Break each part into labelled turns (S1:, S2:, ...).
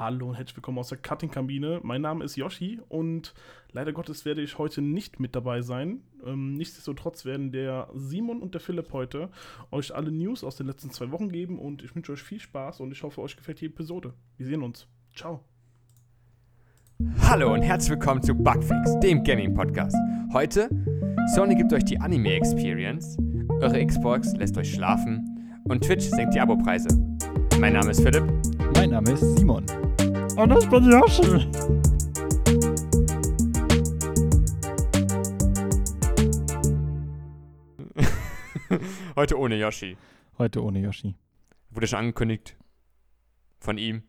S1: Hallo und herzlich willkommen aus der Cutting-Kabine. Mein Name ist Yoshi und leider Gottes werde ich heute nicht mit dabei sein. Ähm, nichtsdestotrotz werden der Simon und der Philipp heute euch alle News aus den letzten zwei Wochen geben und ich wünsche euch viel Spaß und ich hoffe, euch gefällt die Episode. Wir sehen uns. Ciao.
S2: Hallo und herzlich willkommen zu Bugfix, dem Gaming-Podcast. Heute, Sony gibt euch die Anime Experience, eure Xbox lässt euch schlafen und Twitch senkt die Abopreise. Mein Name ist Philipp.
S3: Mein Name ist Simon. Und ich bin Yoshi.
S2: Heute ohne Yoshi.
S3: Heute ohne Yoshi.
S2: Wurde schon angekündigt von ihm.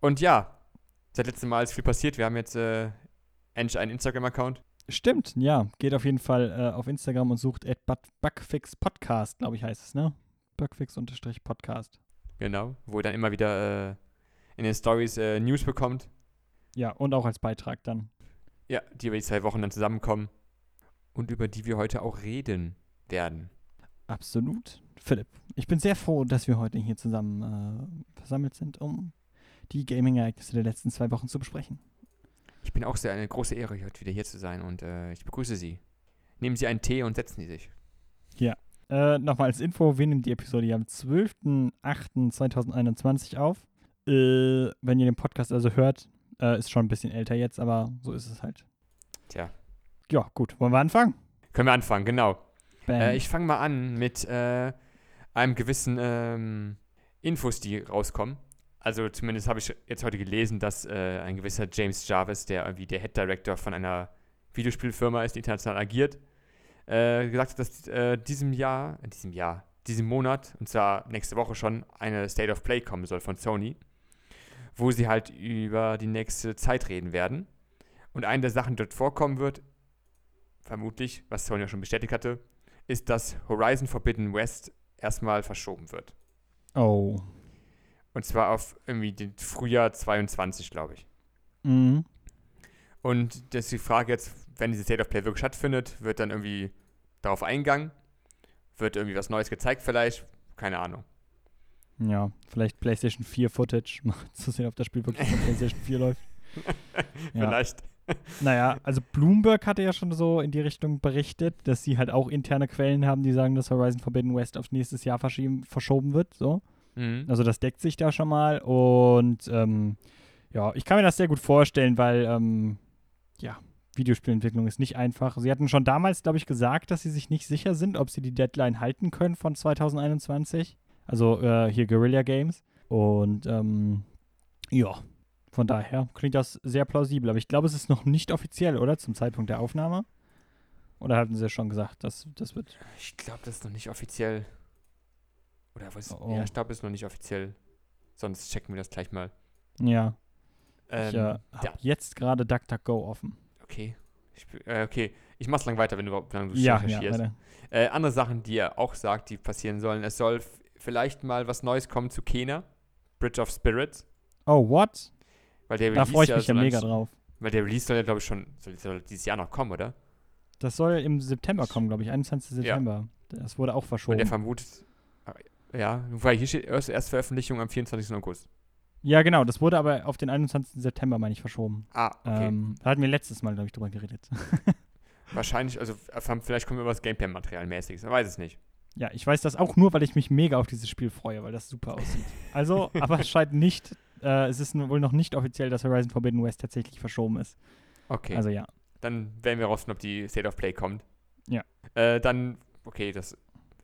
S2: Und ja, seit letztem Mal ist viel passiert. Wir haben jetzt äh, endlich einen Instagram-Account.
S3: Stimmt, ja. Geht auf jeden Fall äh, auf Instagram und sucht at Bugfix Podcast, glaube ich, heißt es, ne? Bugfix-Podcast.
S2: Genau, wo ihr dann immer wieder äh, in den Stories äh, News bekommt.
S3: Ja, und auch als Beitrag dann.
S2: Ja, die über die zwei Wochen dann zusammenkommen. Und über die wir heute auch reden werden.
S3: Absolut. Philipp, ich bin sehr froh, dass wir heute hier zusammen äh, versammelt sind, um die Gaming-Ereignisse der letzten zwei Wochen zu besprechen.
S2: Ich bin auch sehr eine große Ehre, heute wieder hier zu sein und äh, ich begrüße Sie. Nehmen Sie einen Tee und setzen Sie sich.
S3: Ja. Äh, Nochmal als Info, wir nehmen die Episode am 12.08.2021 auf. Äh, wenn ihr den Podcast also hört, äh, ist schon ein bisschen älter jetzt, aber so ist es halt.
S2: Tja.
S3: Ja, gut. Wollen wir anfangen?
S2: Können wir anfangen, genau. Äh, ich fange mal an mit äh, einem gewissen ähm, Infos, die rauskommen. Also zumindest habe ich jetzt heute gelesen, dass äh, ein gewisser James Jarvis, der irgendwie der Head Director von einer Videospielfirma ist, die international agiert, äh, gesagt hat, dass diesem Jahr, in diesem Jahr, diesem Monat, und zwar nächste Woche schon, eine State of Play kommen soll von Sony, wo sie halt über die nächste Zeit reden werden. Und eine der Sachen, die dort vorkommen wird, vermutlich, was Sony ja schon bestätigt hatte, ist, dass Horizon Forbidden West erstmal verschoben wird.
S3: oh.
S2: Und zwar auf irgendwie den Frühjahr 22, glaube ich.
S3: Mhm.
S2: Und das ist die Frage jetzt, wenn diese State of Play wirklich stattfindet, wird dann irgendwie darauf eingegangen? Wird irgendwie was Neues gezeigt vielleicht? Keine Ahnung.
S3: Ja, vielleicht PlayStation 4 Footage, mal zu sehen, ob das Spiel wirklich von PlayStation 4 läuft. Ja.
S2: Vielleicht.
S3: Naja, also Bloomberg hatte ja schon so in die Richtung berichtet, dass sie halt auch interne Quellen haben, die sagen, dass Horizon Forbidden West auf nächstes Jahr verschoben wird. So.
S2: Mhm.
S3: Also das deckt sich da schon mal. Und ähm, ja, ich kann mir das sehr gut vorstellen, weil ähm, ja, Videospielentwicklung ist nicht einfach. Sie hatten schon damals, glaube ich, gesagt, dass sie sich nicht sicher sind, ob sie die Deadline halten können von 2021. Also äh, hier Guerilla Games. Und ähm, ja, von daher klingt das sehr plausibel. Aber ich glaube, es ist noch nicht offiziell, oder? Zum Zeitpunkt der Aufnahme. Oder hatten sie schon gesagt, dass das wird.
S2: Ich glaube, das ist noch nicht offiziell. Oder was?
S3: Oh, oh.
S2: Ja, ich glaube, das ist noch nicht offiziell. Sonst checken wir das gleich mal.
S3: Ja,
S2: Ähm,
S3: ich äh, habe
S2: ja,
S3: jetzt gerade DuckDuckGo offen.
S2: okay. Ich, äh, okay, ich mach's lang weiter, wenn du, wenn du
S3: Ja, ja,
S2: recherchierst.
S3: weiter.
S2: Äh, andere Sachen, die er auch sagt, die passieren sollen. Es soll vielleicht mal was Neues kommen zu Kena, Bridge of Spirits.
S3: Oh, what?
S2: Weil der
S3: Da freue ich mich ja mega drauf.
S2: Weil der Release soll ja, glaube ich, schon soll, dieses Jahr noch kommen, oder?
S3: Das soll im September kommen, glaube ich, 21. September. Das wurde auch
S2: Und
S3: verschoben.
S2: der vermutet. Ja, weil hier steht erst, erst Veröffentlichung am 24. August.
S3: Ja, genau, das wurde aber auf den 21. September, meine ich, verschoben.
S2: Ah, okay.
S3: Ähm, da hatten wir letztes Mal, glaube ich, drüber geredet.
S2: Wahrscheinlich, also äh, vielleicht kommt irgendwas Gameplay-Material-mäßiges. Man weiß es nicht.
S3: Ja, ich weiß das auch nur, weil ich mich mega auf dieses Spiel freue, weil das super aussieht. Also, aber es scheint nicht, äh, es ist wohl noch nicht offiziell, dass Horizon Forbidden West tatsächlich verschoben ist.
S2: Okay.
S3: Also ja.
S2: dann werden wir rausfinden, ob die State of Play kommt.
S3: Ja.
S2: Äh, dann, okay, das,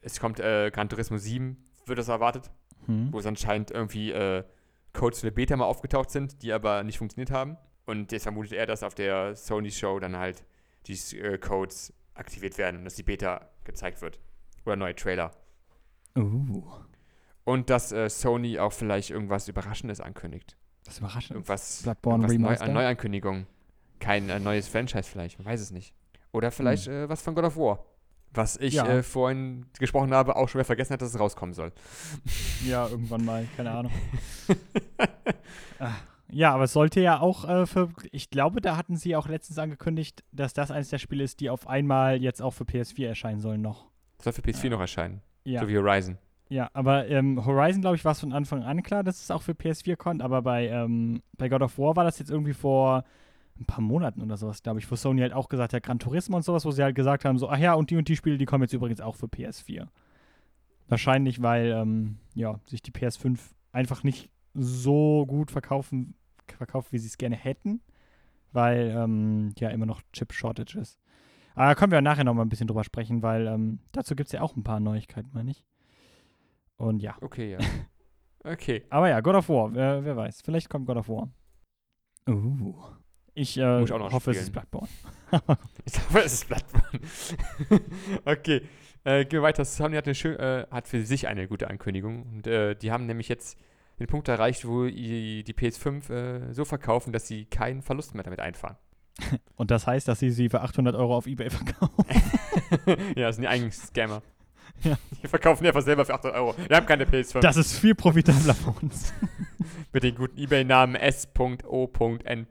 S2: es kommt äh, Gran Turismo 7, wird das erwartet,
S3: Hm.
S2: wo es anscheinend irgendwie äh, Codes für eine Beta mal aufgetaucht sind, die aber nicht funktioniert haben. Und jetzt vermutet er, dass auf der Sony-Show dann halt die äh, Codes aktiviert werden und dass die Beta gezeigt wird. Oder neue Trailer.
S3: Uh,
S2: Und dass äh, Sony auch vielleicht irgendwas Überraschendes ankündigt.
S3: das ist überraschend.
S2: Irgendwas,
S3: Bloodborne
S2: irgendwas neu, Neuankündigung. Kein äh, neues Franchise vielleicht, man weiß es nicht. Oder vielleicht äh, was von God of War. Was ich
S3: Hm. Ja.
S2: äh, vorhin gesprochen habe, auch schon wieder vergessen hat, dass es rauskommen soll.
S3: Ja, irgendwann mal, keine Ahnung. Ah, ja, aber es sollte ja auch äh, für, ich glaube, da hatten sie auch letztens angekündigt, dass das eines der Spiele ist, die auf einmal jetzt auch für PS4 erscheinen sollen noch.
S2: Soll für PS4
S3: Ja.
S2: noch erscheinen.
S3: Ja,
S2: So wie Horizon.
S3: Ja, aber ähm, Horizon, glaube ich, war es von Anfang an klar, dass es auch für PS4 kommt, aber bei, ähm, bei God of War war das jetzt irgendwie vor ein paar Monaten oder sowas, glaube ich, wo Sony halt auch gesagt hat, Gran Turismo und sowas, wo sie halt gesagt haben, so, ach ja, und die und die Spiele, die kommen jetzt übrigens auch für PS4. Wahrscheinlich, weil, ähm, ja, sich die PS5 einfach nicht so gut verkaufen, verkauft, wie sie es gerne hätten, weil, ähm, ja, immer noch Chip-Shortages. Aber da können wir nachher noch mal ein bisschen drüber sprechen, weil ähm, dazu gibt es ja auch ein paar Neuigkeiten, meine ich. Und ja.
S2: Okay, ja. Okay.
S3: Aber ja, God of War, wer, wer weiß. Vielleicht kommt God of War. Uh. Ich, äh,
S2: Muss ich auch noch
S3: hoffe, es
S2: spielen.
S3: ist Bloodborne.
S2: Ich glaube, es ist Bloodborne. okay. Äh, gehen wir weiter. Sony hat, eine schön, äh, hat für sich eine gute Ankündigung. Und äh, die haben nämlich jetzt den Punkt erreicht, wo die, die PS5 äh, so verkaufen, dass sie keinen Verlust mehr damit einfahren.
S3: Und das heißt, dass sie sie für 800 Euro auf Ebay verkaufen.
S2: ja, das sind die eigenen Scammer.
S3: Ja.
S2: Die verkaufen die einfach selber für 800 Euro. Wir haben keine PS5.
S3: Das ist viel profitabler für uns.
S2: Mit den guten Ebay-Namen S.O.N.Y.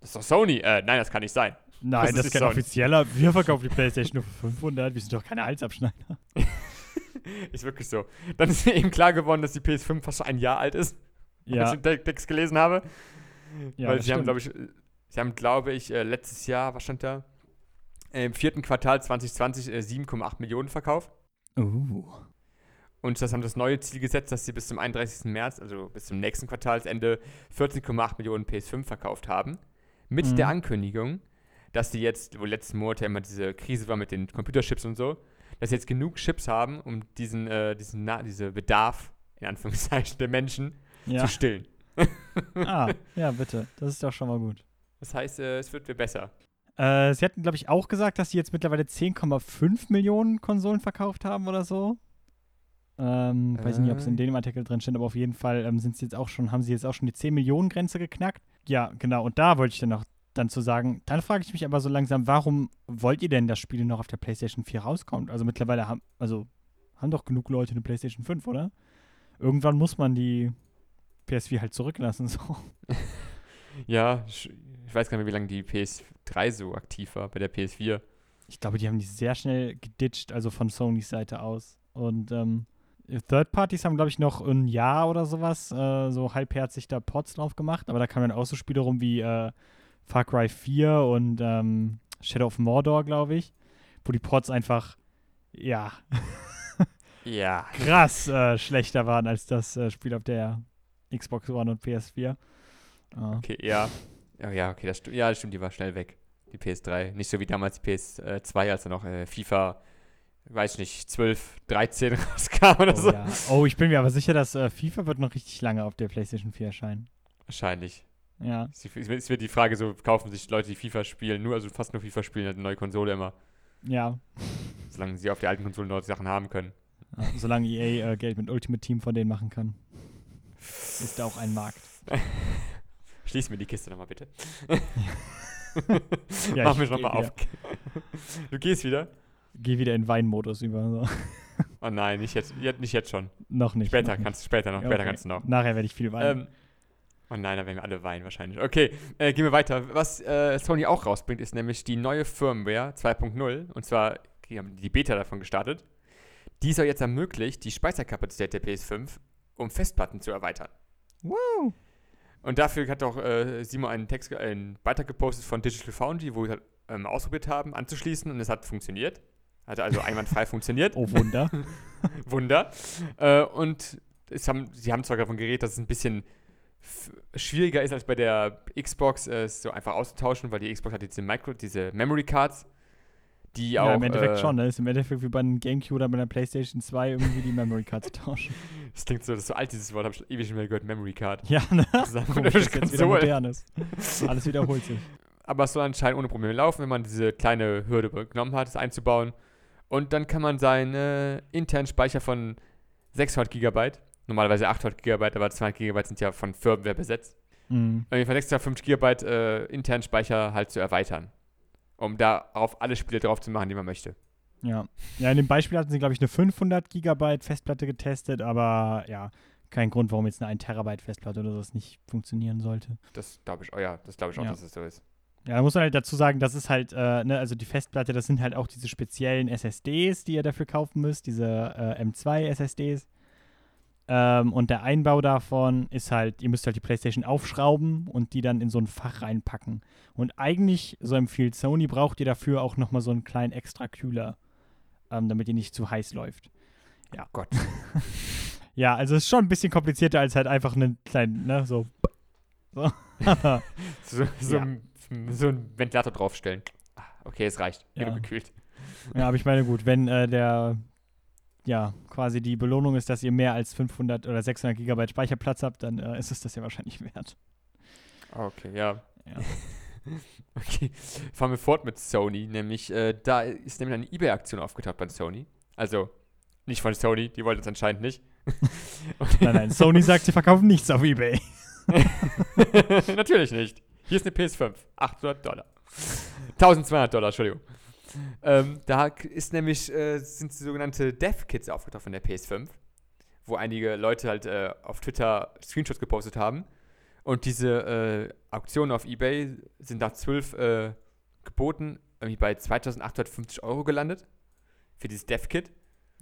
S2: Das ist doch Sony. Äh, nein, das kann nicht sein.
S3: Nein,
S2: Das
S3: das,
S2: ist
S3: kein
S2: Sony.
S3: offizieller. Wir verkaufen die Playstation nur für 500. Wir sind doch keine Halsabschneider.
S2: Ist wirklich so. Dann ist mir eben klar geworden, dass die PS5 fast schon ein Jahr alt ist, als
S3: Ja,
S2: ich den Text gelesen habe.
S3: ja
S2: Weil sie haben,
S3: stimmt.
S2: glaube ich, sie haben, glaube ich, äh, letztes Jahr, was stand da? Äh, Im vierten Quartal 2020 äh, 7,8 Millionen verkauft.
S3: Uh.
S2: Und das haben das neue Ziel gesetzt, dass sie bis zum 31. März, also bis zum nächsten Quartalsende, 14,8 Millionen PS5 verkauft haben. Mit
S3: Mhm.
S2: der Ankündigung, dass sie jetzt, wo letzten Monate immer diese Krise war mit den Computerchips und so, dass sie jetzt genug Chips haben, um diesen, äh, diesen Na diese Bedarf, in Anführungszeichen, der Menschen
S3: Ja.
S2: zu stillen.
S3: Ah, ja, bitte. Das ist doch schon mal gut.
S2: Das heißt, äh, es wird mir besser.
S3: Äh, sie hatten, glaube ich, auch gesagt, dass sie jetzt mittlerweile 10,5 Millionen Konsolen verkauft haben oder so. Ähm, weiß nicht, ob es in
S2: Äh.
S3: dem Artikel drin steht, aber auf jeden Fall ähm, sind sie jetzt auch schon, haben sie jetzt auch schon die 10 Millionen Grenze geknackt. Ja, genau. Und da wollte ich dann noch dann zu sagen, dann frage ich mich aber so langsam, warum wollt ihr denn, dass Spiele noch auf der PlayStation 4 rauskommt? Also mittlerweile haben, also haben doch genug Leute eine PlayStation 5, oder? Irgendwann muss man die PS4 halt zurücklassen. So.
S2: Ja, ich weiß gar nicht mehr, wie lange die PS3 so aktiv war bei der PS4.
S3: Ich glaube, die haben die sehr schnell geditcht, also von Sonys Seite aus. Und ähm, Third Parties haben, glaube ich, noch ein Jahr oder sowas äh, so halbherzig da Ports drauf gemacht. Aber da kamen dann auch so Spiele rum wie äh, Far Cry 4 und ähm, Shadow of Mordor, glaube ich. Wo die Ports einfach, ja,
S2: Ja.
S3: krass äh, schlechter waren als das äh, Spiel auf der Xbox One und PS4. Äh,
S2: Okay, ja. Ja, ja, okay, das stimmt. Ja, das stimmt, die war schnell weg. Die PS3. Nicht so wie damals die PS2, als dann noch äh, FIFA, weiß nicht, 12, 13 rauskam oder
S3: oh,
S2: so.
S3: ja. oh, ich bin mir aber sicher, dass äh, FIFA wird noch richtig lange auf der PlayStation 4 erscheinen.
S2: Wahrscheinlich.
S3: Ja.
S2: Es wird- es wird die Frage so, kaufen sich Leute, die FIFA spielen, nur, also fast nur FIFA spielen, halt eine neue Konsole immer.
S3: Ja,
S2: Solange sie auf der alten Konsole noch Sachen haben können.
S3: Ja, solange EA äh, Geld mit Ultimate Team von denen machen kann, ist da auch ein Markt.
S2: Schließ mir die Kiste nochmal bitte.
S3: Ja,
S2: Mach
S3: ich
S2: mich nochmal auf. Du gehst wieder?
S3: Geh wieder in Weinmodus über. So.
S2: Oh nein, nicht jetzt, nicht jetzt schon.
S3: noch nicht.
S2: Später
S3: noch
S2: kannst du später noch,
S3: nicht.
S2: später
S3: Okay.
S2: kannst du noch.
S3: Nachher werde ich viel weinen.
S2: Ähm, oh nein, da werden wir alle weinen wahrscheinlich. Okay, äh, gehen wir weiter. Was äh, Sony auch rausbringt, ist nämlich die neue Firmware 2.0. Und zwar, die haben die Beta davon gestartet. Die soll jetzt ermöglicht, die Speicherkapazität der PS5 um Festplatten zu erweitern.
S3: Woo!
S2: Und dafür hat auch äh, Simon einen Text, einen Beitrag gepostet von Digital Foundry, wo wir halt, ähm, ausprobiert haben, anzuschließen und es hat funktioniert. Hat also einwandfrei funktioniert.
S3: Oh Wunder.
S2: Wunder. Äh, und haben, sie haben zwar davon geredet, dass es ein bisschen schwieriger ist als bei der Xbox, äh, es so einfach auszutauschen, weil die Xbox hat diese Micro, diese Memory Cards, die
S3: ja,
S2: auch.
S3: im Endeffekt
S2: äh,
S3: schon. Ne? Ist im Endeffekt wie bei einem Gamecube oder bei einer PlayStation 2 irgendwie die Memory Card zu tauschen.
S2: Das klingt so, das ist so alt, dieses Wort, habe ich schon ewig nicht mehr gehört, Memory Card.
S3: Ja, ne?
S2: Zusammen
S3: Komisch,
S2: mit
S3: dass jetzt wieder modern ist. Alles wiederholt sich.
S2: Aber es soll anscheinend ohne Probleme laufen, wenn man diese kleine Hürde genommen hat, es einzubauen. Und dann kann man seinen äh, internen Speicher von 600 GB, normalerweise 800 GB, aber 200 GB sind ja von Firmware besetzt,
S3: Mhm.
S2: irgendwie von 650 GB äh, internen Speicher halt zu erweitern. Um da auf alle Spiele drauf zu machen, die man möchte.
S3: Ja. ja, in dem Beispiel hatten sie, glaube ich, eine 500 Gigabyte Festplatte getestet, aber ja, kein Grund, warum jetzt eine 1 Terabyte Festplatte oder sowas nicht funktionieren sollte.
S2: Das glaube ich, oh ja, das glaube ich auch,
S3: Ja.
S2: dass es so ist.
S3: Ja, da muss man halt dazu sagen, das ist halt, äh, ne, also die Festplatte, das sind halt auch diese speziellen SSDs, die ihr dafür kaufen müsst, diese äh, M2 SSDs. Ähm, und der Einbau davon ist halt, ihr müsst halt die PlayStation aufschrauben und die dann in so ein Fach reinpacken. Und eigentlich, so empfiehlt Sony, braucht ihr dafür auch nochmal so einen kleinen extra Kühler, ähm, damit ihr nicht zu heiß läuft. Ja.
S2: Oh Gott.
S3: ja, also es ist schon ein bisschen komplizierter als halt einfach einen kleinen, ne, so. So.
S2: So, so,
S3: Ja.
S2: ein, so ein Ventilator draufstellen. Okay, es reicht.
S3: Ja.
S2: Genug gekühlt.
S3: Ja, aber ich meine, gut, wenn äh, der, ja, quasi die Belohnung ist, dass ihr mehr als 500 oder 600 Gigabyte Speicherplatz habt, dann äh, ist es das ja wahrscheinlich wert.
S2: Okay, ja.
S3: Ja.
S2: Okay, fahren wir fort mit Sony, nämlich äh, da ist nämlich eine eBay-Aktion aufgetaucht bei Sony. Also nicht von Sony, die wollten es anscheinend nicht.
S3: Nein, nein, Sony sagt, sie verkaufen nichts auf Ebay.
S2: Natürlich nicht. Hier ist eine PS5. 800 Dollar. 1200 Dollar, Entschuldigung. Ähm, da ist nämlich, äh, sind sogenannte Dev-Kits aufgetaucht von der PS5, wo einige Leute halt äh, auf Twitter Screenshots gepostet haben. Und diese äh, Auktionen auf Ebay sind nach 12 äh, geboten irgendwie bei 2850 Euro gelandet. Für dieses Dev-Kit.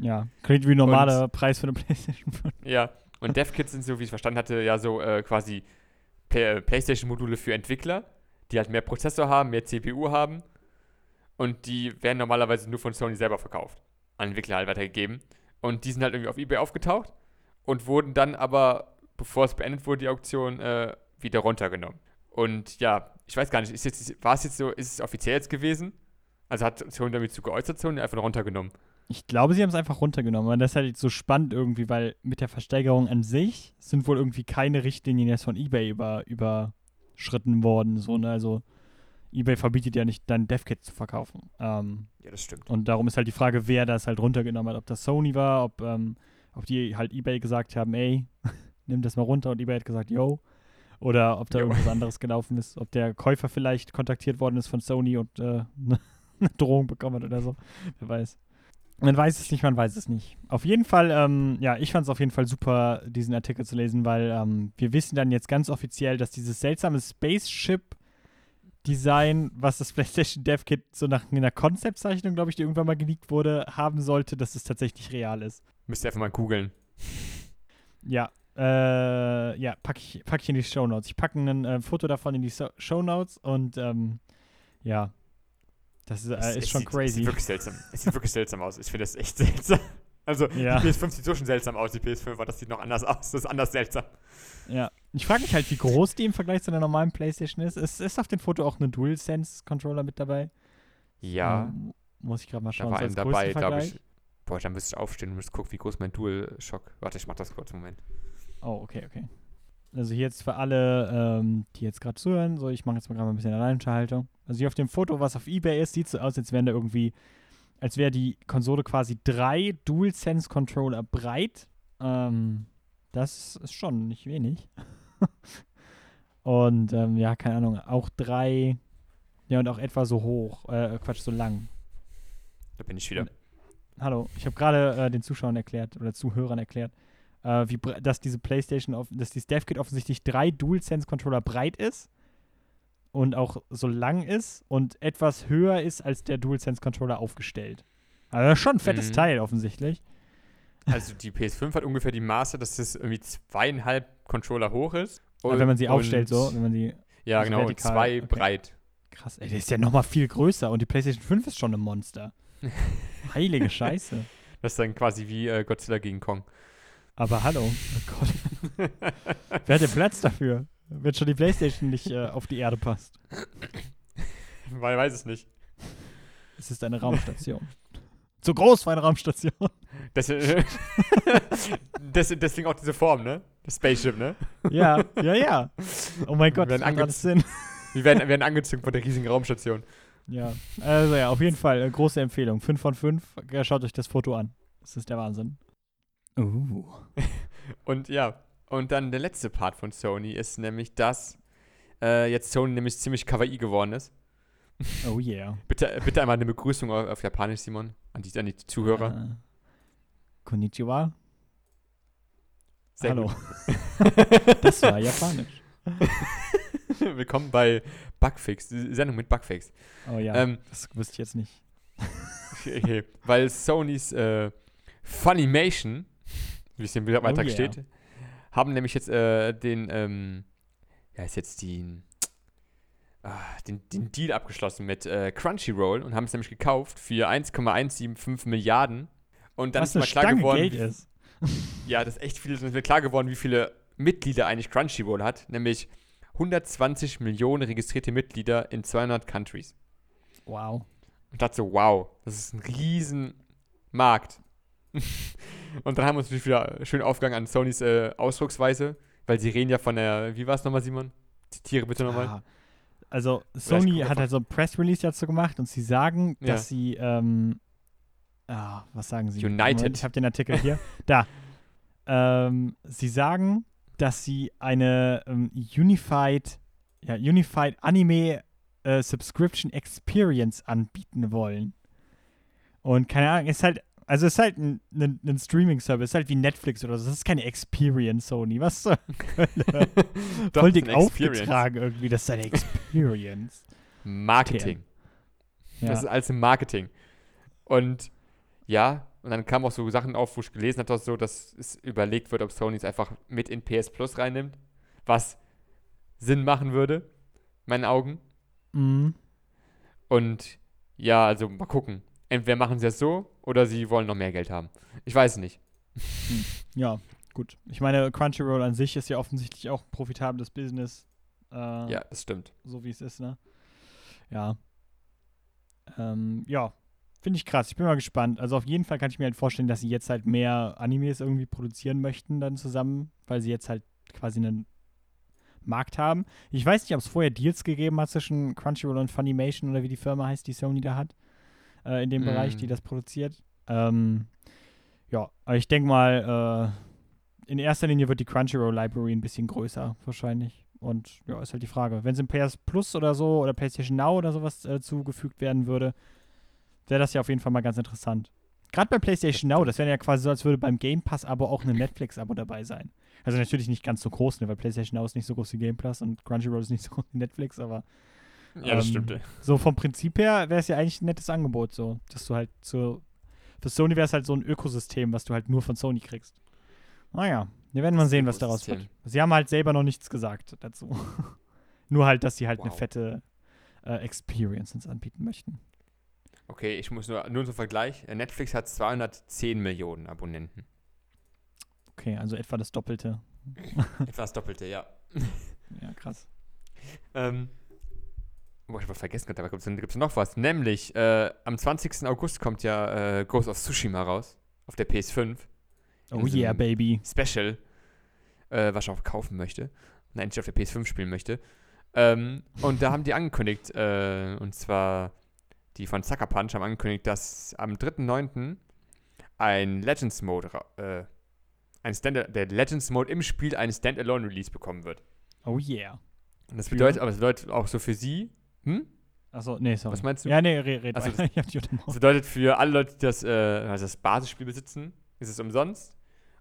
S3: Ja, klingt wie ein normaler Preis für eine PlayStation 5.
S2: Ja, und Dev-Kits sind so, wie ich es verstanden hatte, ja so äh, quasi Play- PlayStation-Module für Entwickler, die halt mehr Prozessor haben, mehr CPU haben. Und die werden normalerweise nur von Sony selber verkauft. An Entwickler halt weitergegeben. Und die sind halt irgendwie auf Ebay aufgetaucht und wurden dann aber, bevor es beendet wurde, die Auktion, äh, wieder runtergenommen. Und ja, ich weiß gar nicht, ist jetzt, war es jetzt so, ist es offiziell jetzt gewesen? Also hat Sony damit zu geäußert, Sony einfach runtergenommen.
S3: Ich glaube, sie haben es einfach runtergenommen. Und das ist halt so spannend irgendwie, weil mit der Versteigerung an sich sind wohl irgendwie keine Richtlinien jetzt von eBay über, überschritten worden. So, ne? Also eBay verbietet ja nicht, dann DevKit zu verkaufen. Ähm,
S2: Ja, das stimmt.
S3: und darum ist halt die Frage, wer das halt runtergenommen hat. Ob das Sony war, ob, ähm, ob die halt eBay gesagt haben, ey, nimm das mal runter und eBay hat gesagt, yo. Oder ob da
S2: Jo.
S3: irgendwas anderes gelaufen ist. Ob der Käufer vielleicht kontaktiert worden ist von Sony und äh, eine Drohung bekommen hat oder so. Wer weiß. Man weiß es nicht, man weiß es nicht. Auf jeden Fall, ähm, ja, ich fand es auf jeden Fall super, diesen Artikel zu lesen, weil ähm, wir wissen dann jetzt ganz offiziell, dass dieses seltsame Spaceship-Design, was das PlayStation Dev Kit so nach einer Konzeptzeichnung, glaube ich, die irgendwann mal geleakt wurde, haben sollte, dass es tatsächlich real ist.
S2: Müsst ihr einfach mal googeln.
S3: Ja, äh, ja, packe ich, pack ich in die Show Notes. Ich packe ein äh, Foto davon in die so Show Notes und ähm, ja, das ist,
S2: Es-
S3: äh,
S2: es
S3: ist schon
S2: sieht, Es
S3: crazy.
S2: sieht wirklich seltsam. Es sieht wirklich seltsam aus. Ich finde das echt seltsam. Also,
S3: Ja.
S2: die PS5 sieht so schon seltsam aus, die PS5, aber das sieht noch anders aus. Das ist anders seltsam.
S3: Ja, ich frage mich halt, wie groß die im Vergleich zu einer normalen PlayStation ist. Es ist auf dem Foto auch ein DualSense-Controller mit dabei.
S2: Ja,
S3: Ähm, muss ich gerade mal
S2: da
S3: schauen.
S2: war
S3: so
S2: ein dabei, glaube ich. Boah, dann müsste ich aufstehen und müsste gucken, wie groß mein DualShock. Warte, ich mach das kurz, Moment.
S3: Oh, okay, okay. Also hier jetzt für alle, ähm, die jetzt gerade zuhören, so ich mache jetzt mal gerade mal ein bisschen Alleinschaltung. Also hier auf dem Foto, was auf Ebay ist, sieht so aus, als wären da irgendwie, als wäre die Konsole quasi drei DualSense-Controller breit. Ähm, das ist schon nicht wenig. und ähm, ja, keine Ahnung, auch drei, ja und auch etwa so hoch, äh, Quatsch, so lang.
S2: Da bin ich wieder.
S3: Hallo, ich habe gerade äh, den Zuschauern erklärt oder Zuhörern erklärt, äh, wie, dass diese PlayStation, dass dieses DevKit offensichtlich drei DualSense-Controller breit ist und auch so lang ist und etwas höher ist als der DualSense-Controller aufgestellt. Also das ist schon ein fettes
S2: Mhm.
S3: Teil offensichtlich.
S2: Also, die PS5 hat ungefähr die Maße, dass es irgendwie zweieinhalb Controller hoch ist.
S3: Aber wenn man sie
S2: und-
S3: aufstellt so, wenn man sie
S2: Ja,
S3: also
S2: genau, und
S3: vertikal,
S2: zwei
S3: okay.
S2: breit.
S3: krass, ey, der ist ja noch mal viel größer und die PlayStation 5 ist schon ein Monster. Heilige Scheiße.
S2: Das ist dann quasi wie äh, Godzilla gegen Kong.
S3: Aber hallo, oh Gott. Wer hat den Platz dafür? Wenn schon die Playstation nicht äh, auf die Erde passt.
S2: Weil weiß es nicht.
S3: Es ist eine Raumstation. Zu groß für eine Raumstation.
S2: Das, das, deswegen auch diese Form, ne? Das Spaceship, ne?
S3: ja, ja, ja. Oh mein Gott,
S2: Wir
S3: das
S2: werden
S3: alles Sinn.
S2: Wir werden, werden angezogen von der riesigen Raumstation.
S3: Ja, also ja, auf jeden Fall äh, große Empfehlung. 5 von 5. Ja, schaut euch das Foto an. Das ist der Wahnsinn. Uh.
S2: Und ja, und dann der letzte Part von Sony ist nämlich, dass äh, jetzt Sony nämlich ziemlich kawaii geworden ist.
S3: Oh yeah.
S2: Bitte, bitte einmal eine Begrüßung auf, auf Japanisch, Simon, an die, an die Zuhörer.
S3: Äh, konnichiwa.
S2: Sehr
S3: Hallo. Das war japanisch.
S2: Willkommen bei Bugfix, Sendung mit Bugfix.
S3: Oh ja,
S2: Ähm,
S3: das wüsste ich jetzt nicht.
S2: okay, weil Sonys äh, Funimation, wie es im Beitrag
S3: Oh yeah.
S2: steht, haben nämlich jetzt äh, den, ähm, ja, ist jetzt die, ah, den, den Deal abgeschlossen mit äh, Crunchyroll und haben es nämlich gekauft für 1,175 Milliarden. Und dann
S3: Was
S2: ist mal klar
S3: Stange
S2: geworden,
S3: Geld ist.
S2: ja, das ist echt viel. Es ist mir klar geworden, wie viele Mitglieder eigentlich Crunchyroll hat. Nämlich 120 Millionen registrierte Mitglieder in 200 Countries.
S3: Wow.
S2: Und dachte so, wow, das ist ein riesen Markt. und dann haben wir uns natürlich wieder schön aufgegangen an Sonys äh, Ausdrucksweise, weil sie reden ja von der, wie war es nochmal, Simon? Zitiere bitte nochmal.
S3: Ah, also Sony hat halt so ein Press-Release dazu gemacht und sie sagen,
S2: Ja.
S3: dass sie, ähm, ah, was sagen sie?
S2: United.
S3: Moment, ich habe den Artikel hier. da. Ähm, sie sagen, dass sie eine ähm, Unified, ja, Unified Anime äh, Subscription Experience anbieten wollen. Und keine Ahnung, ist halt, also ist halt ein, ein, ein Streaming-Service, ist halt wie Netflix oder so. Das ist keine Experience, Sony. Was zur Hölle? Voll
S2: das
S3: dick aufgetragen irgendwie. Das ist eine Experience.
S2: Marketing.
S3: Ja.
S2: Das ist alles im Marketing. Und ja, und dann kamen auch so Sachen auf, wo ich gelesen habe, so, dass es überlegt wird, ob Sony es einfach mit in PS Plus reinnimmt, was Sinn machen würde, in meinen Augen.
S3: Mhm.
S2: Und ja, also mal gucken. Entweder machen sie es so oder sie wollen noch mehr Geld haben. Ich weiß es nicht.
S3: Ja, gut. Ich meine, Crunchyroll an sich ist ja offensichtlich auch ein profitables Business. Äh,
S2: Ja, das stimmt.
S3: So wie es ist, ne? Ja. Ähm, ja, finde ich krass. Ich bin mal gespannt. Also auf jeden Fall kann ich mir halt vorstellen, dass sie jetzt halt mehr Animes irgendwie produzieren möchten dann zusammen, weil sie jetzt halt quasi einen Markt haben. Ich weiß nicht, ob es vorher Deals gegeben hat zwischen Crunchyroll und Funimation oder wie die Firma heißt, die Sony da hat, äh, in dem
S2: Mm.
S3: Bereich, die das produziert. Ähm, ja, aber ich denke mal, äh, in erster Linie wird die Crunchyroll Library ein bisschen größer wahrscheinlich. Und ja, ist halt die Frage. Wenn es im PS Plus oder so oder PlayStation Now oder sowas äh, zugefügt werden würde, wäre das ja auf jeden Fall mal ganz interessant. Gerade bei PlayStation Now, das wäre ja quasi so, als würde beim Game Pass aber auch ein Netflix-Abo dabei sein. Also natürlich nicht ganz so groß, ne, weil PlayStation Now ist nicht so groß wie Game Plus und Crunchyroll ist nicht so groß wie Netflix, aber
S2: Ja, das
S3: Ähm,
S2: stimmt.
S3: so vom Prinzip her wäre es ja eigentlich ein nettes Angebot, so, dass du halt so. Für Sony wäre es halt so ein Ökosystem, was du halt nur von Sony kriegst. Naja, wir werden mal
S2: Das
S3: sehen, was daraus wird. Sie haben halt selber noch nichts gesagt dazu. nur halt, dass sie halt eine
S2: Wow.
S3: fette äh, Experience uns anbieten möchten.
S2: Okay, ich muss nur, nur zum Vergleich. Äh, Netflix hat 210 Millionen Abonnenten.
S3: Okay, also etwa das Doppelte.
S2: Etwas Doppelte, ja.
S3: Ja, krass.
S2: Ähm, boah, ich habe vergessen, da gibt es noch was. Nämlich, äh, am 20. August kommt ja äh, Ghost of Tsushima raus. Auf der PS5.
S3: Oh yeah, baby.
S2: Special. Äh, was ich auch kaufen möchte. Und endlich auf der PS5 spielen möchte. Ähm, und da haben die angekündigt, äh, und zwar die von Sucker Punch haben angekündigt, dass am 3.9. ein Legends Mode, äh, ein Stand der Legends Mode im Spiel einen Standalone Release bekommen wird.
S3: Oh yeah.
S2: Und das bedeutet, aber das bedeutet auch so für sie, hm?
S3: Achso, nee, sorry.
S2: Was meinst du?
S3: Ja, nee, red, red
S2: Also, Das
S3: unterbrochen.
S2: bedeutet für alle Leute, die das, äh, also das Basisspiel besitzen, ist es umsonst.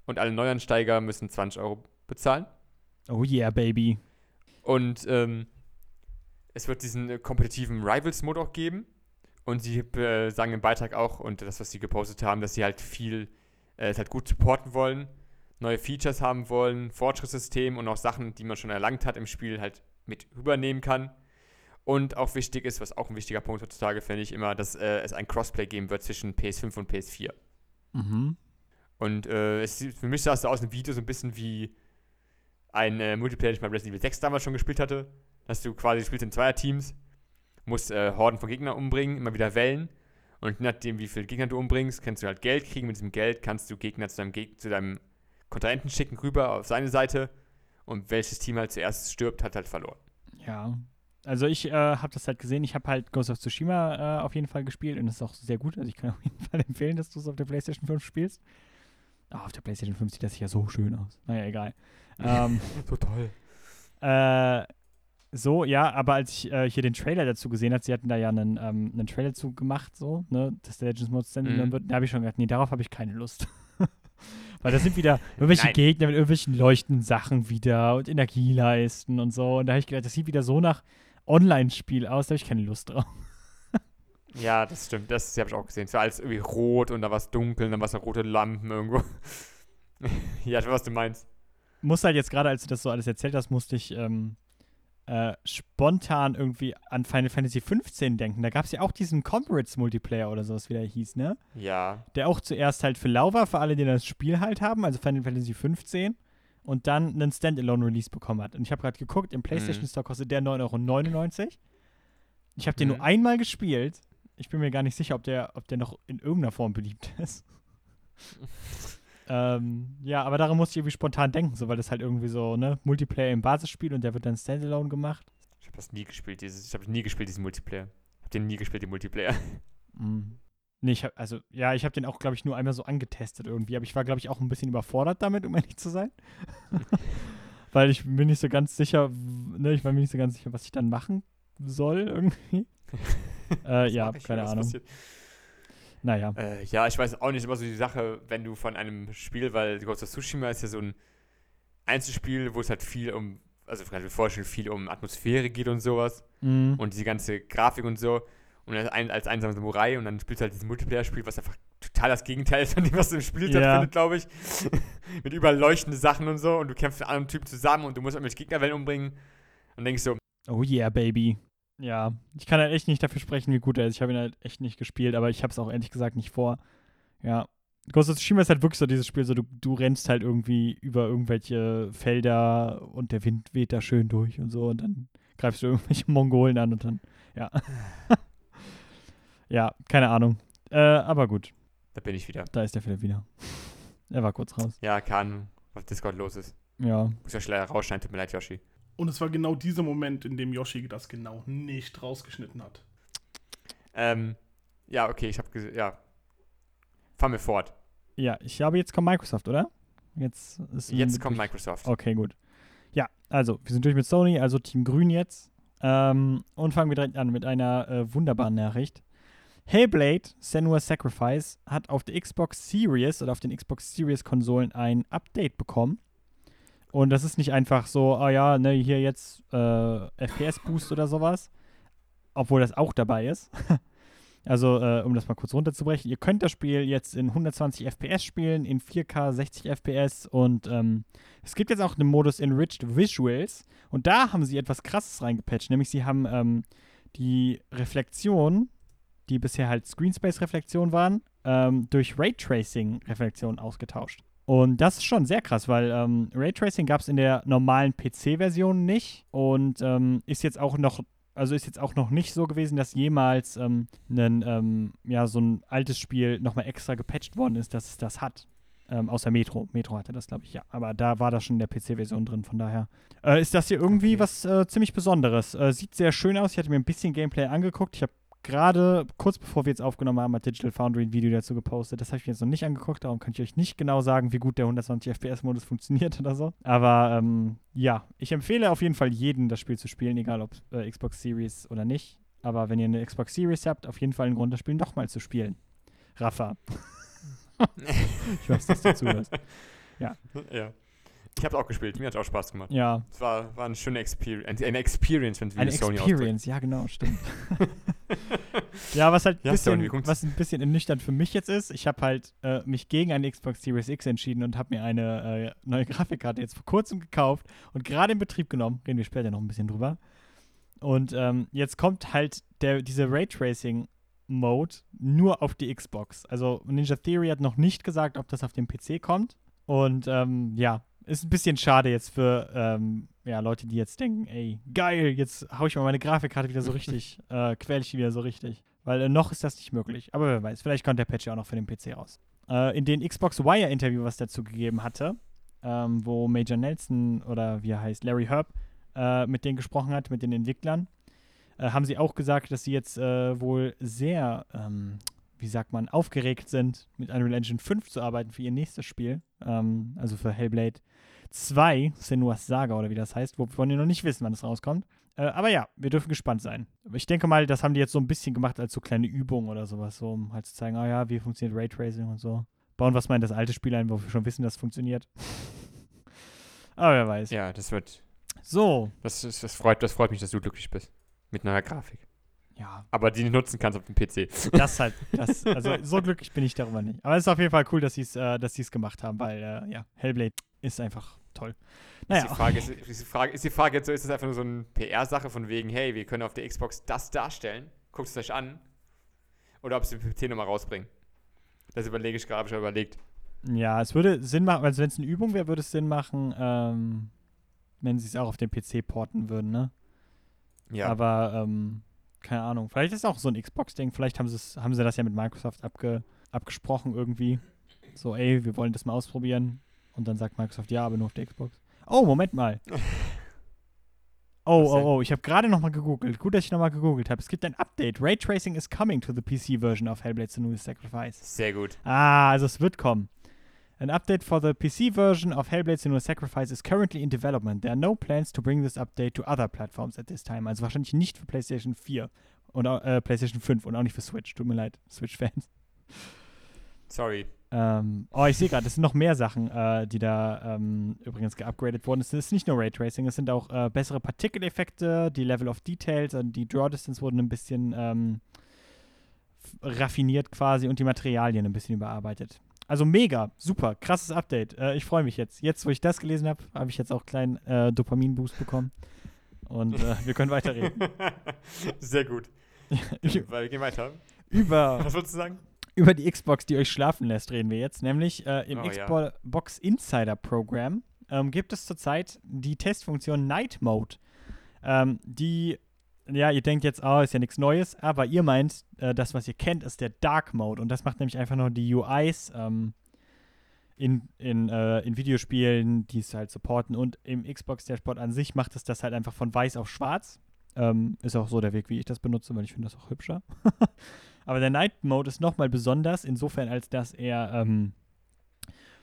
S2: Und alle Neuansteiger müssen 20 Euro bezahlen.
S3: Oh yeah, baby.
S2: Und ähm, es wird diesen äh, kompetitiven Rivals-Mode auch geben. Und sie äh, sagen im Beitrag auch, und das, was sie gepostet haben, dass sie halt viel, äh, es halt gut supporten wollen, neue Features haben wollen, Fortschrittssystem und auch Sachen, die man schon erlangt hat im Spiel, halt mit übernehmen kann. Und auch wichtig ist, was auch ein wichtiger Punkt heutzutage finde ich immer, dass äh, es ein Crossplay geben wird zwischen PS5 und PS4.
S3: Mhm.
S2: Und äh, es sieht, für mich sah es so aus dem Video so ein bisschen wie ein äh, Multiplayer, den ich bei Resident Evil 6 damals schon gespielt hatte. Dass du quasi spielst in Zweierteams, musst äh, Horden von Gegnern umbringen, immer wieder Wellen. Und je nachdem, wie viele Gegner du umbringst, kannst du halt Geld kriegen. Mit diesem Geld kannst du Gegner zu deinem, Geg zu deinem Kontrahenten schicken, rüber auf seine Seite. Und welches Team halt zuerst stirbt, hat halt verloren.
S3: Ja. Also ich äh, habe das halt gesehen. Ich habe halt Ghost of Tsushima äh, auf jeden Fall gespielt und das ist auch sehr gut. Also ich kann auf jeden Fall empfehlen, dass du es auf der PlayStation 5 spielst. Ah, auf der PlayStation 5 sieht das ja so schön aus. Naja, egal. ähm,
S2: So toll.
S3: äh, so, ja, aber als ich äh, hier den Trailer dazu gesehen habe, sie hatten da ja einen, ähm, einen Trailer zu gemacht, so, ne, dass der Legends Mode Stand
S2: Mhm.
S3: wird, da habe ich schon gedacht, nee, darauf habe ich keine Lust. Weil das sind wieder irgendwelche
S2: Nein.
S3: Gegner mit irgendwelchen leuchtenden Sachen wieder und Energieleisten und so. Und da habe ich gedacht, das sieht wieder so nach Online-Spiel aus, da habe ich keine Lust drauf.
S2: Ja, das stimmt. Das habe ich auch gesehen. Es war alles irgendwie rot und da war es dunkel und dann war es rote Lampen irgendwo. ja, ich weiß, was du meinst.
S3: Muss halt jetzt gerade, als du das so alles erzählt hast, musste ich ähm, äh, spontan irgendwie an Final Fantasy 15 denken. Da gab es ja auch diesen Comrades-Multiplayer oder sowas, wie der hieß, ne?
S2: Ja.
S3: Der auch zuerst halt für lau war, für alle, die das Spiel halt haben, also Final Fantasy 15 und dann einen Standalone-Release bekommen hat. Und ich habe gerade geguckt, im PlayStation
S2: Mhm.
S3: Store kostet der 9,99 Euro. Ich habe den
S2: Mhm.
S3: nur einmal gespielt. Ich bin mir gar nicht sicher, ob der, ob der noch in irgendeiner Form beliebt ist. ähm, ja, aber daran musste ich irgendwie spontan denken, so weil das halt irgendwie so, ne, Multiplayer im Basisspiel und der wird dann Standalone gemacht.
S2: Ich habe das nie gespielt, dieses, ich habe nie gespielt, diesen Multiplayer. Ich habe den nie gespielt, den Multiplayer.
S3: Mhm. Nee, ich hab, also, ja, ich habe den auch, glaube ich, nur einmal so angetestet irgendwie, aber ich war, glaube ich, auch ein bisschen überfordert damit, um ehrlich zu sein. Weil ich bin nicht so ganz sicher, ne, ich war mir nicht so ganz sicher, was ich dann machen soll irgendwie. äh, ja, keine Ahnung.
S2: passiert?
S3: Naja.
S2: Äh, ja, ich weiß auch nicht immer so die Sache, wenn du von einem Spiel, weil Ghost of Tsushima ist ja so ein Einzelspiel, wo es halt viel um, also kann ich mir vorstellen, viel um Atmosphäre geht und sowas
S3: Mhm.
S2: und diese ganze Grafik und so. Und als, ein, als einsamer Samurai und dann spielst du halt dieses Multiplayer-Spiel, was einfach total das Gegenteil ist von dem, was du im Spiel
S3: Ja.
S2: stattfindet, glaube ich. Mit überall leuchtende Sachen und so und du kämpfst mit anderen Typen zusammen und du musst irgendwelche Gegnerwellen umbringen. Und denkst so,
S3: Oh yeah, baby. Ja, ich kann halt echt nicht dafür sprechen, wie gut er ist. Ich habe ihn halt echt nicht gespielt, aber ich habe es auch ehrlich gesagt nicht vor. Ja. Ghost of Tsushima ist halt wirklich so dieses Spiel, so du, du rennst halt irgendwie über irgendwelche Felder und der Wind weht da schön durch und so und dann greifst du irgendwelche Mongolen an und dann, ja. ja, keine Ahnung. Äh, aber gut,
S2: da bin ich wieder.
S3: da ist der Philipp wieder. Er war kurz raus.
S2: Ja, kann, was Discord los ist.
S3: Ja.
S2: Muss ja schneller rausschneiden, tut mir leid, Yoshi.
S1: Und es war genau dieser Moment, in dem Yoshi das genau nicht rausgeschnitten hat.
S2: Ähm, ja, okay, ich habe ja. Fahren wir fort.
S3: Ja, ich glaube, jetzt kommt Microsoft, oder? Jetzt ist
S2: Jetzt kommt Microsoft.
S3: Okay, gut. Ja, also, wir sind durch mit Sony, also Team Grün jetzt. Ähm, und fangen wir direkt an mit einer äh, wunderbaren Nachricht. Hellblade Senua's Sacrifice hat auf der Xbox Series oder auf den Xbox Series Konsolen ein Update bekommen. Und das ist nicht einfach so, ah ja, ne, hier jetzt äh, FPS-Boost oder sowas. Obwohl das auch dabei ist. also, äh, um das mal kurz runterzubrechen, ihr könnt das Spiel jetzt in 120 FPS spielen, in 4K 60 FPS und ähm, es gibt jetzt auch einen Modus Enriched Visuals und da haben sie etwas krasses reingepatcht, nämlich sie haben ähm, die Reflexion, die bisher halt Screenspace-Reflexion waren, ähm, durch Raytracing-Reflexion ausgetauscht. Und das ist schon sehr krass, weil ähm, Raytracing gab es in der normalen PC-Version nicht und ähm, ist jetzt auch noch, also ist jetzt auch noch nicht so gewesen, dass jemals ähm, ein, ähm, ja, so ein altes Spiel nochmal extra gepatcht worden ist, dass es das hat. Ähm, außer Metro. Metro hatte das, glaube ich, ja. Aber da war das schon in der PC-Version drin, von daher. Äh, ist das hier irgendwie
S2: Okay.
S3: was äh, ziemlich Besonderes. Äh, sieht sehr schön aus. Ich hatte mir ein bisschen Gameplay angeguckt. Ich habe gerade, kurz bevor wir jetzt aufgenommen haben, hat Digital Foundry ein Video dazu gepostet. Das habe ich mir jetzt noch nicht angeguckt, darum kann ich euch nicht genau sagen, wie gut der 120 FPS-Modus funktioniert oder so. Aber ähm, ja, ich empfehle auf jeden Fall jedem, das Spiel zu spielen, egal ob äh, Xbox Series oder nicht. Aber wenn ihr eine Xbox Series habt, auf jeden Fall einen Grund, das Spiel nochmal zu spielen. Rafa. ich weiß, dass du zuhörst.
S2: ja. Ich habe auch gespielt, mir hat auch Spaß gemacht.
S3: Ja,
S2: Es war, war eine schöne Experience, eine Experience, wenn es
S3: eine
S2: Sony
S3: Experience, ja genau, stimmt. ja, was halt ein
S2: Ja,
S3: bisschen,
S2: kommt's?
S3: was ein bisschen ernüchternd für mich jetzt ist, ich habe halt äh, mich gegen eine Xbox Series X entschieden und habe mir eine äh, neue Grafikkarte jetzt vor kurzem gekauft und gerade in Betrieb genommen. Reden wir später noch ein bisschen drüber. Und ähm, jetzt kommt halt der, diese Raytracing Mode nur auf die Xbox. Also Ninja Theory hat noch nicht gesagt, ob das auf dem PC kommt. Und ähm, ja, ist ein bisschen schade jetzt für ähm, ja, Leute, die jetzt denken, ey, geil, jetzt hau ich mal meine Grafikkarte wieder so richtig, äh, quäl ich die wieder so richtig. Weil äh, noch ist das nicht möglich. Aber wer weiß, vielleicht kommt der Patch ja auch noch für den PC raus. Äh, in den Xbox Wire-Interview, was dazu gegeben hatte, ähm, wo Major Nelson oder wie er heißt, Larry Herb, äh, mit denen gesprochen hat, mit den Entwicklern, äh, haben sie auch gesagt, dass sie jetzt äh, wohl sehr, ähm, wie sagt man, aufgeregt sind, mit Unreal Engine 5 zu arbeiten für ihr nächstes Spiel. Ähm, also für Hellblade 2, Senua's Saga oder wie das heißt, wovon wir noch nicht wissen, wann es rauskommt. Äh, aber ja, wir dürfen gespannt sein. Ich denke mal, das haben die jetzt so ein bisschen gemacht als so kleine Übung oder sowas, so um halt zu zeigen, ah ja, wie funktioniert Raytracing und so. Bauen was mal in das alte Spiel ein, wo wir schon wissen, dass es funktioniert. aber wer weiß.
S2: Ja, das wird.
S3: So,
S2: Das, ist, das, freut, das freut mich, dass du glücklich bist. Mit neuer Grafik.
S3: Ja,
S2: Aber die nicht nutzen kannst auf dem PC.
S3: das halt, das, also so glücklich bin ich darüber nicht. Aber es ist auf jeden Fall cool, dass sie es äh, sie's gemacht haben, weil, äh, ja, Hellblade ist einfach toll.
S2: Ist,
S3: Naja,
S2: die Frage, ist, ist, die Frage, ist die Frage jetzt so, ist das einfach nur so eine PR-Sache von wegen, hey, wir können auf der Xbox das darstellen, guckt es euch an, oder ob sie den PC nochmal rausbringen. Das überlege ich gerade, habe ich schon überlegt.
S3: ja, es würde Sinn machen, also wenn es eine Übung wäre, würde es Sinn machen, ähm, wenn sie es auch auf den PC porten würden, ne?
S2: Ja,
S3: Aber, ähm, keine Ahnung. Vielleicht ist es auch so ein Xbox-Ding. Vielleicht haben, haben sie das ja mit Microsoft abge, abgesprochen irgendwie. So, ey, wir wollen das mal ausprobieren. Und dann sagt Microsoft, ja, aber nur auf der Xbox. Oh, Moment mal. Oh, oh, oh, ich habe gerade nochmal gegoogelt. Gut, dass ich nochmal gegoogelt habe. Es gibt ein Update. Raytracing is coming to the PC version of Hellblade Senua's Sacrifice.
S2: sehr gut.
S3: Ah, also es wird kommen. An update for the PC version of Hellblade Senua's Sacrifice is currently in development. There are no plans to bring this update to other platforms at this time. Also wahrscheinlich nicht für PlayStation 4 und äh, PlayStation 5 und auch nicht für Switch. Tut mir leid, Switch-Fans.
S2: Sorry.
S3: Ähm, oh, ich sehe gerade, es sind noch mehr Sachen, äh, die da ähm, übrigens geupgradet wurden. Es ist nicht nur Raytracing, es sind auch äh, bessere Partikeleffekte, die Level of Details und die Draw Distance wurden ein bisschen ähm, raffiniert quasi und die Materialien ein bisschen überarbeitet. Also mega, super, krasses Update. Äh, ich freue mich jetzt. Jetzt, wo ich das gelesen habe, habe ich jetzt auch einen kleinen äh, Dopamin-Boost bekommen. Und äh, wir können weiterreden.
S2: sehr gut. Weil wir gehen weiter.
S3: Über
S2: Was würdest du sagen?
S3: über die Xbox, die euch schlafen lässt, reden wir jetzt. Nämlich äh, im
S2: Oh, ja.
S3: Xbox Insider Program ähm, gibt es zurzeit die Testfunktion Night Mode. Ähm, die, ja, ihr denkt jetzt, oh, ist ja nichts Neues, aber ihr meint, äh, das, was ihr kennt, ist der Dark Mode. Und das macht nämlich einfach nur die UIs ähm, in, in, äh, in Videospielen, die es halt supporten. Und im Xbox Dashboard an sich macht es das halt einfach von weiß auf schwarz. Ähm, ist auch so der Weg, wie ich das benutze, weil ich finde das auch hübscher. Aber der Night Mode ist nochmal besonders, insofern, als dass er ähm,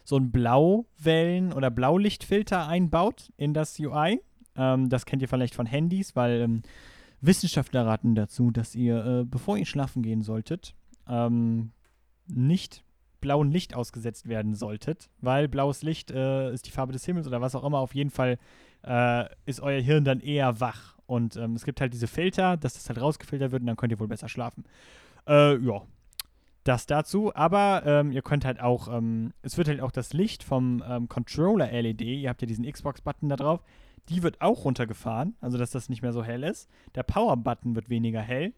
S3: so ein Blauwellen- oder Blaulichtfilter einbaut in das UI. Ähm, das kennt ihr vielleicht von Handys, weil ähm, Wissenschaftler raten dazu, dass ihr, äh, bevor ihr schlafen gehen solltet, ähm, nicht blauen Licht ausgesetzt werden solltet, weil blaues Licht äh, ist die Farbe des Himmels oder was auch immer. Auf jeden Fall äh, ist euer Hirn dann eher wach. Und ähm, es gibt halt diese Filter, dass das halt rausgefiltert wird und dann könnt ihr wohl besser schlafen. Äh, ja. Das dazu, aber ähm, ihr könnt halt auch, ähm, es wird halt auch das Licht vom ähm, Controller-LED, ihr habt ja diesen Xbox-Button da drauf, die wird auch runtergefahren, also dass das nicht mehr so hell ist. Der Power-Button wird weniger hell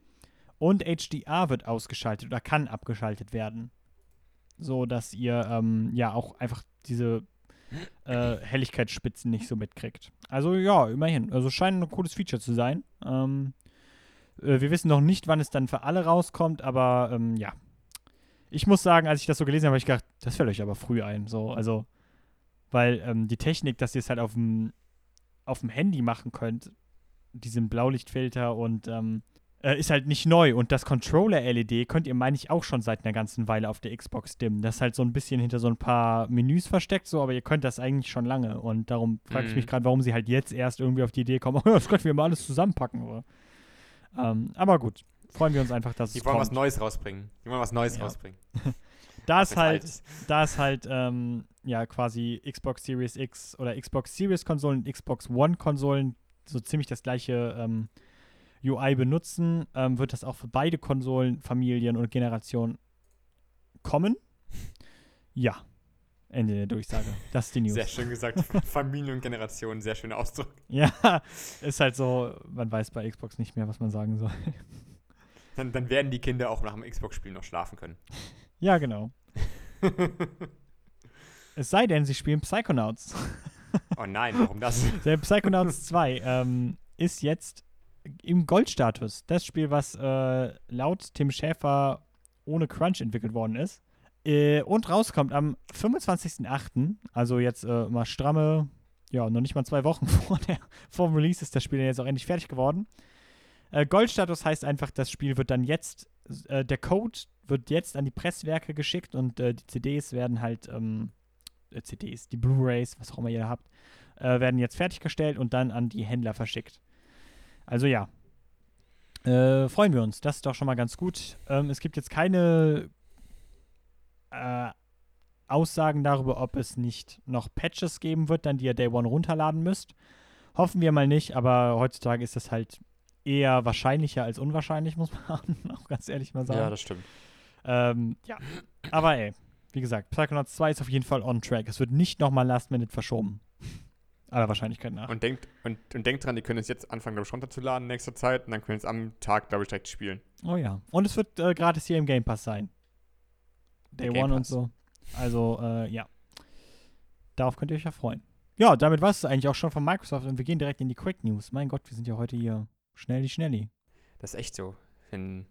S3: und HDR wird ausgeschaltet oder kann abgeschaltet werden. So dass ihr ähm, ja auch einfach diese äh, Helligkeitsspitzen nicht so mitkriegt. Also ja, immerhin. Also scheint ein cooles Feature zu sein. Ähm, äh, wir wissen noch nicht, wann es dann für alle rauskommt, aber ähm, ja. Ich muss sagen, als ich das so gelesen habe, habe ich gedacht, das fällt euch aber früh ein. So, also, weil ähm, die Technik, dass ihr es halt auf dem auf dem Handy machen könnt, diesen Blaulichtfilter und ähm, äh, ist halt nicht neu. Und das Controller-LED könnt ihr, meine ich, auch schon seit einer ganzen Weile auf der Xbox dimmen. Das ist halt so ein bisschen hinter so ein paar Menüs versteckt, so, aber ihr könnt das eigentlich schon lange. Und darum frage ich
S2: Mhm.
S3: mich gerade, warum sie halt jetzt erst irgendwie auf die Idee kommen, oh, das könnten wir mal alles zusammenpacken. Oder? Ähm, aber gut, freuen wir uns einfach, dass
S2: Die
S3: es
S2: wollen
S3: kommt.
S2: was Neues rausbringen. Die wollen was Neues
S3: Ja.
S2: rausbringen.
S3: da ist halt, da ist halt, ähm, ja, quasi Xbox Series X oder Xbox Series Konsolen und Xbox One Konsolen so ziemlich das gleiche ähm, UI benutzen, ähm, wird das auch für beide Konsolen, Familien und Generationen kommen. Ja. Ende der Durchsage. Das ist die News.
S2: Sehr schön gesagt. Familie und Generation, sehr schöner Ausdruck.
S3: Ja, ist halt so, man weiß bei Xbox nicht mehr, was man sagen soll.
S2: Dann, dann werden die Kinder auch nach dem Xbox-Spiel noch schlafen können.
S3: Ja, genau. Es sei denn, sie spielen Psychonauts.
S2: oh nein, warum das?
S3: Der Psychonauts 2 ähm, ist jetzt im Goldstatus. Das Spiel, was äh, laut Tim Schäfer ohne Crunch entwickelt worden ist. Äh, und rauskommt am 25.08., also jetzt äh, mal stramme, ja, noch nicht mal zwei Wochen vor, der, vor dem Release ist das Spiel jetzt auch endlich fertig geworden. Äh, Goldstatus heißt einfach, das Spiel wird dann jetzt, äh, der Code wird jetzt an die Presswerke geschickt und äh, die CDs werden halt, ähm, äh, CDs, die Blu-Rays, was auch immer ihr habt, äh, werden jetzt fertiggestellt und dann an die Händler verschickt. Also ja. Äh, freuen wir uns. Das ist doch schon mal ganz gut. Ähm, es gibt jetzt keine äh, Aussagen darüber, ob es nicht noch Patches geben wird, dann die ihr Day One runterladen müsst. Hoffen wir mal nicht, aber heutzutage ist das halt eher wahrscheinlicher als unwahrscheinlich, muss man auch ganz ehrlich mal sagen.
S2: Ja, das stimmt.
S3: Ähm, ja, aber ey, wie gesagt, Psychonauts 2 ist auf jeden Fall on track. Es wird nicht nochmal Last Minute verschoben. Aller Wahrscheinlichkeit nach.
S2: Und denkt, und, und denkt dran, die können es jetzt anfangen, glaube ich, runterzuladen in nächster Zeit und dann können wir es am Tag, glaube ich, direkt spielen.
S3: Oh ja. Und es wird äh, gratis hier im Game Pass sein. Day
S2: Game
S3: One und
S2: Pass.
S3: so. Also, äh, ja. Darauf könnt ihr euch ja freuen. Ja, damit war es eigentlich auch schon von Microsoft und wir gehen direkt in die Quick News. Mein Gott, wir sind ja heute hier schnelli schnelli.
S2: Das ist echt so. Wenn,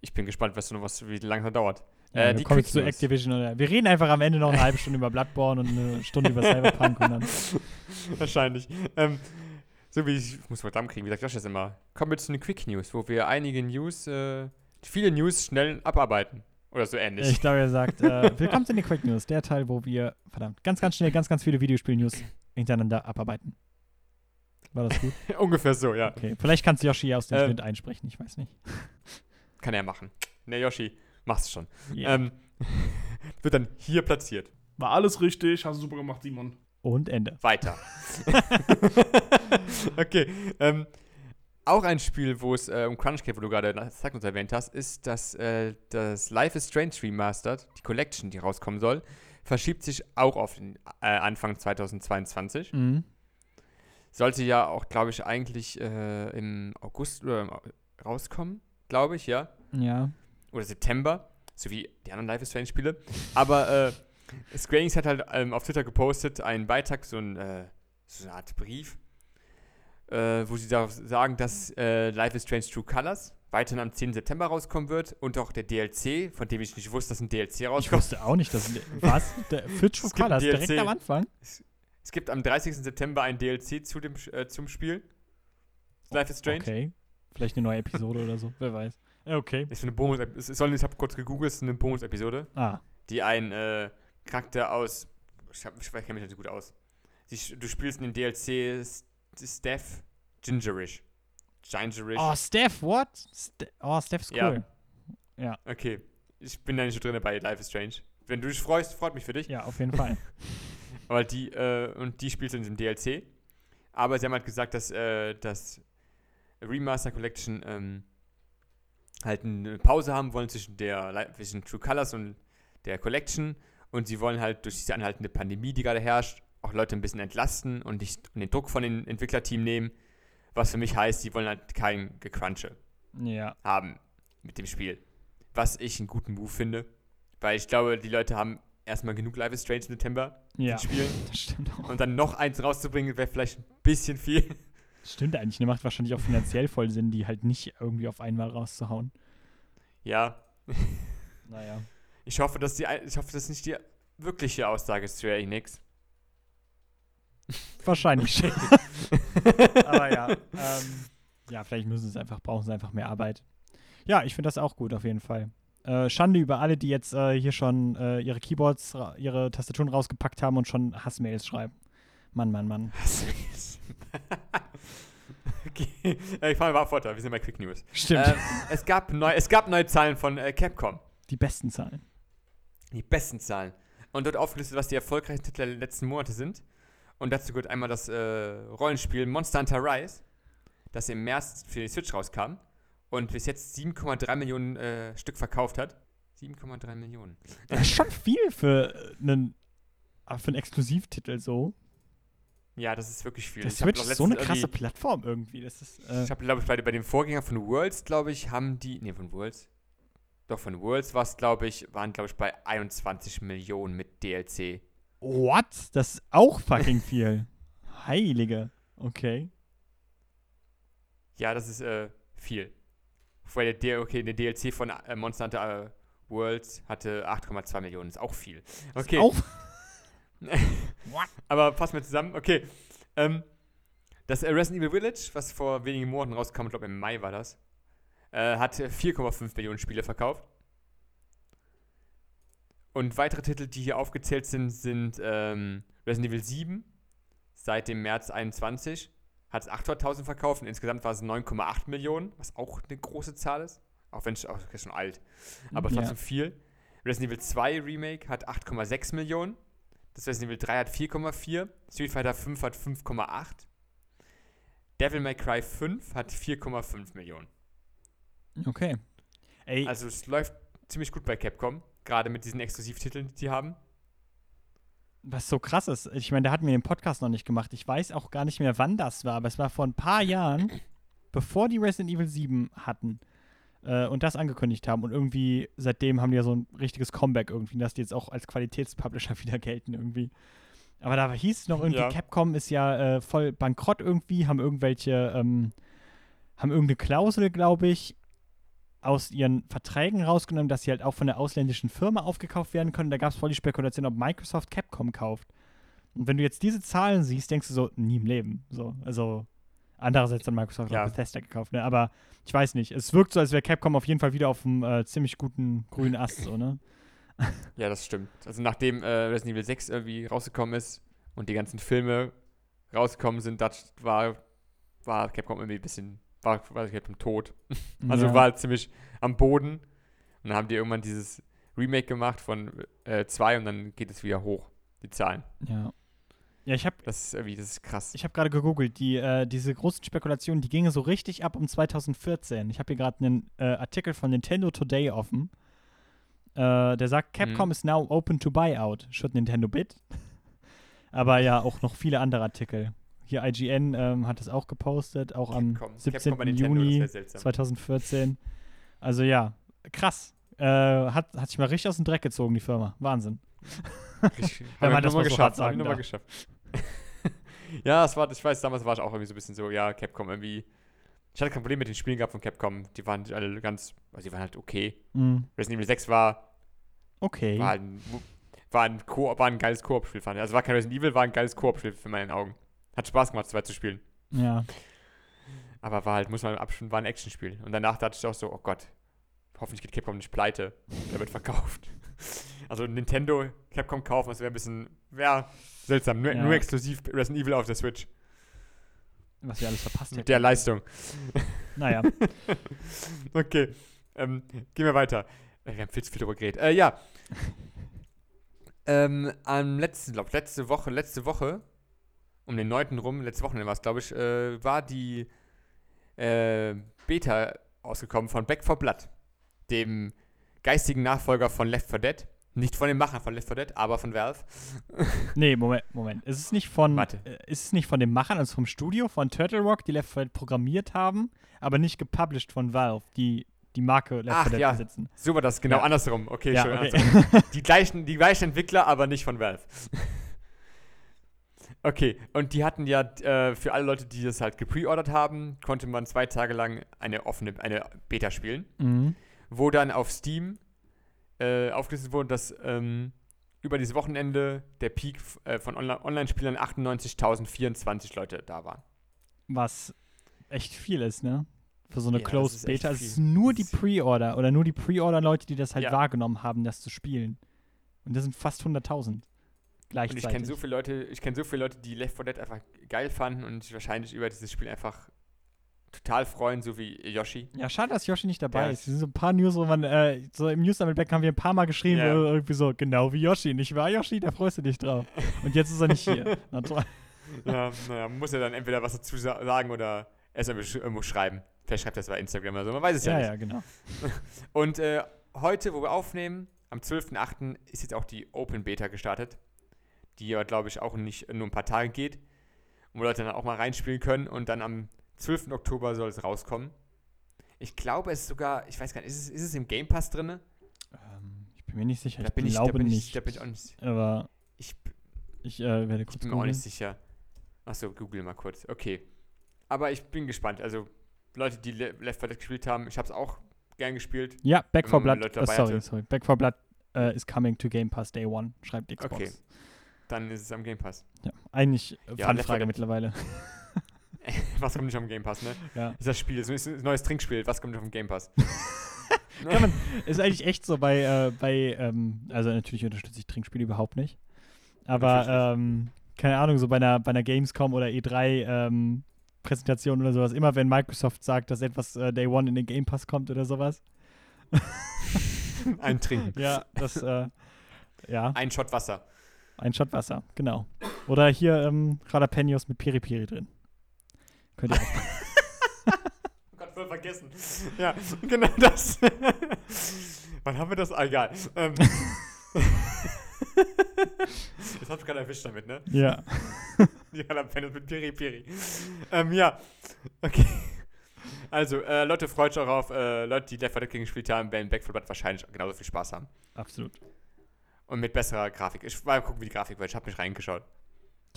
S2: ich bin gespannt, was noch was, wie lange das dauert.
S3: Ja,
S2: Äh,
S3: wir
S2: die
S3: kommen zu. Activision oder wir reden einfach am Ende noch eine halbe Stunde über Bloodborne und eine Stunde über Cyberpunk und dann.
S2: Wahrscheinlich. Ähm, so wie ich, ich muss mal zusammenkriegen, wie sagt Josh das immer? Kommen wir zu den Quick News, wo wir einige News, äh, viele News schnell abarbeiten. Oder so ähnlich.
S3: Ich glaube, er sagt, äh, willkommen zu den Quick News, der Teil, wo wir, verdammt, ganz, ganz schnell ganz, ganz viele Videospiel-News hintereinander abarbeiten. War das gut?
S2: Ungefähr so, ja.
S3: Okay, vielleicht kannst du Yoshi aus dem
S2: Ähm.
S3: Schnitt einsprechen, ich weiß nicht.
S2: Kann er machen. Ne, Yoshi, mach's schon.
S3: Yeah.
S2: Ähm, wird dann hier platziert.
S1: War alles richtig, hast du super gemacht, Simon.
S3: Und Ende.
S2: Weiter. okay. Ähm, auch ein Spiel, wo es äh, um Crunch geht, wo du gerade Psychonauts erwähnt hast, ist, dass äh, das Life is Strange Remastered, die Collection, die rauskommen soll, verschiebt sich auch auf den äh, Anfang 2022.
S3: Mhm.
S2: Sollte ja auch, glaube ich, eigentlich äh, im August oder im Au- rauskommen, glaube ich, ja.
S3: Ja.
S2: Oder September, so wie die anderen Life is Strange Spiele. Aber äh, Square hat halt ähm, auf Twitter gepostet einen Beitrag, so, ein, äh, so eine Art Brief, äh, wo sie da sagen, dass äh, Life is Strange True Colors weiterhin am 10. September rauskommen wird und auch der DLC, von dem ich nicht wusste, dass ein DLC
S3: Ich
S2: rauskommt.
S3: wusste auch nicht, dass. Was? Der, für True
S2: Es
S3: Colors, direkt am Anfang?
S2: Es gibt am 30. September ein DLC zu dem, äh, zum Spiel. Life is Strange.
S3: Okay. Vielleicht eine neue Episode oder so, wer weiß. Ja, Okay.
S2: Ist eine Bonus, es soll, ich habe kurz gegoogelt, es ist eine Bonus-Episode.
S3: Ah,
S2: die ein äh, Charakter aus. Ich, hab- ich kenne mich nicht so gut aus. Sie, du spielst in den DLC Steph Gingerish. Gingerish.
S3: Oh, Steph, what? Ste oh, Steph ist
S2: Ja.
S3: cool.
S2: Okay. Ich bin da nicht so drin bei Life is Strange. Wenn du dich freust, freut mich für dich.
S3: Ja, auf jeden Fall.
S2: Aber die, äh, und die spielst du in diesem DLC. Aber sie haben halt gesagt, dass äh, das Remaster Collection ähm, halt eine Pause haben wollen zwischen der zwischen True Colors und der Collection. Und sie wollen halt durch diese anhaltende Pandemie, die gerade herrscht, auch Leute ein bisschen entlasten und, nicht, und den Druck von den Entwicklerteam nehmen. Was für mich heißt, sie wollen halt kein Gecrunche
S3: ja.
S2: haben mit dem Spiel. Was ich einen guten Move finde. Weil ich glaube, die Leute haben erstmal genug Life is Strange im September
S3: Ja.
S2: zu spielen.
S3: Das stimmt auch.
S2: Und dann noch eins rauszubringen, wäre vielleicht ein bisschen viel.
S3: Stimmt eigentlich. Ne, macht wahrscheinlich auch finanziell voll Sinn, die halt nicht irgendwie auf einmal rauszuhauen.
S2: Ja,
S3: Naja.
S2: ich hoffe, dass die, ich hoffe, das ist nicht die wirkliche Aussage ist Square Enix.
S3: Wahrscheinlich schon. Aber ja. Ähm, ja, vielleicht müssen sie es einfach, brauchen sie einfach mehr Arbeit. Ja, ich finde das auch gut auf jeden Fall. Äh, Schande über alle, die jetzt äh, hier schon äh, ihre Keyboards, ihre Tastaturen rausgepackt haben und schon Hassmails schreiben. Mann, Mann, Mann.
S2: äh, ich fange mal weiter, wir sind bei Quick News.
S3: Stimmt.
S2: Ähm, es, gab neu, es gab neue Zahlen von äh, Capcom.
S3: die besten Zahlen.
S2: Die besten Zahlen. Und dort aufgelistet, was die erfolgreichsten Titel der letzten Monate sind. Und dazu gehört einmal das äh, Rollenspiel Monster Hunter Rise, das im März für die Switch rauskam und bis jetzt 7,3 Millionen äh, Stück verkauft hat. 7,3 Millionen.
S3: Das ist schon viel für einen, äh, für einen Exklusivtitel so.
S2: Ja, das ist wirklich viel.
S3: Der
S2: Ich
S3: Switch ist so eine krasse Plattform irgendwie. Das ist, äh,
S2: Ich habe, glaube ich, bei, bei dem Vorgänger von Worlds, glaube ich, haben die. Nee, von Worlds. Doch, von Worlds war es, glaube ich, waren, glaube ich, bei 21 Millionen mit DLC.
S3: what? Das ist auch fucking viel. Heilige. Okay.
S2: Ja, das ist äh, viel. Weil der, okay, der DLC von äh, Monster Hunter äh, Worlds hatte 8,2 Millionen. Ist auch viel. Okay.
S3: Auch
S2: Aber fassen wir zusammen. Okay. Ähm, das Resident Evil Village, was vor wenigen Monaten rauskam, ich glaube im Mai war das, äh, hat äh, 4,5 Millionen Spiele verkauft. Und weitere Titel, die hier aufgezählt sind, sind ähm, Resident Evil 7 seit dem März 21 hat es 800.000 verkauft und insgesamt war es 9,8 Millionen, was auch eine große Zahl ist. Auch wenn es schon alt, aber
S3: Ja.
S2: trotzdem viel. Resident Evil 2 Remake hat 8,6 Millionen. Das Resident Evil 3 hat 4,4. Street Fighter 5 hat 5,8. Devil May Cry 5 hat 4,5 Millionen.
S3: Okay. Ey,
S2: Also es läuft ziemlich gut bei Capcom, gerade mit diesen Exklusivtiteln, die die haben.
S3: was so krass ist, ich meine, da hatten wir den Podcast noch nicht gemacht. Ich weiß auch gar nicht mehr, wann das war, aber es war vor ein paar Jahren, bevor die Resident Evil 7 hatten äh, und das angekündigt haben. Und irgendwie seitdem haben die ja so ein richtiges Comeback irgendwie, dass die jetzt auch als Qualitätspublisher wieder gelten irgendwie. Aber da hieß es noch irgendwie,
S2: Ja.
S3: Capcom ist ja äh, voll bankrott irgendwie, haben irgendwelche, ähm, haben irgendeine Klausel, glaube ich, aus ihren Verträgen rausgenommen, dass sie halt auch von der ausländischen Firma aufgekauft werden können. Da gab es voll die Spekulation, ob Microsoft Capcom kauft. Und wenn du jetzt diese Zahlen siehst, denkst du so, nie im Leben. So, also andererseits hat Microsoft
S2: Ja.
S3: auch Bethesda gekauft, ne? Aber ich weiß nicht. Es wirkt so, als wäre Capcom auf jeden Fall wieder auf einem äh, ziemlich guten grünen Ast, so, ne?
S2: Ja, das stimmt. Also nachdem äh, Resident Evil 6 irgendwie rausgekommen ist und die ganzen Filme rausgekommen sind, das war, war Capcom irgendwie ein bisschen, war, war Capcom tot. Also
S3: ja.
S2: war halt ziemlich am Boden. Und dann haben die irgendwann dieses Remake gemacht von 2 und dann geht es wieder hoch, die Zahlen.
S3: Ja. Ja, ich habe
S2: Das ist irgendwie, das ist krass.
S3: Ich habe gerade gegoogelt, die, äh, diese großen Spekulationen, die gingen so richtig ab um 2014. Ich habe hier gerade einen äh, Artikel von Nintendo Today offen. Äh, der sagt, Capcom
S2: Mhm.
S3: is now open to buyout. Should Nintendo bid? Aber ja, auch noch viele andere Artikel. Hier IGN ähm, hat es auch gepostet, auch am
S2: Capcom.
S3: 17.
S2: Capcom bei Nintendo, das
S3: Juni
S2: wär seltsam.
S3: 2014. Also ja, krass. Äh, hat, hat sich mal richtig aus dem Dreck gezogen, die Firma. Wahnsinn.
S2: Richtig.
S3: Wenn
S2: Haben
S3: man
S2: wir
S3: das
S2: nur
S3: mal so
S2: geschafft,
S3: hart
S2: haben wir
S3: sagen
S2: mal
S3: darf.
S2: geschafft. ja, es war, ich weiß, damals war ich auch irgendwie so ein bisschen so, ja, Capcom irgendwie. Ich hatte kein Problem mit den Spielen gehabt von Capcom. Die waren alle ganz, also die waren halt okay.
S3: Mhm.
S2: Resident Evil 6 war,
S3: Okay.
S2: war, halt ein, war, ein Ko war ein geiles Koop-Spiel, fand ich. Also war kein Resident Evil, war ein geiles Koop-Spiel für meinen Augen. Hat Spaß gemacht, zwei zu spielen.
S3: Ja.
S2: Aber war halt, muss man abstimmen, war ein Actionspiel. Und danach dachte ich auch so, oh Gott, hoffentlich geht Capcom nicht pleite. Der wird verkauft. Also Nintendo, Capcom kaufen, das wäre ein bisschen, wäre seltsam. Nur,
S3: Ja.
S2: nur exklusiv Resident Evil auf der Switch.
S3: Was wir alles verpasst
S2: Mit
S3: hätten.
S2: der Leistung.
S3: Naja.
S2: Okay, ähm, gehen wir weiter. Äh, Wir haben viel zu viel darüber geredet. Äh, ja. ähm, am letzten, glaub, letzte Woche, letzte Woche, um den 9. rum, letzte Woche war es, glaube ich, äh, war die äh, Beta ausgekommen von Back 4 Blood, dem geistigen Nachfolger von Left 4 Dead. Nicht von den Machern von Left 4 Dead, aber von Valve.
S3: Nee, Moment, Moment. Ist es nicht von,
S2: Warte.
S3: äh, ist es nicht von den Machern, also vom Studio, von Turtle Rock, die Left 4 Dead programmiert haben, aber nicht gepublished von Valve, die die Marke Left
S2: Ach,
S3: 4 Dead
S2: ja.
S3: besitzen?
S2: So war das, genau
S3: Ja.
S2: andersrum. Okay,
S3: Ja,
S2: schön.
S3: okay.
S2: andersrum. Die gleichen, die gleichen Entwickler, aber nicht von Valve. Okay, und die hatten ja äh, für alle Leute, die das halt gepreordert haben, konnte man zwei Tage lang eine offene, eine Beta spielen,
S3: mhm.
S2: wo dann auf Steam äh, aufgelistet wurde, dass ähm, über dieses Wochenende der Peak äh, von Onli- Online-Spielern 98.024 Leute da waren.
S3: Was echt viel ist, ne? Für so eine
S2: Ja,
S3: Closed Beta. Es ist nur die Pre-Order oder nur die Pre-Order-Leute, die das halt
S2: Ja.
S3: wahrgenommen haben, das zu spielen. Und das sind fast 100.000.
S2: Und
S3: Gleichzeitig.
S2: ich kenne so viele Leute, ich kenne so viele Leute, die Left 4 Dead einfach geil fanden und sich wahrscheinlich über dieses Spiel einfach total freuen, so wie Yoshi.
S3: ja, schade, dass Yoshi nicht dabei
S2: Ja,
S3: ist. Es sind so ein paar News, wo man, äh, so im News damit Back haben wir ein paar Mal geschrieben,
S2: Ja.
S3: irgendwie so, genau wie Yoshi, nicht wahr, Yoshi? Da freust du dich drauf. Und jetzt ist er nicht hier. Na toll.
S2: ja, naja, muss ja dann entweder was dazu sa sagen oder erst irgendwo schreiben. Vielleicht schreibt das bei Instagram oder so, man weiß es ja,
S3: Ja,
S2: nicht.
S3: ja, genau.
S2: Und äh, heute, wo wir aufnehmen, am 12.08. ist jetzt auch die Open Beta gestartet, die aber, glaube ich, auch nicht nur ein paar Tage geht, wo Leute dann auch mal reinspielen können und dann am 12. Oktober soll es rauskommen. Ich glaube, es ist sogar, ich weiß gar nicht, ist es, ist es im Game Pass drin?
S3: Ähm, ich bin mir nicht sicher.
S2: Da
S3: Ich
S2: bin ich, da
S3: glaube
S2: bin ich,
S3: nicht.
S2: da bin ich auch nicht.
S3: Aber
S2: Ich,
S3: ich äh, werde kurz
S2: ich bin mir auch
S3: googeln.
S2: nicht sicher. Achso, google mal kurz. Okay. Aber ich bin gespannt. Also, Leute, die Le Left 4 Dead gespielt haben, ich habe es auch gern gespielt.
S3: Ja, Back
S2: Wenn
S3: 4
S2: man mal
S3: Blood.
S2: Dabei
S3: sorry,
S2: hatte.
S3: sorry. Back 4 Blood äh, is coming to Game Pass Day One, schreibt Xbox.
S2: Okay. Dann ist es am Game Pass.
S3: Ja, eigentlich äh,
S2: Ja,
S3: Fanfrage
S2: Left 4 Dead.
S3: mittlerweile.
S2: Was kommt nicht am Game Pass, ne?
S3: ja.
S2: Ist das Spiel, ist ein neues Trinkspiel, was kommt auf dem Game Pass?
S3: Kann man, ist eigentlich echt so bei, äh, bei ähm, also natürlich unterstütze ich Trinkspiele überhaupt nicht. Aber, ähm, keine Ahnung, so bei einer, bei einer Gamescom oder E3 ähm, Präsentation oder sowas, immer wenn Microsoft sagt, dass etwas äh, Day One in den Game Pass kommt oder sowas.
S2: Ein Trinken.
S3: Ja, das, äh, ja,
S2: Ein Shot Wasser.
S3: ein Shot Wasser, genau. Oder hier ähm, Jalapenos mit Piri Piri drin. Könnt ihr auch.
S2: Gott, voll vergessen. Ja, genau das. Wann haben wir das? Ah, egal. Ähm. Jetzt hab ich gerade erwischt damit, ne?
S3: ja.
S2: Die Jalapenos mit Piri Piri. Ähm, ja. Okay. Also, äh, Leute, freut euch auf. Äh, Leute, die Left 4 Dead gespielt haben, werden Back 4 Blood wahrscheinlich genauso viel Spaß haben.
S3: Absolut.
S2: Und mit besserer Grafik. Ich mal gucken, wie die Grafik wird. Ich habe mich reingeschaut.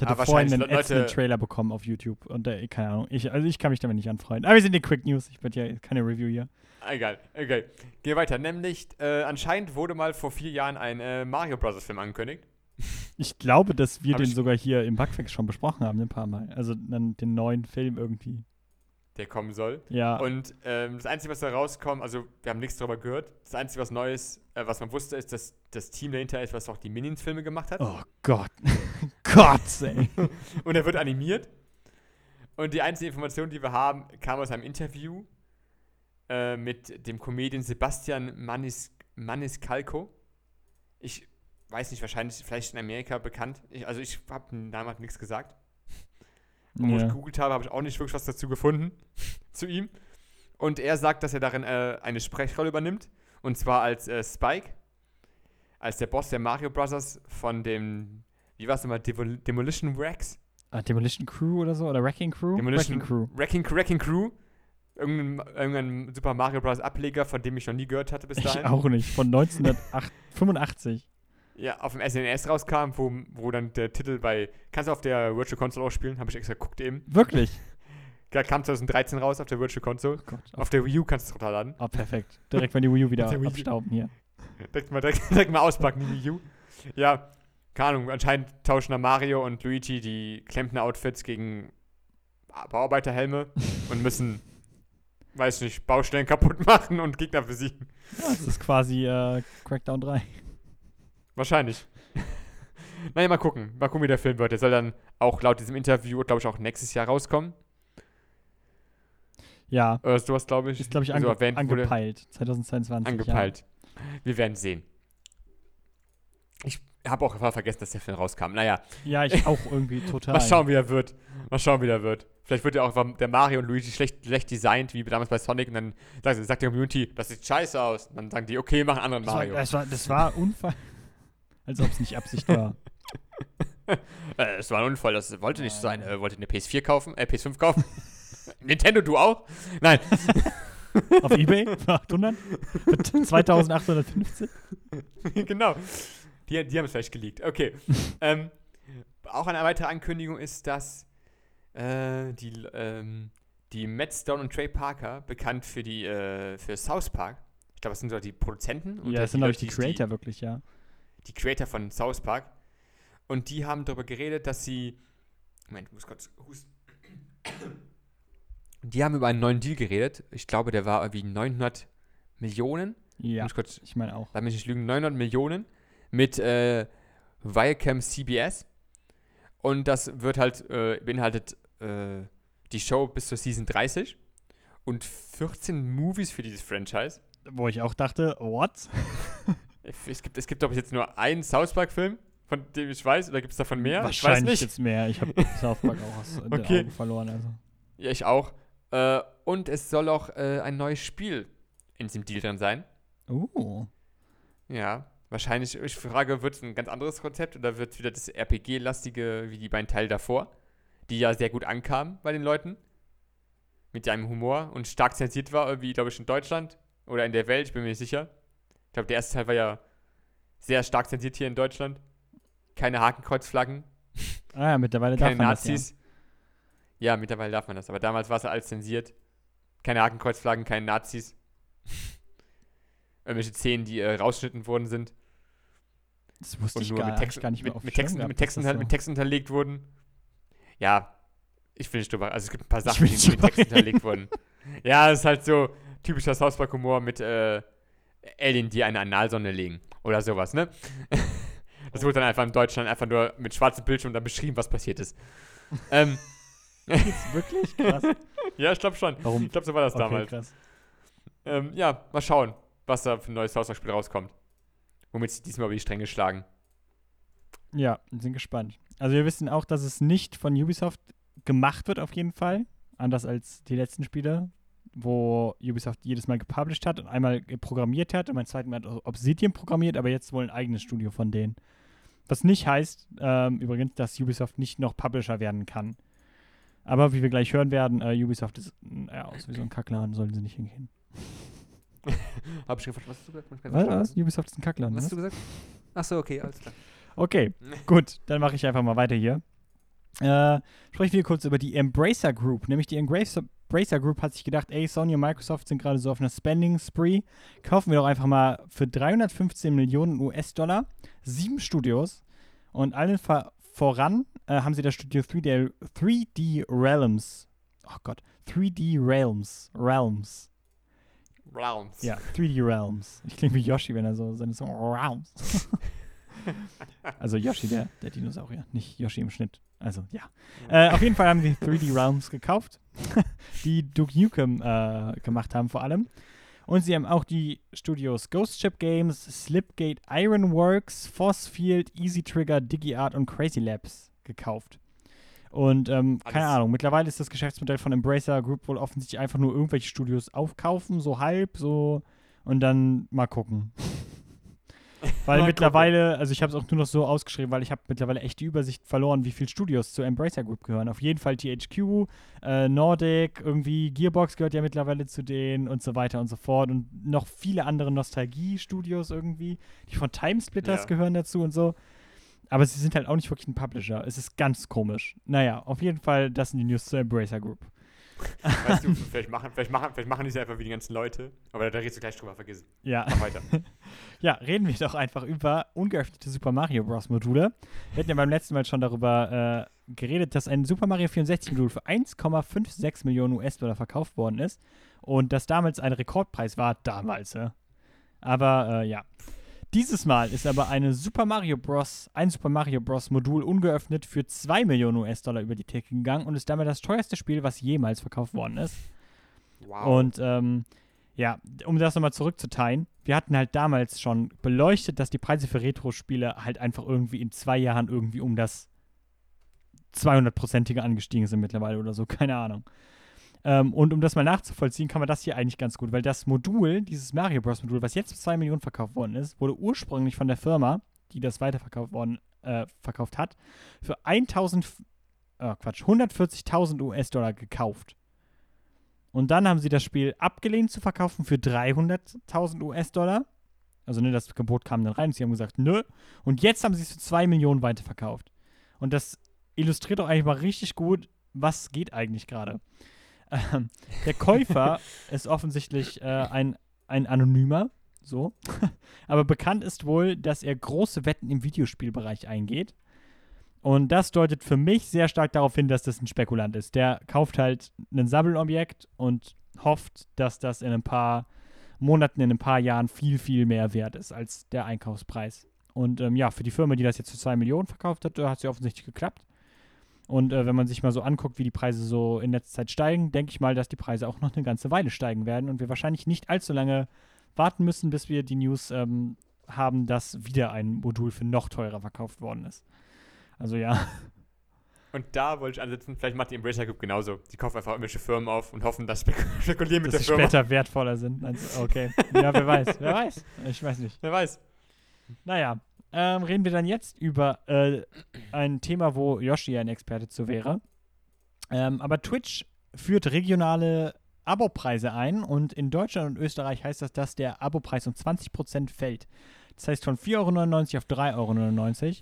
S3: Ich hatte
S2: Aber
S3: vorhin einen ätzenden
S2: Leute-
S3: Trailer bekommen auf YouTube und äh, keine Ahnung. Ich, also ich kann mich damit nicht anfreunden. Aber wir sind die Quick News. Ich bin ja keine Review hier.
S2: Egal, okay. Geh weiter. Nämlich, äh, anscheinend wurde mal vor vier Jahren ein äh, Mario Bros. Film angekündigt.
S3: Ich glaube, dass wir
S2: Hab
S3: den sogar hier im Bugfix schon besprochen haben, ein paar Mal. Also dann den neuen Film irgendwie.
S2: Der kommen soll.
S3: Ja.
S2: Und ähm, das Einzige, was da rauskommt, also wir haben nichts darüber gehört. Das Einzige, was Neues, äh, was man wusste, ist, dass das Team dahinter ist, was auch die Minions-Filme gemacht hat.
S3: oh Gott. Gott, ey.
S2: Und er wird animiert. Und die einzige Information, die wir haben, kam aus einem Interview äh, mit dem Comedian Sebastian Manis Maniscalco. Ich weiß nicht, wahrscheinlich vielleicht in Amerika bekannt. Ich, also ich habe den Namen nichts gesagt. Und wo ich
S3: Ja.
S2: gegoogelt habe, habe ich auch nicht wirklich was dazu gefunden zu ihm. Und er sagt, dass er darin äh, eine Sprechrolle übernimmt. Und zwar als äh, Spike, als der Boss der Mario Brothers von dem, wie war es nochmal, Devol Demolition Rex?
S3: Ah, Demolition Crew oder so? Oder Wrecking Crew?
S2: Demolition
S3: Wrecking Crew.
S2: Wrecking, Wrecking Crew. Irgendein, irgendein Super Mario Bros. Ableger, von dem ich noch nie gehört hatte bis
S3: Ich
S2: dahin.
S3: auch nicht. Von 1985.
S2: Ja, auf dem SNES rauskam, wo, wo dann der Titel bei. Kannst du auf der Virtual Console auch spielen? Habe ich extra geguckt eben.
S3: Wirklich?
S2: Da kam 2013 raus auf der Virtual Console.
S3: Oh Gott.
S2: Auf der Wii U kannst du es runterladen.
S3: Ah, perfekt. Direkt, wenn die Wii U wieder
S2: Wii U.
S3: abstauben hier.
S2: Direkt mal, direkt, direkt mal auspacken, die Wii U. Ja, keine Ahnung, anscheinend tauschen da Mario und Luigi die Klempner-Outfits gegen Bauarbeiterhelme und müssen, weiß nicht, Baustellen kaputt machen und Gegner besiegen.
S3: Ja, das ist quasi äh, Crackdown 3.
S2: Wahrscheinlich. naja, mal gucken. Mal gucken, wie der Film wird. Der soll dann auch laut diesem Interview, glaube ich, auch nächstes Jahr rauskommen.
S3: Ja,
S2: Oder sowas, glaube ich.
S3: ist, glaube ich,
S2: so
S3: ange
S2: erwähnt wurde.
S3: angepeilt. 2022.
S2: Angepeilt. Wir werden sehen. Ich habe auch ver- vergessen, dass der Film rauskam. Naja,
S3: Ja, ja ich auch irgendwie total.
S2: mal schauen, wie er wird. Mal schauen, wie der wird. Vielleicht wird ja auch der Mario und Luigi schlecht, schlecht designt, wie damals bei Sonic. Und dann sagt, sagt die Community, das sieht scheiße aus. Und dann sagen die, okay, mach einen anderen
S3: Das war,
S2: Mario.
S3: das war, das war Unfall. Als ob es nicht Absicht war.
S2: Äh, es war ein Unfall, das wollte nicht so sein. Äh, wollte eine PS4 kaufen, äh, PS5 kaufen. Nintendo, du auch? Nein.
S3: Auf Ebay für 800? Für 2850?
S2: genau. Die, die haben es vielleicht geleakt. Okay. ähm, auch eine weitere Ankündigung ist, dass äh, die, ähm, die Matt Stone und Trey Parker, bekannt für die äh, für South Park, ich glaube, das sind doch die Produzenten und
S3: Ja, das sind, glaube ich, die
S2: Leute,
S3: Creator wirklich, ja.
S2: Die Creator von South Park. Und die haben darüber geredet, dass sie. Moment, ich muss kurz husten. Die haben über einen neuen Deal geredet. Ich glaube, der war irgendwie 900 Millionen.
S3: Ja,
S2: Muss kurz,
S3: ich meine auch.
S2: lass mich nicht lügen, 900 Millionen mit äh, Viacom CBS. Und das wird halt, äh, beinhaltet äh, die Show bis zur Season 30 und 14 Movies für dieses Franchise.
S3: Wo ich auch dachte, what?
S2: Es gibt, es gibt doch jetzt nur einen South Park-Film, von dem ich weiß, oder gibt es davon mehr? ich weiß
S3: Wahrscheinlich
S2: nicht.
S3: jetzt mehr. Ich habe South Park auch aus den
S2: Okay.
S3: Augen verloren. Also.
S2: Ja, ich auch. Äh, und es soll auch äh, ein neues Spiel in diesem Deal drin sein.
S3: Uh.
S2: Ja, wahrscheinlich, ich frage, wird es ein ganz anderes Konzept oder wird es wieder das RPG-lastige wie die beiden Teile davor, die ja sehr gut ankamen bei den Leuten, mit einem Humor und stark zensiert war, wie glaube ich in Deutschland oder in der Welt, ich bin mir nicht sicher. Ich glaube, der erste Teil war ja sehr stark zensiert hier in Deutschland. Keine Hakenkreuzflaggen,
S3: Ah ja, mittlerweile darf
S2: keine
S3: man
S2: Nazis. Ja. mittlerweile darf man das, aber damals war es ja alles zensiert. Keine Hakenkreuzflaggen, keine Nazis. Irgendwelche Szenen, die äh, rausgeschnitten worden sind.
S3: Das, ja. das wusste
S2: und
S3: ich
S2: nur
S3: gar,
S2: mit, Texten,
S3: gar nicht mehr
S2: mit, mit, Texten,
S3: gehabt,
S2: mit, Texten,
S3: das
S2: mit
S3: so-
S2: Texten hinterlegt wurden. Ja, ich will nicht drüber. Also es gibt ein paar Sachen, die
S3: nicht
S2: mit Texten hinterlegt wurden. Ja, es ist halt so typischer South Park Humor mit äh, Alien, die eine Analsonne legen. Oder sowas, ne? Das wurde dann einfach in Deutschland einfach nur mit schwarzem Bildschirm dann beschrieben, was passiert ist. ähm,
S3: Jetzt wirklich? Krass.
S2: ja, ich glaube schon.
S3: Warum?
S2: Ich glaube, so war das
S3: Okay,
S2: damals.
S3: krass.
S2: Ähm, ja, mal schauen, was da für ein neues South Park-Spiel rauskommt. Womit sie diesmal über die Stränge schlagen.
S3: Ja, wir sind gespannt. Also wir wissen auch, dass es nicht von Ubisoft gemacht wird auf jeden Fall. anders als die letzten Spiele, wo Ubisoft jedes Mal gepublished hat und einmal programmiert hat und beim zweiten Mal hat Obsidian programmiert, aber jetzt wohl ein eigenes Studio von denen. Was nicht heißt, ähm, übrigens, dass Ubisoft nicht noch Publisher werden kann. Aber wie wir gleich hören werden, äh, Ubisoft ist ja, aus wie so ein Kackladen, sollen sie nicht hingehen.
S2: Hab ich gefragt, was hast du gesagt?
S3: Was, was? Ubisoft ist ein Kackladen.
S2: Was hast du gesagt? Achso, okay, alles klar.
S3: Okay, gut, dann mache ich einfach mal weiter hier. Äh, sprechen wir kurz über die Embracer Group. Nämlich die Embracer, Embracer Group hat sich gedacht, ey, Sony und Microsoft sind gerade so auf einer Spending Spree. Kaufen wir doch einfach mal für 315 Millionen US-Dollar sieben Studios. Und allen voran äh, haben sie das Studio 3D, 3D Realms. Oh Gott, 3D Realms. Realms.
S2: Realms.
S3: Ja, 3D Realms. Ich klinge wie Yoshi, wenn er so seine so Realms. also Yoshi, der, der Dinosaurier, nicht Yoshi im Schnitt. Also, ja. Äh, auf jeden Fall haben wir 3D Realms gekauft, die Duke Nukem äh, gemacht haben vor allem. Und sie haben auch die Studios Ghost Ship Games, Slipgate Ironworks, Forcefield, Easy Trigger, DigiArt und Crazy Labs gekauft. Und ähm, keine Ahnung, mittlerweile ist das Geschäftsmodell von Embracer Group wohl offensichtlich einfach nur irgendwelche Studios aufkaufen, so halb, so und dann mal gucken. Weil mittlerweile, also ich habe es auch nur noch so ausgeschrieben, weil ich habe mittlerweile echt die Übersicht verloren, wie viele Studios zur Embracer Group gehören. Auf jeden Fall THQ, äh, Nordic, irgendwie Gearbox gehört ja mittlerweile zu denen und so weiter und so fort. Und noch viele andere Nostalgie-Studios irgendwie. Die von Timesplitters ja. gehören dazu und so. Aber sie sind halt auch nicht wirklich ein Publisher. Es ist ganz komisch. Naja, auf jeden Fall, das sind die News zur Embracer Group.
S2: Weißt du, vielleicht machen, vielleicht, machen, vielleicht machen die es einfach wie die ganzen Leute, aber da redest du gleich drüber, vergessen.
S3: Ja. Mach weiter. ja, reden wir doch einfach über ungeöffnete Super Mario Bros. Module. Wir hatten ja beim letzten Mal schon darüber äh, geredet, dass ein Super Mario 64 Modul für 1,56 Millionen US-Dollar verkauft worden ist und das damals ein Rekordpreis war, damals, ja. Aber äh, ja. Dieses Mal ist aber eine Super Mario Bros., ein Super Mario Bros. Modul ungeöffnet für 2 Millionen US-Dollar über die Theke gegangen und ist damit das teuerste Spiel, was jemals verkauft worden ist. Wow. Und ähm, ja, um das nochmal zurückzuteilen, wir hatten halt damals schon beleuchtet, dass die Preise für Retro-Spiele halt einfach irgendwie in zwei Jahren irgendwie um das 200-prozentige angestiegen sind mittlerweile oder so, keine Ahnung. Ähm, und um das mal nachzuvollziehen, kann man das hier eigentlich ganz gut, weil das Modul, dieses Mario Bros. Modul, was jetzt für 2 Millionen verkauft worden ist, wurde ursprünglich von der Firma, die das weiterverkauft worden, äh, verkauft hat, für 1000, äh, Quatsch, 140.000 US-Dollar gekauft. Und dann haben sie das Spiel abgelehnt zu verkaufen für 300.000 US-Dollar. Also, ne, das Gebot kam dann rein und sie haben gesagt, nö. Und jetzt haben sie es für 2 Millionen weiterverkauft. Und das illustriert doch eigentlich mal richtig gut, was geht eigentlich gerade. Ähm, der Käufer ist offensichtlich äh, ein, ein Anonymer, so. Aber bekannt ist wohl, dass er große Wetten im Videospielbereich eingeht. Und das deutet für mich sehr stark darauf hin, dass das ein Spekulant ist. Der kauft halt ein Sammelobjekt und hofft, dass das in ein paar Monaten, in ein paar Jahren viel, viel mehr wert ist als der Einkaufspreis. Und ähm, ja, für die Firma, die das jetzt für 2 Millionen verkauft hat, hat es ja offensichtlich geklappt. Und äh, wenn man sich mal so anguckt, wie die Preise so in letzter Zeit steigen, denke ich mal, dass die Preise auch noch eine ganze Weile steigen werden und wir wahrscheinlich nicht allzu lange warten müssen, bis wir die News ähm, haben, dass wieder ein Modul für noch teurer verkauft worden ist. Also ja.
S2: Und da wollte ich ansetzen, vielleicht macht die Embracer Group genauso. Die kaufen einfach irgendwelche Firmen auf und hoffen, dass spek spekulieren mit dass der Firma.
S3: später wertvoller sind. Also, okay. ja, wer weiß. Wer weiß. Ich weiß nicht.
S2: Wer weiß.
S3: Naja, ähm, reden wir dann jetzt über äh, ein Thema, wo Yoshi ein Experte zu wäre. Ähm, aber Twitch führt regionale Abopreise ein und in Deutschland und Österreich heißt das, dass der Abopreis um 20% fällt. Das heißt von 4,99 Euro auf 3,99 Euro.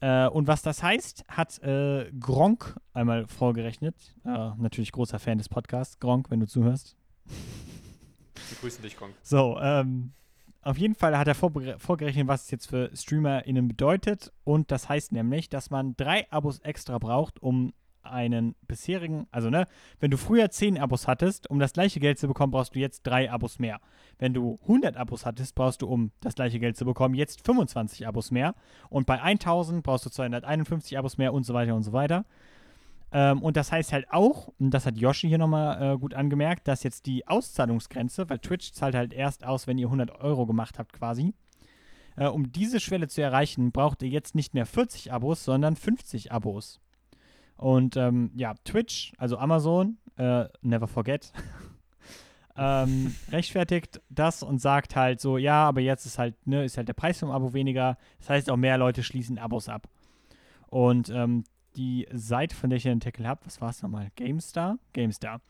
S3: Äh, und was das heißt, hat äh, Gronk einmal vorgerechnet. Äh, natürlich großer Fan des Podcasts. Gronk, wenn du zuhörst.
S2: Wir grüßen dich, Gronk.
S3: So, ähm, auf jeden Fall hat er vorgerechnet, was es jetzt für StreamerInnen bedeutet. Und das heißt nämlich, dass man drei Abos extra braucht, um einen bisherigen, also ne, wenn du früher zehn Abos hattest, um das gleiche Geld zu bekommen, brauchst du jetzt drei Abos mehr. Wenn du 100 Abos hattest, brauchst du, um das gleiche Geld zu bekommen, jetzt 25 Abos mehr. Und bei 1000 brauchst du 251 Abos mehr und so weiter und so weiter. Ähm, und das heißt halt auch, und das hat Yoshi hier nochmal äh, gut angemerkt, dass jetzt die Auszahlungsgrenze, weil Twitch zahlt halt erst aus, wenn ihr 100 Euro gemacht habt quasi. Äh, um diese Schwelle zu erreichen, braucht ihr jetzt nicht mehr 40 Abos, sondern 50 Abos. Und ähm, ja, Twitch, also Amazon, äh, never forget, ähm, rechtfertigt das und sagt halt so, ja, aber jetzt ist halt, ne, ist halt der Preis vom Abo weniger. Das heißt, auch mehr Leute schließen Abos ab. Und ähm, die Seite, von der ich den Artikel habe, was war es nochmal? GameStar? GameStar.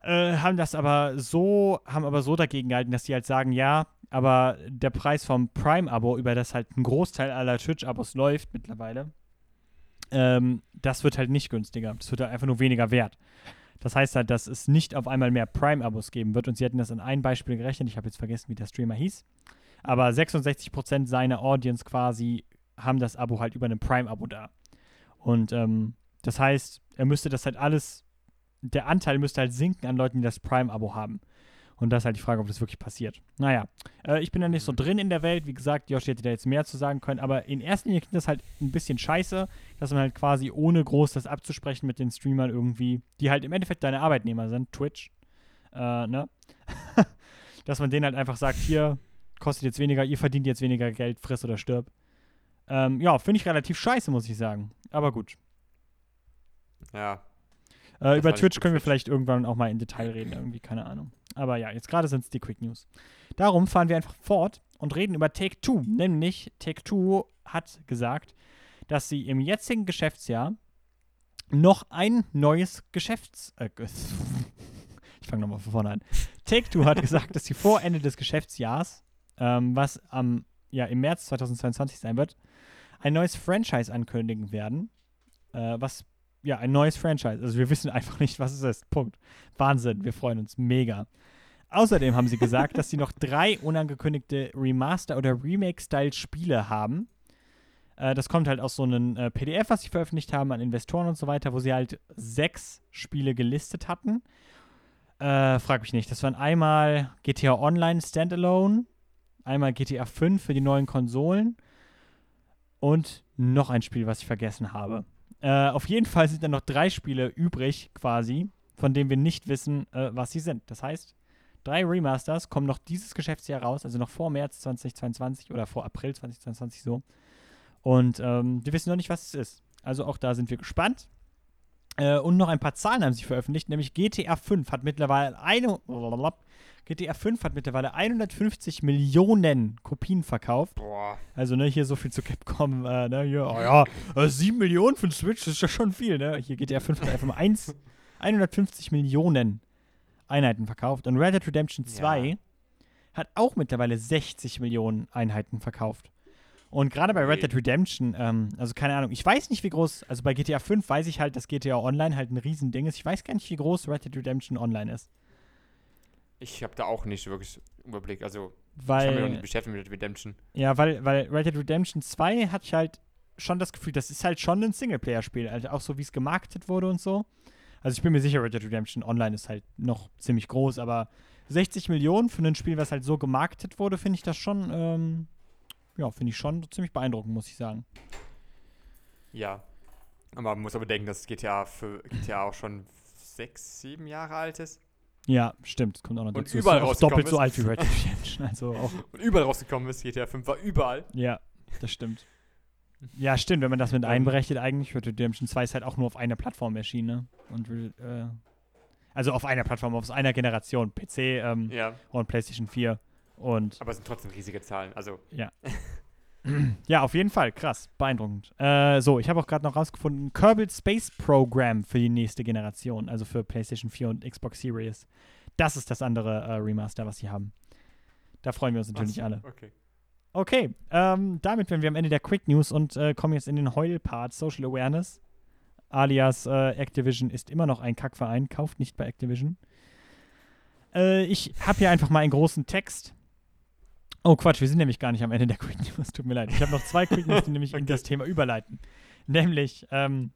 S3: Äh, haben das aber so, haben aber so dagegen gehalten, dass die halt sagen, ja, aber der Preis vom Prime-Abo, über das halt ein Großteil aller Twitch-Abos läuft mittlerweile, ähm, das wird halt nicht günstiger. Das wird halt einfach nur weniger wert. Das heißt halt, dass es nicht auf einmal mehr Prime-Abos geben wird. Und sie hätten das in ein Beispiel gerechnet. Ich habe jetzt vergessen, wie der Streamer hieß. Aber 66% seiner Audience quasi haben das Abo halt über ein Prime-Abo da. Und ähm, das heißt, er müsste das halt alles, der Anteil müsste halt sinken an Leuten, die das Prime-Abo haben. Und das ist halt die Frage, ob das wirklich passiert. Naja, äh, ich bin da nicht so drin in der Welt. Wie gesagt, Josh hätte da jetzt mehr zu sagen können. Aber in erster Linie klingt das halt ein bisschen scheiße, dass man halt quasi ohne groß das abzusprechen mit den Streamern irgendwie, die halt im Endeffekt deine Arbeitnehmer sind, Twitch, äh, ne? dass man denen halt einfach sagt, hier, kostet jetzt weniger, ihr verdient jetzt weniger Geld, friss oder stirb. Ähm, ja, finde ich relativ scheiße, muss ich sagen. Aber gut.
S2: Ja.
S3: Äh, über Twitch können wir vielleicht irgendwann auch mal in Detail reden, irgendwie, keine Ahnung. Aber ja, jetzt gerade sind es die Quick News. Darum fahren wir einfach fort und reden über Take Two. Nämlich, Take Two hat gesagt, dass sie im jetzigen Geschäftsjahr noch ein neues Geschäfts. Äh, ich fange nochmal von vorne an. Take Two hat gesagt, dass sie vor Ende des Geschäftsjahrs, ähm, was am, ja, im März 2022 sein wird, ein neues Franchise ankündigen werden, äh, was ja, ein neues Franchise. Also wir wissen einfach nicht, was es ist. Punkt. Wahnsinn, wir freuen uns mega. Außerdem haben sie gesagt, dass sie noch drei unangekündigte Remaster- oder Remake-Style-Spiele haben. Äh, das kommt halt aus so einem äh, PDF, was sie veröffentlicht haben an Investoren und so weiter, wo sie halt sechs Spiele gelistet hatten. Äh, frag mich nicht. Das waren einmal GTA Online Standalone, einmal GTA 5 für die neuen Konsolen und noch ein Spiel, was ich vergessen habe. Äh, auf jeden Fall sind dann noch drei Spiele übrig, quasi, von denen wir nicht wissen, äh, was sie sind. Das heißt, drei Remasters kommen noch dieses Geschäftsjahr raus, also noch vor März 2022 oder vor April 2022 so. Und ähm, wir wissen noch nicht, was es ist. Also auch da sind wir gespannt. Äh, und noch ein paar Zahlen haben sie veröffentlicht, nämlich GTA 5 hat mittlerweile eine, GTA 5 hat mittlerweile 150 Millionen Kopien verkauft.
S2: Boah.
S3: Also, ne, hier so viel zu Capcom, äh, ne, hier, oh ja, äh, 7 Millionen für den Switch, das ist ja schon viel, ne? Hier GTA 5 hat einfach mal 1, 150 Millionen Einheiten verkauft. Und Red Dead Redemption 2
S2: Ja.
S3: hat auch mittlerweile 60 Millionen Einheiten verkauft. Und gerade bei Red. Dead Redemption, ähm, also keine Ahnung, ich weiß nicht, wie groß, also bei GTA 5 weiß ich halt, dass GTA Online halt ein Riesending ist. Ich weiß gar nicht, wie groß Red Dead Redemption Online ist.
S2: Ich habe da auch nicht wirklich Überblick. Also, ich
S3: Weil.
S2: habe mich noch nicht beschäftigt mit Redemption.
S3: Ja, weil, weil Red Dead Redemption 2 hatte ich halt schon das Gefühl, das ist halt schon ein Singleplayer-Spiel, also auch so wie es gemarketet wurde und so. Also ich bin mir sicher, Red Dead Redemption Online ist halt noch ziemlich groß, aber 60 Millionen für ein Spiel, was halt so gemarketet wurde, finde ich das schon, ähm, ja, finde ich schon ziemlich beeindruckend, muss ich sagen.
S2: Ja. Aber man muss aber denken, dass GTA für GTA auch schon sechs, sieben Jahre alt ist.
S3: Ja, stimmt, das kommt auch noch
S2: Und
S3: dazu.
S2: überall
S3: ist auch doppelt so
S2: ist.
S3: alt wie Red Dead Redemption, also auch
S2: Und überall rausgekommen ist. GTA 5 war überall.
S3: Ja, das stimmt. Ja, stimmt, wenn man das mit
S2: Ähm.
S3: einberechnet, eigentlich Red Dead Redemption 2 ist halt auch nur auf einer Plattform erschienen, ne? Und äh, also auf einer Plattform, auf einer Generation, PC ähm,
S2: Ja.
S3: und PlayStation 4. Und
S2: Aber es sind trotzdem riesige Zahlen. Also,
S3: ja, auf jeden Fall, krass, beeindruckend. Äh, so, ich habe auch gerade noch rausgefunden, Kerbal Space Program für die nächste Generation, also für PlayStation 4 und Xbox Series. Das ist das andere äh, Remaster, was sie haben. Da freuen wir uns natürlich
S2: was?
S3: alle.
S2: Okay.
S3: Okay, ähm, damit wären wir am Ende der Quick News und äh, kommen jetzt in den Heul-Part Social Awareness. Alias äh, Activision ist immer noch ein Kackverein, kauft nicht bei Activision. Äh, ich habe hier einfach mal einen großen Text. Oh Quatsch, wir sind nämlich gar nicht am Ende der Quick News, tut mir leid. Ich habe noch zwei Quick News, die nämlich in
S2: Okay.
S3: das Thema überleiten. Nämlich, ähm,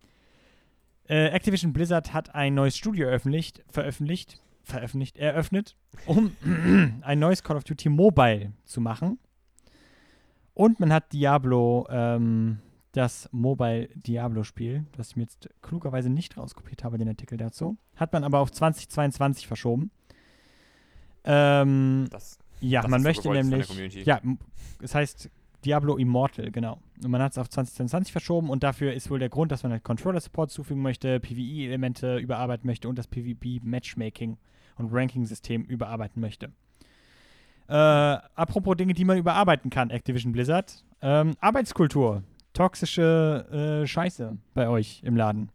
S3: äh, Activision Blizzard hat ein neues Studio veröffentlicht, veröffentlicht, veröffentlicht, eröffnet, um ein neues Call of Duty Mobile zu machen. Und man hat Diablo, ähm, das Mobile Diablo-Spiel, das ich mir jetzt klugerweise nicht rauskopiert habe, den Artikel dazu, hat man aber auf 2022 verschoben. Ähm,
S2: Das,
S3: ja,
S2: das
S3: man möchte nämlich. Ja, das heißt, Diablo Immortal, genau. Und man hat es auf 2022 verschoben und dafür ist wohl der Grund, dass man halt Controller-Support zufügen möchte, PvE-Elemente überarbeiten möchte und das PvP-Matchmaking und Ranking-System überarbeiten möchte. Äh, apropos Dinge, die man überarbeiten kann, Activision Blizzard. Ähm, Arbeitskultur. Toxische äh, Scheiße bei euch im Laden.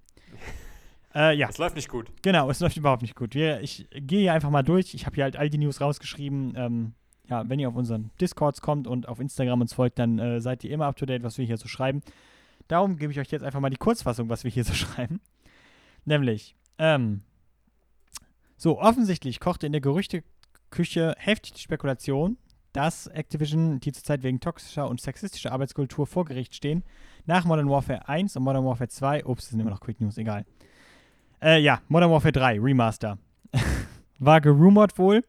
S3: Äh, ja.
S2: Es läuft nicht gut.
S3: Genau, es läuft überhaupt nicht gut. Wir, ich gehe hier einfach mal durch. Ich habe hier halt all die News rausgeschrieben. Ähm, ja, wenn ihr auf unseren Discords kommt und auf Instagram uns folgt, dann äh, seid ihr immer up to date, was wir hier so schreiben. Darum gebe ich euch jetzt einfach mal die Kurzfassung, was wir hier so schreiben. Nämlich, ähm, so, offensichtlich kochte in der Gerüchteküche heftig die Spekulation, dass Activision, die zurzeit wegen toxischer und sexistischer Arbeitskultur vor Gericht stehen, nach Modern Warfare 1 und Modern Warfare 2, ups, das sind immer noch Quick News, egal. Äh, ja, Modern Warfare 3, Remaster. War gerumort wohl,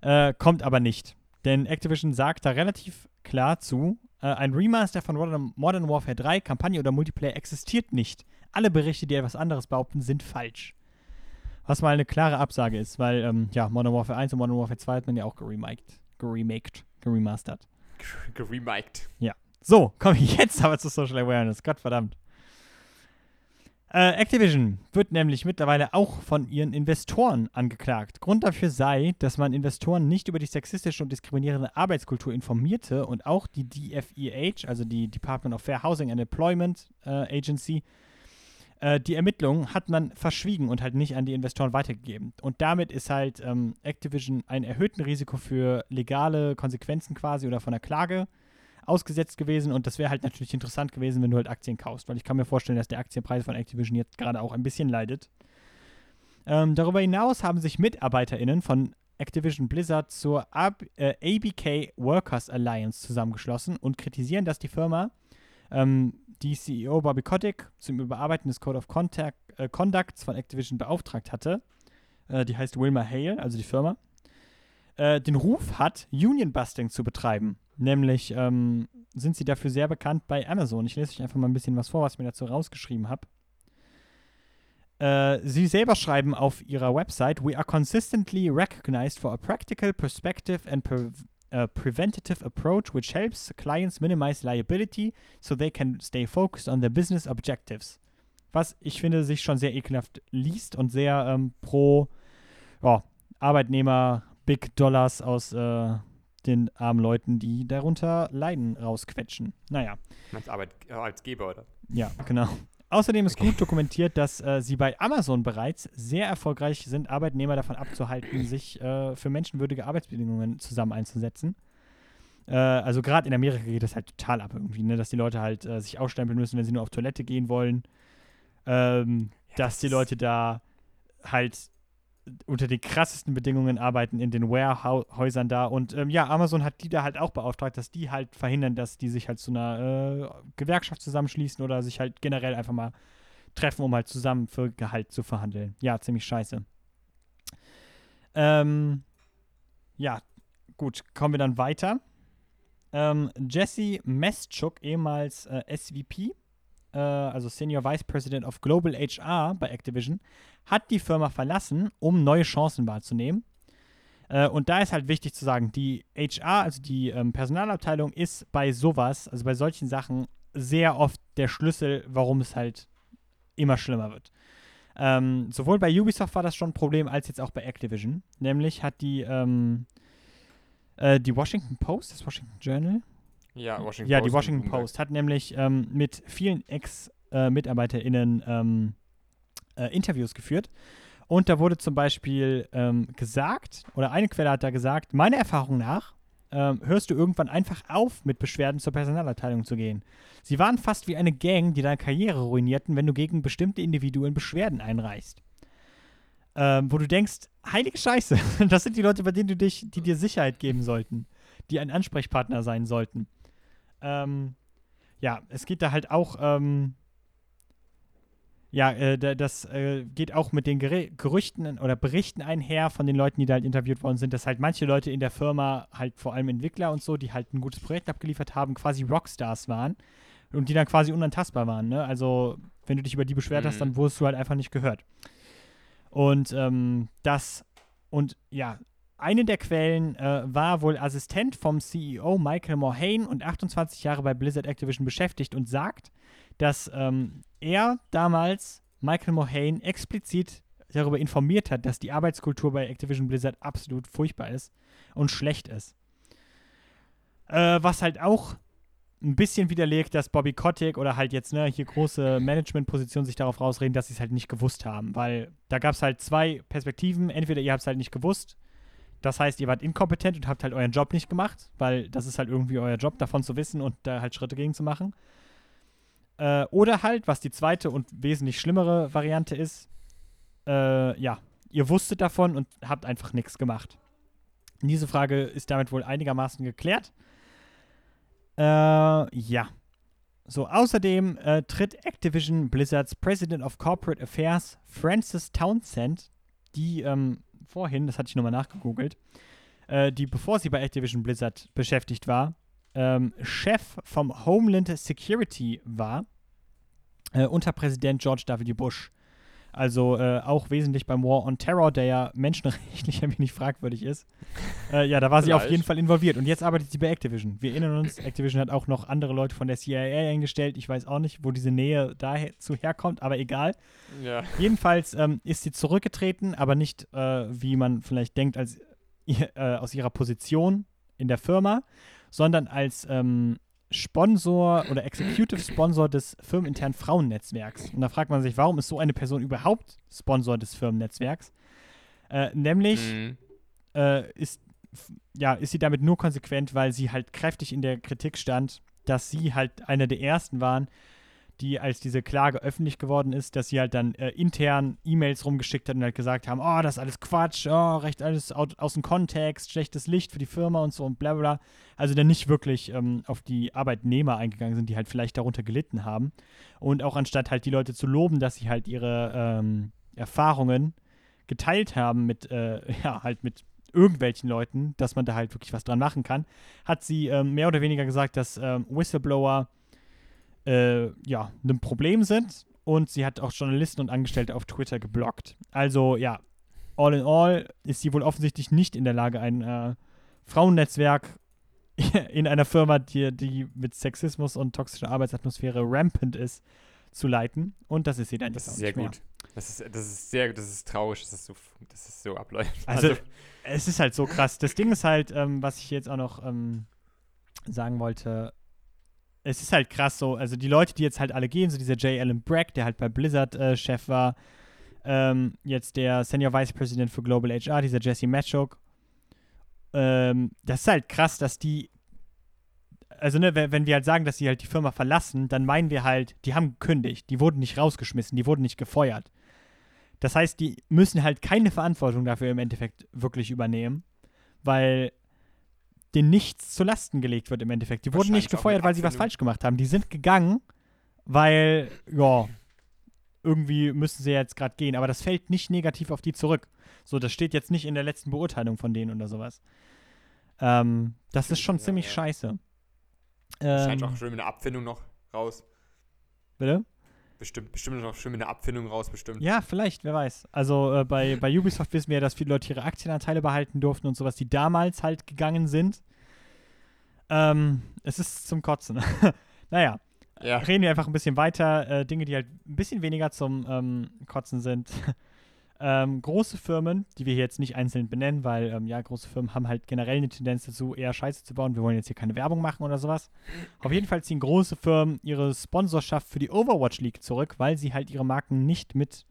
S3: äh, kommt aber nicht. Denn Activision sagt da relativ klar zu, äh, ein Remaster von Modern, Modern Warfare 3, Kampagne oder Multiplayer existiert nicht. Alle Berichte, die etwas anderes behaupten, sind falsch. Was mal eine klare Absage ist, weil, ähm, ja, Modern Warfare 1 und Modern Warfare 2 hat man ja auch geremaked, geremaked, geremastert.
S2: Geremaked.
S3: So, komme ich jetzt aber zu Social Awareness. Gottverdammt. Äh, Activision wird nämlich mittlerweile auch von ihren Investoren angeklagt. Grund dafür sei, dass man Investoren nicht über die sexistische und diskriminierende Arbeitskultur informierte und auch die DFEH, also die Department of Fair Housing and Employment äh, Agency, äh, die Ermittlungen hat man verschwiegen und halt nicht an die Investoren weitergegeben. Und damit ist halt ähm, Activision ein erhöhten Risiko für legale Konsequenzen quasi oder von der Klage ausgesetzt gewesen und das wäre halt natürlich interessant gewesen, wenn du halt Aktien kaufst, weil ich kann mir vorstellen, dass der Aktienpreis von Activision jetzt gerade auch ein bisschen leidet. Ähm, darüber hinaus haben sich MitarbeiterInnen von Activision Blizzard zur AB, äh, ABK Workers Alliance zusammengeschlossen und kritisieren, dass die Firma ähm, die CEO Bobby Kotick zum Überarbeiten des Code of Contact, äh, Conducts von Activision beauftragt hatte. Äh, die heißt Wilma Hale, also die Firma. Äh, den Ruf hat, Union Busting zu betreiben. Nämlich ähm, sind sie dafür sehr bekannt bei Amazon. Ich lese euch einfach mal ein bisschen was vor, was ich mir dazu rausgeschrieben habe. Äh, sie selber schreiben auf ihrer Website: We are consistently recognized for a practical perspective and pre uh, preventative approach which helps clients minimize liability so they can stay focused on their business objectives. Was ich finde, sich schon sehr ekelhaft liest und sehr ähm, pro ja, Arbeitnehmer Big Dollars aus äh, den armen Leuten, die darunter leiden, rausquetschen. Naja.
S2: Meinst Arbeit, äh, Arbeitgeber, oder?
S3: Ja, genau. Außerdem ist gut dokumentiert, dass äh, sie bei Amazon bereits sehr erfolgreich sind, Arbeitnehmer davon abzuhalten, sich äh, für menschenwürdige Arbeitsbedingungen zusammen einzusetzen. Äh, also gerade in Amerika geht das halt total ab irgendwie, ne? dass die Leute halt äh, sich ausstempeln müssen, wenn sie nur auf Toilette gehen wollen. Ähm, dass die Leute da halt unter den krassesten Bedingungen arbeiten in den Warehäusern da. Und ähm, ja, Amazon hat die da halt auch beauftragt, dass die halt verhindern, dass die sich halt zu einer äh, Gewerkschaft zusammenschließen oder sich halt generell einfach mal treffen, um halt zusammen für Gehalt zu verhandeln. Ja, ziemlich scheiße. Ähm, ja, gut, kommen wir dann weiter. Ähm, Jesse Meschuk, ehemals äh, SVP, äh, also Senior Vice President of Global HR bei Activision, hat die Firma verlassen, um neue Chancen wahrzunehmen. Äh, und da ist halt wichtig zu sagen, die HR, also die ähm, Personalabteilung, ist bei sowas, also bei solchen Sachen, sehr oft der Schlüssel, warum es halt immer schlimmer wird. Ähm, sowohl bei Ubisoft war das schon ein Problem, als jetzt auch bei Activision. Nämlich hat die, ähm, äh, die Washington Post, das Washington Journal,
S2: Ja, Washington
S3: ja,
S2: Post
S3: die Washington. Post hat nämlich ähm, mit vielen Ex-MitarbeiterInnen ähm, äh, Interviews geführt. Und da wurde zum Beispiel ähm, gesagt, oder eine Quelle hat da gesagt, meiner Erfahrung nach ähm, hörst du irgendwann einfach auf, mit Beschwerden zur Personalabteilung zu gehen. Sie waren fast wie eine Gang, die deine Karriere ruinierten, wenn du gegen bestimmte Individuen Beschwerden einreichst. Ähm, wo du denkst, heilige Scheiße, das sind die Leute, bei denen du dich, die dir Sicherheit geben sollten, die ein Ansprechpartner sein sollten. Ähm, ja, es geht da halt auch, ähm, ja, äh, da- das äh, geht auch mit den Gerüchten oder Berichten einher von den Leuten, die da halt interviewt worden sind, dass halt manche Leute in der Firma, halt vor allem Entwickler und so, die halt ein gutes Projekt abgeliefert haben, quasi Rockstars waren und die dann quasi unantastbar waren. Ne? Also, wenn du dich über die beschwert hast,
S2: Mhm.
S3: dann wurdest du halt einfach nicht gehört. Und ähm, das, und ja, eine der Quellen äh, war wohl Assistent vom CEO Michael Morhaine und 28 Jahre bei Blizzard Activision beschäftigt und sagt, dass ähm, er damals Michael Morhaine explizit darüber informiert hat, dass die Arbeitskultur bei Activision Blizzard absolut furchtbar ist und schlecht ist. Äh, was halt auch ein bisschen widerlegt, dass Bobby Kotick oder halt jetzt ne, hier große Managementpositionen sich darauf rausreden, dass sie es halt nicht gewusst haben. Weil da gab es halt zwei Perspektiven. Entweder ihr habt es halt nicht gewusst, das heißt, ihr wart inkompetent und habt halt euren Job nicht gemacht, weil das ist halt irgendwie euer Job, davon zu wissen und da halt Schritte gegen zu machen. Äh, oder halt, was die zweite und wesentlich schlimmere Variante ist, äh, ja, ihr wusstet davon und habt einfach nichts gemacht. Diese Frage ist damit wohl einigermaßen geklärt. Äh, ja. So, außerdem äh, tritt Activision Blizzards President of Corporate Affairs Francis Townsend, die ähm, vorhin, das hatte ich nochmal nachgegoogelt, äh, die bevor sie bei Activision Blizzard beschäftigt war, ähm, Chef vom Homeland Security war, äh, unter Präsident George W. Bush. Also äh, auch wesentlich beim War on Terror, der ja menschenrechtlich ein wenig fragwürdig ist. Äh, ja, da war sie auf jeden Fall involviert. Und jetzt arbeitet sie bei Activision. Wir erinnern uns, Activision hat auch noch andere Leute von der CIA eingestellt. Ich weiß auch nicht, wo diese Nähe dazu herkommt, aber egal. Ja. Jedenfalls ähm, ist sie zurückgetreten, aber nicht, äh, wie man vielleicht denkt, als, äh, aus ihrer Position in der Firma, sondern als ähm, Sponsor oder Executive Sponsor des firmeninternen Frauennetzwerks. Und da fragt man sich, warum ist so eine Person überhaupt Sponsor des Firmennetzwerks? Äh, nämlich mhm. äh, ist, ja, ist sie damit nur konsequent, weil sie halt kräftig in der Kritik stand, dass sie halt einer der ersten waren, die, als diese Klage öffentlich geworden ist, dass sie halt dann äh, intern E-Mails rumgeschickt hat und halt gesagt haben, oh, das ist alles Quatsch, oh, recht alles aus, aus dem Kontext, schlechtes Licht für die Firma und so und bla bla. Also dann nicht wirklich ähm, auf die Arbeitnehmer eingegangen sind, die halt vielleicht darunter gelitten haben. Und auch anstatt halt die Leute zu loben, dass sie halt ihre ähm, Erfahrungen geteilt haben mit, äh, ja, halt mit irgendwelchen Leuten, dass man da halt wirklich was dran machen kann, hat sie ähm, mehr oder weniger gesagt, dass ähm, Whistleblower äh, ja, ein Problem sind. Und sie hat auch Journalisten und Angestellte auf Twitter geblockt. Also ja, all in all ist sie wohl offensichtlich nicht in der Lage, ein äh, Frauennetzwerk in einer Firma, die, die mit Sexismus und toxischer Arbeitsatmosphäre rampant ist, zu leiten. Und das ist sie dann
S2: das ist sehr gut. Das ist, das ist sehr, das ist traurig, dass es so, dass es so abläuft.
S3: Also, also, es ist halt so krass. Das Ding ist halt, ähm, was ich jetzt auch noch ähm, sagen wollte, es ist halt krass so, also die Leute, die jetzt halt alle gehen, so dieser J. Allen Bragg, der halt bei Blizzard äh, Chef war, ähm, jetzt der Senior Vice President für Global HR, dieser Jesse Matchuk. Ähm, das ist halt krass, dass die, also ne, wenn wir halt sagen, dass sie halt die Firma verlassen, dann meinen wir halt, die haben gekündigt, die wurden nicht rausgeschmissen, die wurden nicht gefeuert. Das heißt, die müssen halt keine Verantwortung dafür im Endeffekt wirklich übernehmen, weil denen nichts zu Lasten gelegt wird im Endeffekt. Die wurden nicht gefeuert, weil sie was falsch gemacht haben. Die sind gegangen, weil, ja, irgendwie müssen sie jetzt gerade gehen. Aber das fällt nicht negativ auf die zurück. So, das steht jetzt nicht in der letzten Beurteilung von denen oder sowas. Ähm, das ist schon ja, ziemlich ja. scheiße.
S2: Scheint ähm, auch schön mit einer Abfindung noch raus.
S3: Bitte?
S2: Bestimmt, bestimmt noch schön mit einer Abfindung raus, bestimmt.
S3: Ja, vielleicht, wer weiß. Also äh, bei, bei Ubisoft wissen wir ja, dass viele Leute ihre Aktienanteile behalten durften und sowas, die damals halt gegangen sind. Ähm, es ist zum Kotzen. naja, ja. reden wir einfach ein bisschen weiter. Äh, Dinge, die halt ein bisschen weniger zum ähm, Kotzen sind. Ähm, große Firmen, die wir hier jetzt nicht einzeln benennen, weil ähm, ja, große Firmen haben halt generell eine Tendenz dazu, eher Scheiße zu bauen. Wir wollen jetzt hier keine Werbung machen oder sowas. Auf jeden Fall ziehen große Firmen ihre Sponsorschaft für die Overwatch League zurück, weil sie halt ihre Marken nicht mit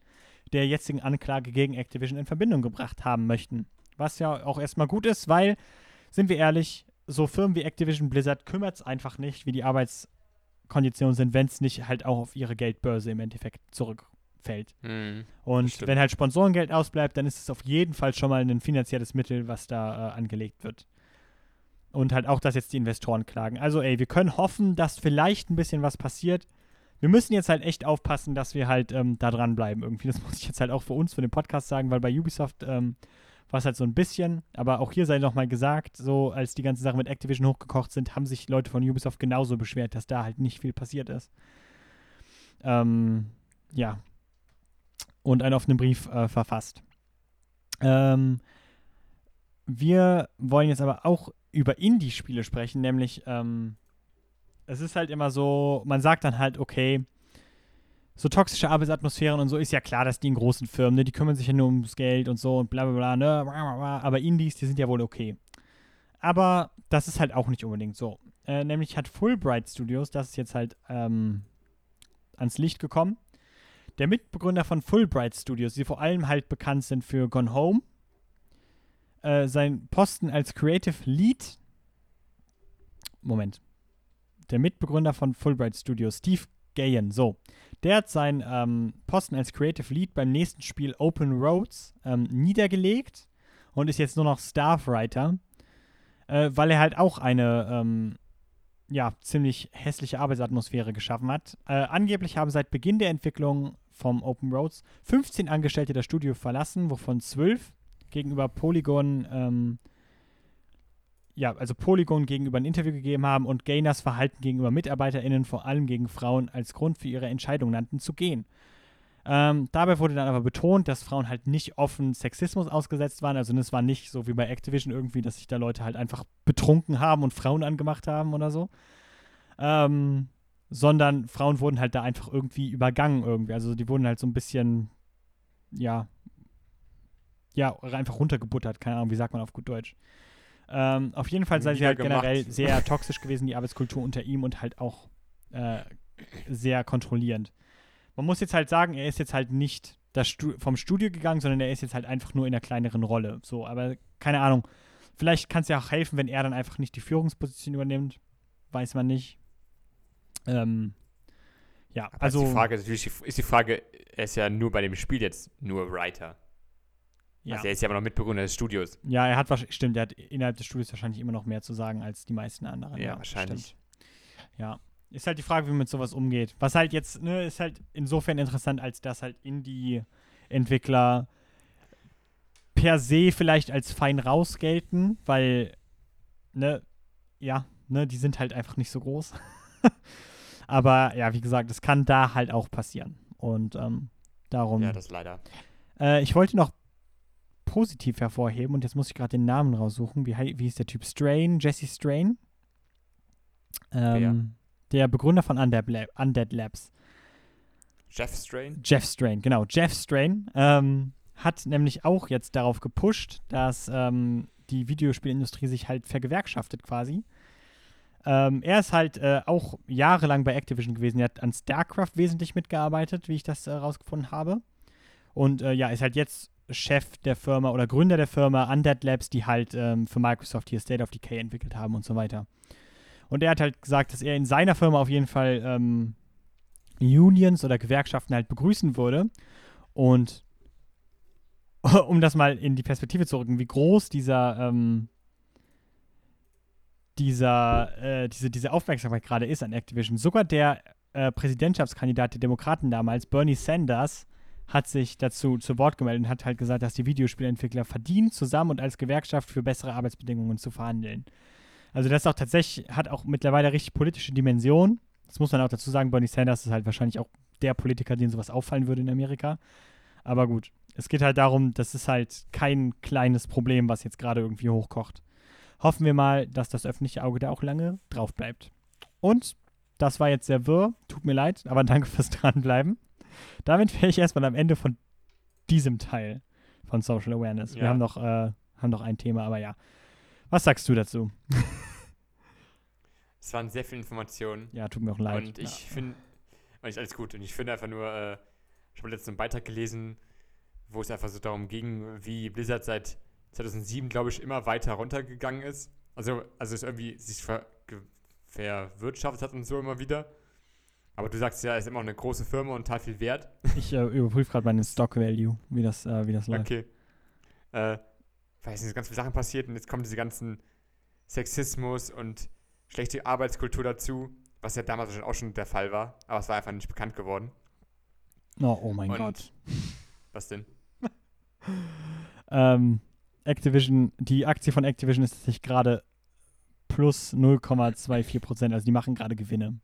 S3: der jetzigen Anklage gegen Activision in Verbindung gebracht haben möchten. Was ja auch erstmal gut ist, weil, sind wir ehrlich, so Firmen wie Activision Blizzard kümmert es einfach nicht, wie die Arbeitskonditionen sind, wenn es nicht halt auch auf ihre Geldbörse im Endeffekt zurück fällt. Mhm, und wenn halt Sponsorengeld ausbleibt, dann ist es auf jeden Fall schon mal ein finanzielles Mittel, was da äh, angelegt wird. Und halt auch, dass jetzt die Investoren klagen. Also, ey, wir können hoffen, dass vielleicht ein bisschen was passiert. Wir müssen jetzt halt echt aufpassen, dass wir halt ähm, da dranbleiben irgendwie. Das muss ich jetzt halt auch für uns, für den Podcast sagen, weil bei Ubisoft ähm, war es halt so ein bisschen. Aber auch hier sei nochmal gesagt, so als die ganzen Sachen mit Activision hochgekocht sind, haben sich Leute von Ubisoft genauso beschwert, dass da halt nicht viel passiert ist. Ähm, ja, und einen offenen Brief äh, verfasst. Ähm, wir wollen jetzt aber auch über Indie-Spiele sprechen, nämlich ähm, es ist halt immer so, man sagt dann halt, okay, so toxische Arbeitsatmosphären und so ist ja klar, dass die in großen Firmen, ne, die kümmern sich ja nur ums Geld und so und bla bla bla, ne, aber Indies, die sind ja wohl okay. Aber das ist halt auch nicht unbedingt so. Äh, nämlich hat Fulbright Studios, das ist jetzt halt ähm, ans Licht gekommen, der Mitbegründer von Fulbright Studios, die vor allem halt bekannt sind für Gone Home, äh, sein Posten als Creative Lead. Moment. Der Mitbegründer von Fulbright Studios, Steve Gayen, so. Der hat seinen ähm, Posten als Creative Lead beim nächsten Spiel Open Roads ähm, niedergelegt und ist jetzt nur noch Staffwriter, äh, weil er halt auch eine ähm, ja, ziemlich hässliche Arbeitsatmosphäre geschaffen hat. Äh, angeblich haben seit Beginn der Entwicklung vom Open Roads 15 Angestellte das Studio verlassen, wovon 12 gegenüber Polygon ähm, ja, also Polygon gegenüber ein Interview gegeben haben und Gainers Verhalten gegenüber MitarbeiterInnen, vor allem gegen Frauen, als Grund für ihre Entscheidung nannten, zu gehen. Ähm, dabei wurde dann aber betont, dass Frauen halt nicht offen Sexismus ausgesetzt waren. Also es war nicht so wie bei Activision irgendwie, dass sich da Leute halt einfach betrunken haben und Frauen angemacht haben oder so. Ähm, sondern Frauen wurden halt da einfach irgendwie übergangen irgendwie. Also die wurden halt so ein bisschen, ja, ja, einfach runtergebuttert. Keine Ahnung, wie sagt man auf gut Deutsch. Ähm, auf jeden Fall sei sie halt
S2: gemacht.
S3: generell sehr toxisch gewesen, die Arbeitskultur unter ihm und halt auch äh, sehr kontrollierend. Man muss jetzt halt sagen, er ist jetzt halt nicht das Stu vom Studio gegangen, sondern er ist jetzt halt einfach nur in einer kleineren Rolle. So, aber keine Ahnung. Vielleicht kann es ja auch helfen, wenn er dann einfach nicht die Führungsposition übernimmt. Weiß man nicht. Ähm, ja,
S2: Aber
S3: also.
S2: ist die Frage natürlich ist die Frage, er ist ja nur bei dem Spiel jetzt nur Writer.
S3: ja.
S2: Also er ist ja aber noch Mitbegründer des Studios.
S3: Ja, er hat wahrscheinlich, stimmt, er hat innerhalb des Studios wahrscheinlich immer noch mehr zu sagen als die meisten anderen.
S2: Ja, wahrscheinlich.
S3: Stimmt. Ja. Ist halt die Frage, wie man mit sowas umgeht. Was halt jetzt, ne, ist halt insofern interessant, als dass halt Indie-Entwickler per se vielleicht als fein raus gelten, weil, ne, ja, ne, die sind halt einfach nicht so groß. Aber ja, wie gesagt, das kann da halt auch passieren. Und ähm, darum.
S2: Ja, das leider.
S3: Äh, ich wollte noch positiv hervorheben und jetzt muss ich gerade den Namen raussuchen. Wie, wie hieß der Typ? Strain, Jesse Strain. Ähm, der Begründer von Undead, Lab, Undead Labs.
S2: Jeff Strain?
S3: Jeff Strain, genau. Jeff Strain ähm, hat nämlich auch jetzt darauf gepusht, dass ähm, die Videospielindustrie sich halt vergewerkschaftet quasi. Ähm, er ist halt äh, auch jahrelang bei Activision gewesen. Er hat an StarCraft wesentlich mitgearbeitet, wie ich das herausgefunden habe. Und äh, ja, ist halt jetzt Chef der Firma oder Gründer der Firma Undead Labs, die halt ähm, für Microsoft hier State of Decay entwickelt haben und so weiter. Und er hat halt gesagt, dass er in seiner Firma auf jeden Fall ähm, Unions oder Gewerkschaften halt begrüßen würde. Und um das mal in die Perspektive zu rücken, wie groß dieser, ähm, dieser, äh, diese, diese Aufmerksamkeit gerade ist an Activision. Sogar der äh, Präsidentschaftskandidat der Demokraten damals, Bernie Sanders, hat sich dazu zu Wort gemeldet und hat halt gesagt, dass die Videospielentwickler verdienen, zusammen und als Gewerkschaft für bessere Arbeitsbedingungen zu verhandeln. Also das ist auch tatsächlich, hat auch mittlerweile richtig politische Dimension. Das muss man auch dazu sagen, Bernie Sanders ist halt wahrscheinlich auch der Politiker, dem sowas auffallen würde in Amerika. Aber gut, es geht halt darum, das ist halt kein kleines Problem, was jetzt gerade irgendwie hochkocht. Hoffen wir mal, dass das öffentliche Auge da auch lange drauf bleibt. Und das war jetzt sehr wirr, tut mir leid, aber danke fürs Dranbleiben. Damit wäre ich erstmal am Ende von diesem Teil von Social Awareness. Wir
S2: Ja.
S3: haben noch, äh, haben noch ein Thema, aber ja. Was sagst du dazu?
S2: Es waren sehr viele Informationen.
S3: Ja, tut mir auch leid.
S2: Und ich finde, und ich, alles gut, und ich finde einfach nur, äh, ich habe letztens einen Beitrag gelesen, wo es einfach so darum ging, wie Blizzard seit 2007, glaube ich, immer weiter runtergegangen ist. Also, also es irgendwie sich ver, verwirtschaftet hat und so immer wieder. Aber du sagst ja, es ist immer noch eine große Firma und total viel wert.
S3: Ich äh, überprüfe gerade meinen Stock Value, wie das, äh, wie das läuft.
S2: Okay. Äh, weiß nicht, ganz viele Sachen passiert und jetzt kommen diese ganzen Sexismus und schlechte Arbeitskultur dazu, was ja damals auch schon der Fall war, aber es war einfach nicht bekannt geworden.
S3: Oh, oh mein
S2: Und-
S3: Gott.
S2: Was denn?
S3: Ähm, Activision, die Aktie von Activision ist tatsächlich gerade plus 0,24 Prozent. Also die machen gerade Gewinne.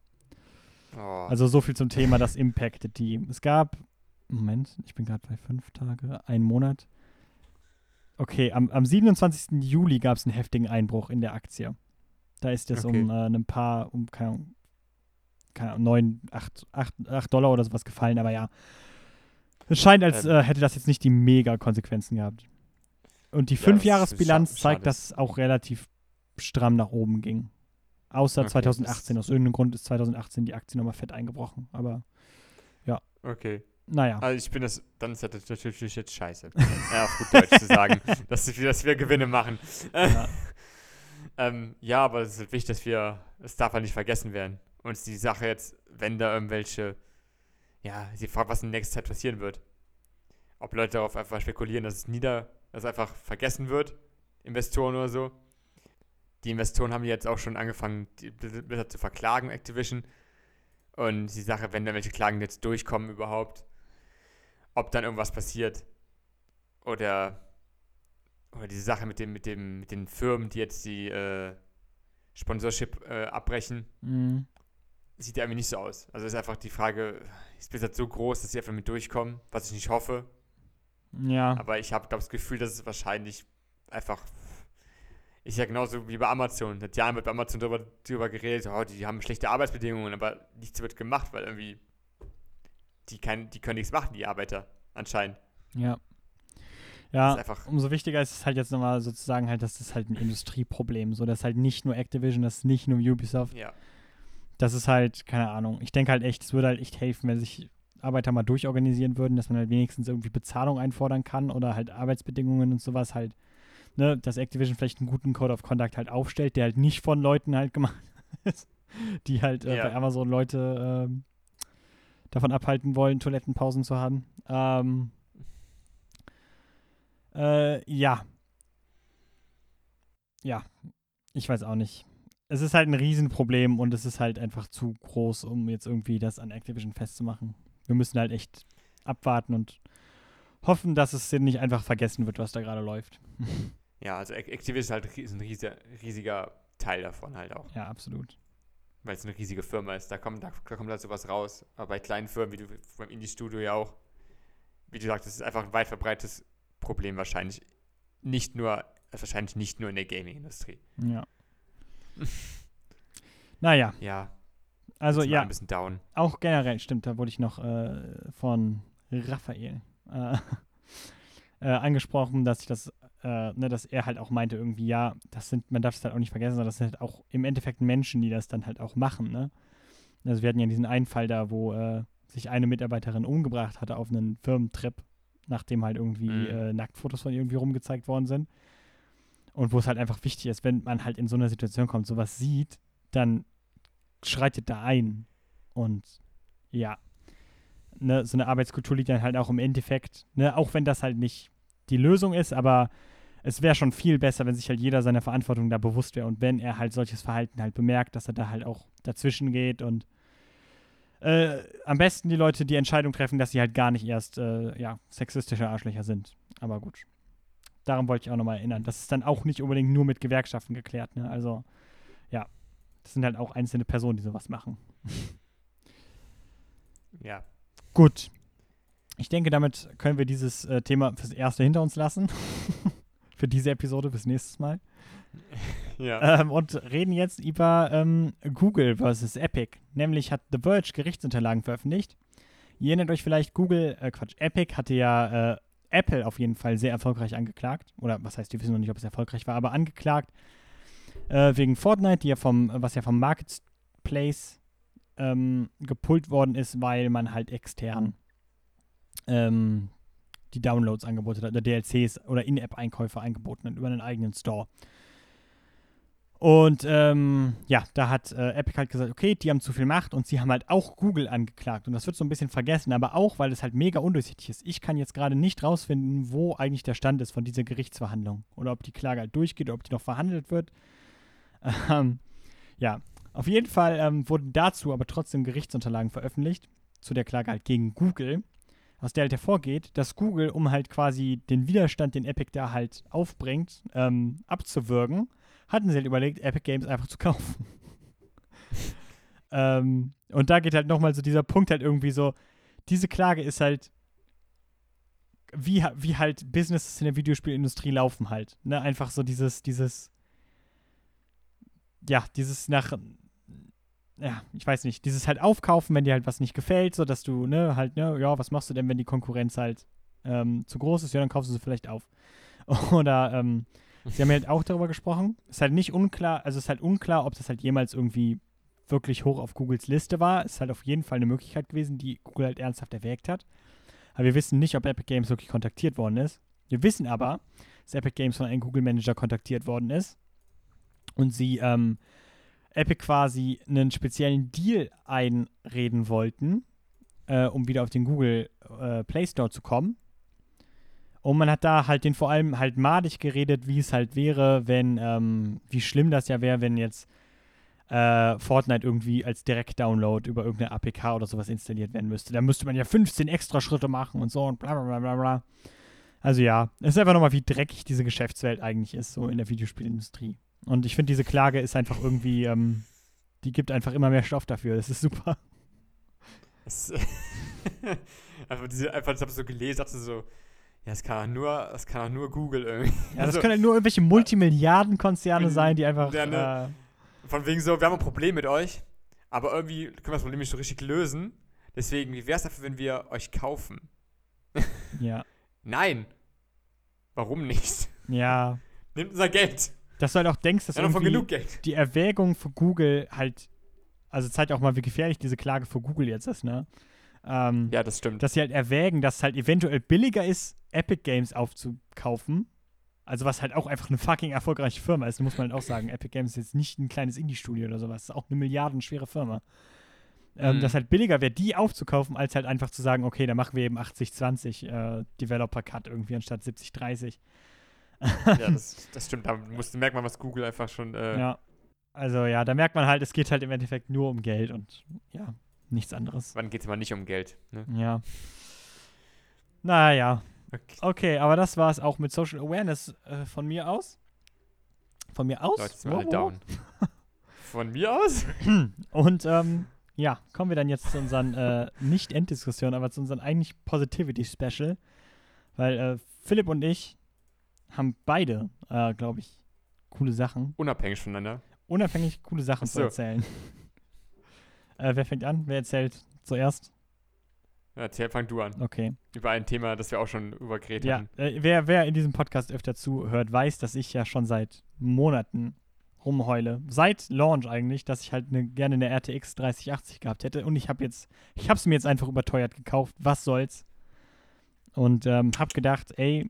S2: Oh,
S3: Also so viel zum Thema, das impactet die. Es gab, Moment, ich bin gerade bei fünf Tage, ein Monat. Okay, am, am 27. Juli gab es einen heftigen Einbruch in der Aktie. Da ist es
S2: Okay.
S3: um äh, ein paar, um keine Ahnung, keine Ahnung, 9, 8, 8, 8 Dollar oder sowas gefallen, aber ja. Es scheint, als
S2: Ähm.
S3: äh, hätte das jetzt nicht die Mega-Konsequenzen gehabt. Und die
S2: Ja,
S3: Fünfjahresbilanz zeigt, dass es auch relativ stramm nach oben ging. Außer
S2: Okay, das-
S3: 2018. Aus irgendeinem Grund ist 2018 die Aktie nochmal fett eingebrochen. Aber
S2: Okay.
S3: naja.
S2: Also ich bin das, dann ist das natürlich jetzt scheiße. ja, auf gut Deutsch zu sagen, dass wir, dass wir Gewinne machen.
S3: Ja.
S2: ähm, ja, aber es ist wichtig, dass wir, es darf halt nicht vergessen werden. Und die Sache jetzt, wenn da irgendwelche, ja, sie fragt, was in der nächsten Zeit passieren wird. Ob Leute darauf einfach spekulieren, dass es nieder, dass es einfach vergessen wird, Investoren oder so. Die Investoren haben jetzt auch schon angefangen, die Blizzard zu verklagen, Activision. Und die Sache, wenn da welche Klagen jetzt durchkommen überhaupt, ob dann irgendwas passiert. Oder, oder diese Sache mit, dem, mit, dem, mit den Firmen, die jetzt die äh, Sponsorship äh, abbrechen,
S3: Mhm.
S2: sieht ja irgendwie nicht so aus. Also ist einfach die Frage, ist Blizzard so groß, dass sie einfach mit durchkommen, was ich nicht hoffe.
S3: Ja.
S2: Aber ich habe das Gefühl, dass es wahrscheinlich einfach. Ist ja genauso wie bei Amazon. Seit Jahren wird bei Amazon darüber, darüber geredet, oh, die haben schlechte Arbeitsbedingungen, aber nichts wird gemacht, weil irgendwie die, kein, die können nichts machen, die Arbeiter, anscheinend.
S3: Ja. Ja, umso wichtiger ist es halt jetzt nochmal sozusagen halt, dass das halt ein Industrieproblem so, das ist halt nicht nur Activision, das ist nicht nur Ubisoft,
S2: Ja,
S3: das ist halt, keine Ahnung, ich denke halt echt, es würde halt echt helfen, wenn sich Arbeiter mal durchorganisieren würden, dass man halt wenigstens irgendwie Bezahlung einfordern kann oder halt Arbeitsbedingungen und sowas halt, ne, dass Activision vielleicht einen guten Code of Conduct halt aufstellt, der halt nicht von Leuten halt gemacht ist, die halt äh,
S2: Ja.
S3: bei Amazon Leute ähm, davon abhalten wollen, Toilettenpausen zu haben. Ähm, äh, ja. Ja. Ich weiß auch nicht. Es ist halt ein Riesenproblem und es ist halt einfach zu groß, um jetzt irgendwie das an Activision festzumachen. Wir müssen halt echt abwarten und hoffen, dass es nicht einfach vergessen wird, was da gerade läuft.
S2: ja also Ac- Activision ist halt ein riesiger, riesiger Teil davon halt auch.
S3: ja, absolut.
S2: Weil es eine riesige Firma ist. Da kommt, da, da kommt halt sowas raus. Aber bei kleinen Firmen, wie du beim Indie-Studio ja auch, wie du sagst, das ist einfach ein weit verbreitetes Problem wahrscheinlich. Nicht nur, wahrscheinlich nicht nur in der Gaming-Industrie.
S3: Ja. naja,
S2: Ja,
S3: also ja,
S2: ein bisschen down.
S3: auch generell, stimmt, da wurde ich noch äh, von Raphael äh, äh, angesprochen, dass ich das, äh, ne, dass er halt auch meinte, irgendwie, ja, das sind, man darf es halt auch nicht vergessen, sondern das sind halt auch im Endeffekt Menschen, die das dann halt auch machen, ne? Also wir hatten ja diesen einen Fall da, wo äh, sich eine Mitarbeiterin umgebracht hatte auf einen Firmentrip, nachdem halt irgendwie
S2: Mhm.
S3: äh, Nacktfotos von ihr irgendwie rumgezeigt worden sind. Und wo es halt einfach wichtig ist, wenn man halt in so einer Situation kommt, sowas sieht, dann schreitet da ein. Und ja, ne, so eine Arbeitskultur liegt dann halt auch im Endeffekt, ne, auch wenn das halt nicht die Lösung ist, aber es wäre schon viel besser, wenn sich halt jeder seiner Verantwortung da bewusst wäre und wenn er halt solches Verhalten halt bemerkt, dass er da halt auch dazwischen geht und äh, am besten die Leute die Entscheidung treffen, dass sie halt gar nicht erst äh, ja, sexistische Arschlöcher sind. Aber gut. Daran wollte ich auch nochmal erinnern. Das ist dann auch nicht unbedingt nur mit Gewerkschaften geklärt. Ne? Also, das sind halt auch einzelne Personen, die sowas machen.
S2: Ja,
S3: Gut. Ich denke, damit können wir dieses äh, Thema fürs Erste hinter uns lassen. Für diese Episode bis nächstes Mal.
S2: ja.
S3: Ähm, und reden jetzt über ähm, Google versus Epic. Nämlich hat The Verge Gerichtsunterlagen veröffentlicht. Ihr erinnert euch vielleicht, Google, äh, Quatsch, Epic hatte ja äh, Apple auf jeden Fall sehr erfolgreich angeklagt. Oder was heißt, wir wissen noch nicht, ob es erfolgreich war, aber angeklagt. Äh, wegen Fortnite, die ja vom, was ja vom Marketplace ähm, gepult worden ist, weil man halt extern ähm, die Downloads angeboten hat, oder DLCs oder In-App-Einkäufe angeboten hat über einen eigenen Store. Und ähm, ja, da hat äh, Epic halt gesagt, okay, die haben zu viel Macht und sie haben halt auch Google angeklagt. Und das wird so ein bisschen vergessen, aber auch, weil es halt mega undurchsichtig ist. Ich kann jetzt gerade nicht rausfinden, wo eigentlich der Stand ist von dieser Gerichtsverhandlung. Oder ob die Klage halt durchgeht oder ob die noch verhandelt wird. Ähm, ja, auf jeden Fall ähm, wurden dazu aber trotzdem Gerichtsunterlagen veröffentlicht, zu der Klage halt gegen Google, aus der halt hervorgeht, dass Google, um halt quasi den Widerstand, den Epic da halt aufbringt, ähm, abzuwürgen, hatten sie halt überlegt, Epic Games einfach zu kaufen. ähm, und da geht halt nochmal so dieser Punkt halt irgendwie so, diese Klage ist halt wie, wie halt Businesses in der Videospielindustrie laufen halt. Ne? Einfach so dieses, dieses, ja, dieses nach, ja, ich weiß nicht, dieses halt aufkaufen, wenn dir halt was nicht gefällt, so dass du, ne, halt, ne, ja, was machst du denn, wenn die Konkurrenz halt ähm, zu groß ist? Ja, dann kaufst du sie vielleicht auf. Oder, ähm, sie haben halt auch darüber gesprochen. Ist halt nicht unklar, also ist halt unklar, ob das halt jemals irgendwie wirklich hoch auf Googles Liste war. Ist halt auf jeden Fall eine Möglichkeit gewesen, die Google halt ernsthaft erwägt hat. Aber wir wissen nicht, ob Epic Games wirklich kontaktiert worden ist. Wir wissen aber, dass Epic Games von einem Google Manager kontaktiert worden ist und sie ähm, Epic quasi einen speziellen Deal einreden wollten, äh, um wieder auf den Google äh, Play Store zu kommen. Und man hat da halt den vor allem halt madig geredet, wie es halt wäre, wenn, ähm, wie schlimm das ja wäre, wenn jetzt äh, Fortnite irgendwie als Direkt-Download über irgendeine APK oder sowas installiert werden müsste. Da müsste man ja 15 extra Schritte machen und so und bla bla bla bla. Also ja, es ist einfach nochmal, wie dreckig diese Geschäftswelt eigentlich ist, so in der Videospielindustrie. Und ich finde, diese Klage ist einfach irgendwie, ähm, die gibt einfach immer mehr Stoff dafür. Das ist super.
S2: Das, einfach, diese, einfach, das habe ich so gelesen, dachte so, ja, das kann auch nur, das kann auch nur Google irgendwie.
S3: Ja, das also, können halt nur irgendwelche Multimilliardenkonzerne sein, die einfach.
S2: Ja, ne, äh, von wegen so, wir haben ein Problem mit euch, aber irgendwie können wir das Problem nicht so richtig lösen. Deswegen, wie wäre es dafür, wenn wir euch kaufen?
S3: Ja.
S2: Nein. Warum nicht?
S3: Ja.
S2: Nehmt unser Geld.
S3: Dass du halt auch denkst, dass
S2: ja, Geld.
S3: die Erwägung für Google halt, also zeigt auch mal, wie gefährlich diese Klage für Google jetzt ist, ne? Ähm,
S2: ja, das stimmt.
S3: Dass sie halt erwägen, dass es halt eventuell billiger ist, Epic Games aufzukaufen. Also was halt auch einfach eine fucking erfolgreiche Firma ist, muss man halt auch sagen. Epic Games ist jetzt nicht ein kleines Indie-Studio oder sowas. ist auch eine milliardenschwere Firma. Ähm, mhm. Dass halt billiger wäre, die aufzukaufen, als halt einfach zu sagen, okay, dann machen wir eben 80-20 äh, Developer-Cut irgendwie anstatt 70-30
S2: ja, das, das, stimmt. Da muss, merkt man, was Google einfach schon. Äh
S3: ja. Also ja, da merkt man halt, es geht halt im Endeffekt nur um Geld und ja, nichts anderes.
S2: Wann geht es mal nicht um Geld? Ne?
S3: Ja. Naja. Okay. okay, aber das war es auch mit Social Awareness äh, von mir aus. Von mir aus?
S2: Leute, sind alle down. von mir aus?
S3: und ähm, ja, kommen wir dann jetzt zu unseren äh, nicht Enddiskussionen, aber zu unserem eigentlich Positivity Special. Weil äh, Philipp und ich haben beide, äh, glaube ich, coole Sachen.
S2: Unabhängig voneinander.
S3: Unabhängig coole Sachen so. zu erzählen. äh, wer fängt an? Wer erzählt zuerst?
S2: Erzähl, fang du an.
S3: Okay.
S2: Über ein Thema, das wir auch schon übergeredet
S3: ja,
S2: haben.
S3: Äh, wer, wer in diesem Podcast öfter zuhört, weiß, dass ich ja schon seit Monaten rumheule. Seit Launch eigentlich, dass ich halt ne, gerne eine RTX 3080 gehabt hätte. Und ich habe jetzt, ich habe es mir jetzt einfach überteuert gekauft. Was soll's? Und ähm, habe gedacht, ey,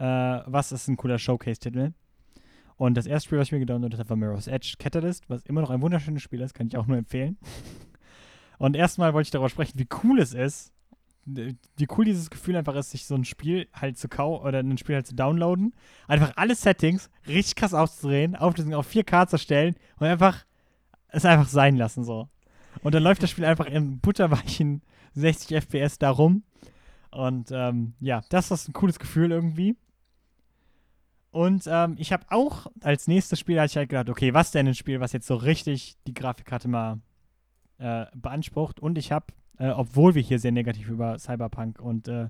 S3: äh, was ist ein cooler Showcase-Titel. Und das erste Spiel, was ich mir gedownloadet habe, war Mirror's Edge Catalyst, was immer noch ein wunderschönes Spiel ist, kann ich auch nur empfehlen. Und erstmal wollte ich darüber sprechen, wie cool es ist, wie cool dieses Gefühl einfach ist, sich so ein Spiel halt zu kaufen oder ein Spiel halt zu downloaden, einfach alle Settings richtig krass auszudrehen, auf, auf 4K zu stellen und einfach es einfach sein lassen so. Und dann läuft das Spiel einfach im butterweichen 60 FPS darum. Und ähm, ja, das ist ein cooles Gefühl irgendwie. Und ähm, ich habe auch als nächstes Spiel hatte ich halt gedacht, okay, was denn ein Spiel, was jetzt so richtig die Grafikkarte mal äh, beansprucht. Und ich habe, äh, obwohl wir hier sehr negativ über Cyberpunk und äh,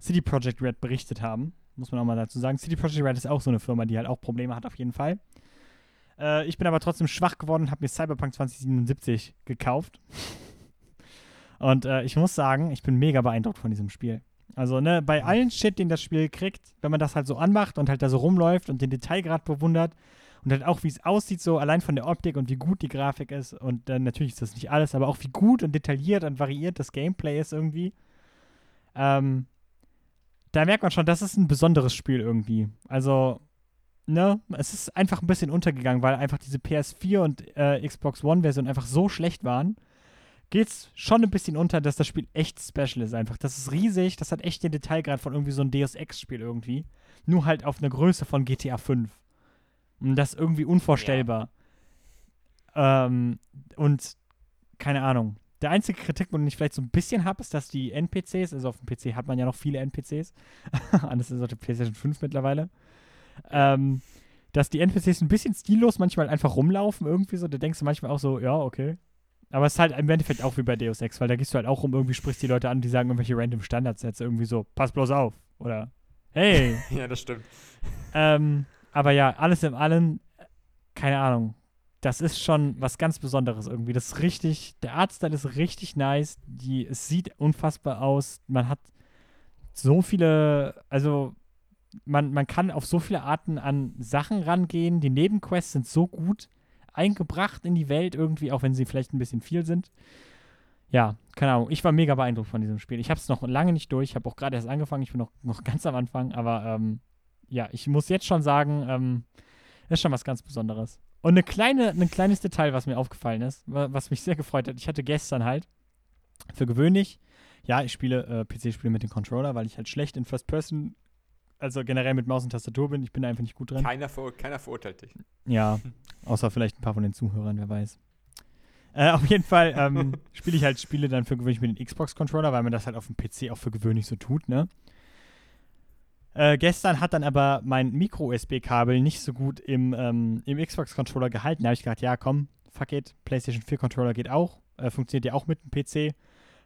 S3: City Project Red berichtet haben, muss man auch mal dazu sagen, City Project Red ist auch so eine Firma, die halt auch Probleme hat auf jeden Fall. Äh, ich bin aber trotzdem schwach geworden und habe mir Cyberpunk 2077 gekauft. und äh, ich muss sagen, ich bin mega beeindruckt von diesem Spiel. Also, ne, bei allen Shit, den das Spiel kriegt, wenn man das halt so anmacht und halt da so rumläuft und den Detailgrad bewundert und halt auch, wie es aussieht, so allein von der Optik und wie gut die Grafik ist und dann natürlich ist das nicht alles, aber auch wie gut und detailliert und variiert das Gameplay ist irgendwie. Ähm, da merkt man schon, das ist ein besonderes Spiel irgendwie. Also, ne, es ist einfach ein bisschen untergegangen, weil einfach diese PS4 und äh, Xbox One-Version einfach so schlecht waren geht es schon ein bisschen unter, dass das Spiel echt special ist einfach. Das ist riesig, das hat echt den Detailgrad von irgendwie so einem Deus Ex-Spiel irgendwie. Nur halt auf eine Größe von GTA 5. Und das ist irgendwie unvorstellbar. Ja. Ähm, und keine Ahnung. Der einzige Kritikpunkt, den ich vielleicht so ein bisschen habe, ist, dass die NPCs, also auf dem PC hat man ja noch viele NPCs, anders ist auf der PlayStation 5 mittlerweile, ähm, dass die NPCs ein bisschen stillos manchmal einfach rumlaufen irgendwie so. Da denkst du manchmal auch so, ja, okay, Aber es ist halt im Endeffekt auch wie bei Deus Ex, weil da gehst du halt auch rum, irgendwie sprichst die Leute an, die sagen irgendwelche random Standardsätze, irgendwie so, pass bloß auf. Oder hey.
S2: ja, das stimmt.
S3: ähm, aber ja, alles in allem, keine Ahnung. Das ist schon was ganz Besonderes irgendwie. Das ist richtig, der Artstyle ist richtig nice. Die, es sieht unfassbar aus. Man hat so viele, also man, man kann auf so viele Arten an Sachen rangehen. Die Nebenquests sind so gut eingebracht in die Welt irgendwie, auch wenn sie vielleicht ein bisschen viel sind. Ja, keine Ahnung. Ich war mega beeindruckt von diesem Spiel. Ich habe es noch lange nicht durch. Ich habe auch gerade erst angefangen. Ich bin noch, noch ganz am Anfang. Aber ähm, ja, ich muss jetzt schon sagen, ähm, ist schon was ganz Besonderes. Und eine kleine, ein kleines Detail, was mir aufgefallen ist, was mich sehr gefreut hat. Ich hatte gestern halt für gewöhnlich, ja, ich spiele äh, PC-Spiele mit dem Controller, weil ich halt schlecht in First Person also generell mit Maus und Tastatur bin. Ich bin einfach nicht gut drin.
S2: Keiner, ver keiner verurteilt dich.
S3: Ja, außer vielleicht ein paar von den Zuhörern, wer weiß. Äh, auf jeden Fall ähm, spiele ich halt Spiele dann für gewöhnlich mit dem Xbox-Controller, weil man das halt auf dem PC auch für gewöhnlich so tut, ne? Äh, gestern hat dann aber mein Micro-USB-Kabel nicht so gut im, ähm, im Xbox-Controller gehalten. Da habe ich gedacht, ja, komm, fuck it, PlayStation 4-Controller geht auch. Äh, funktioniert ja auch mit dem PC.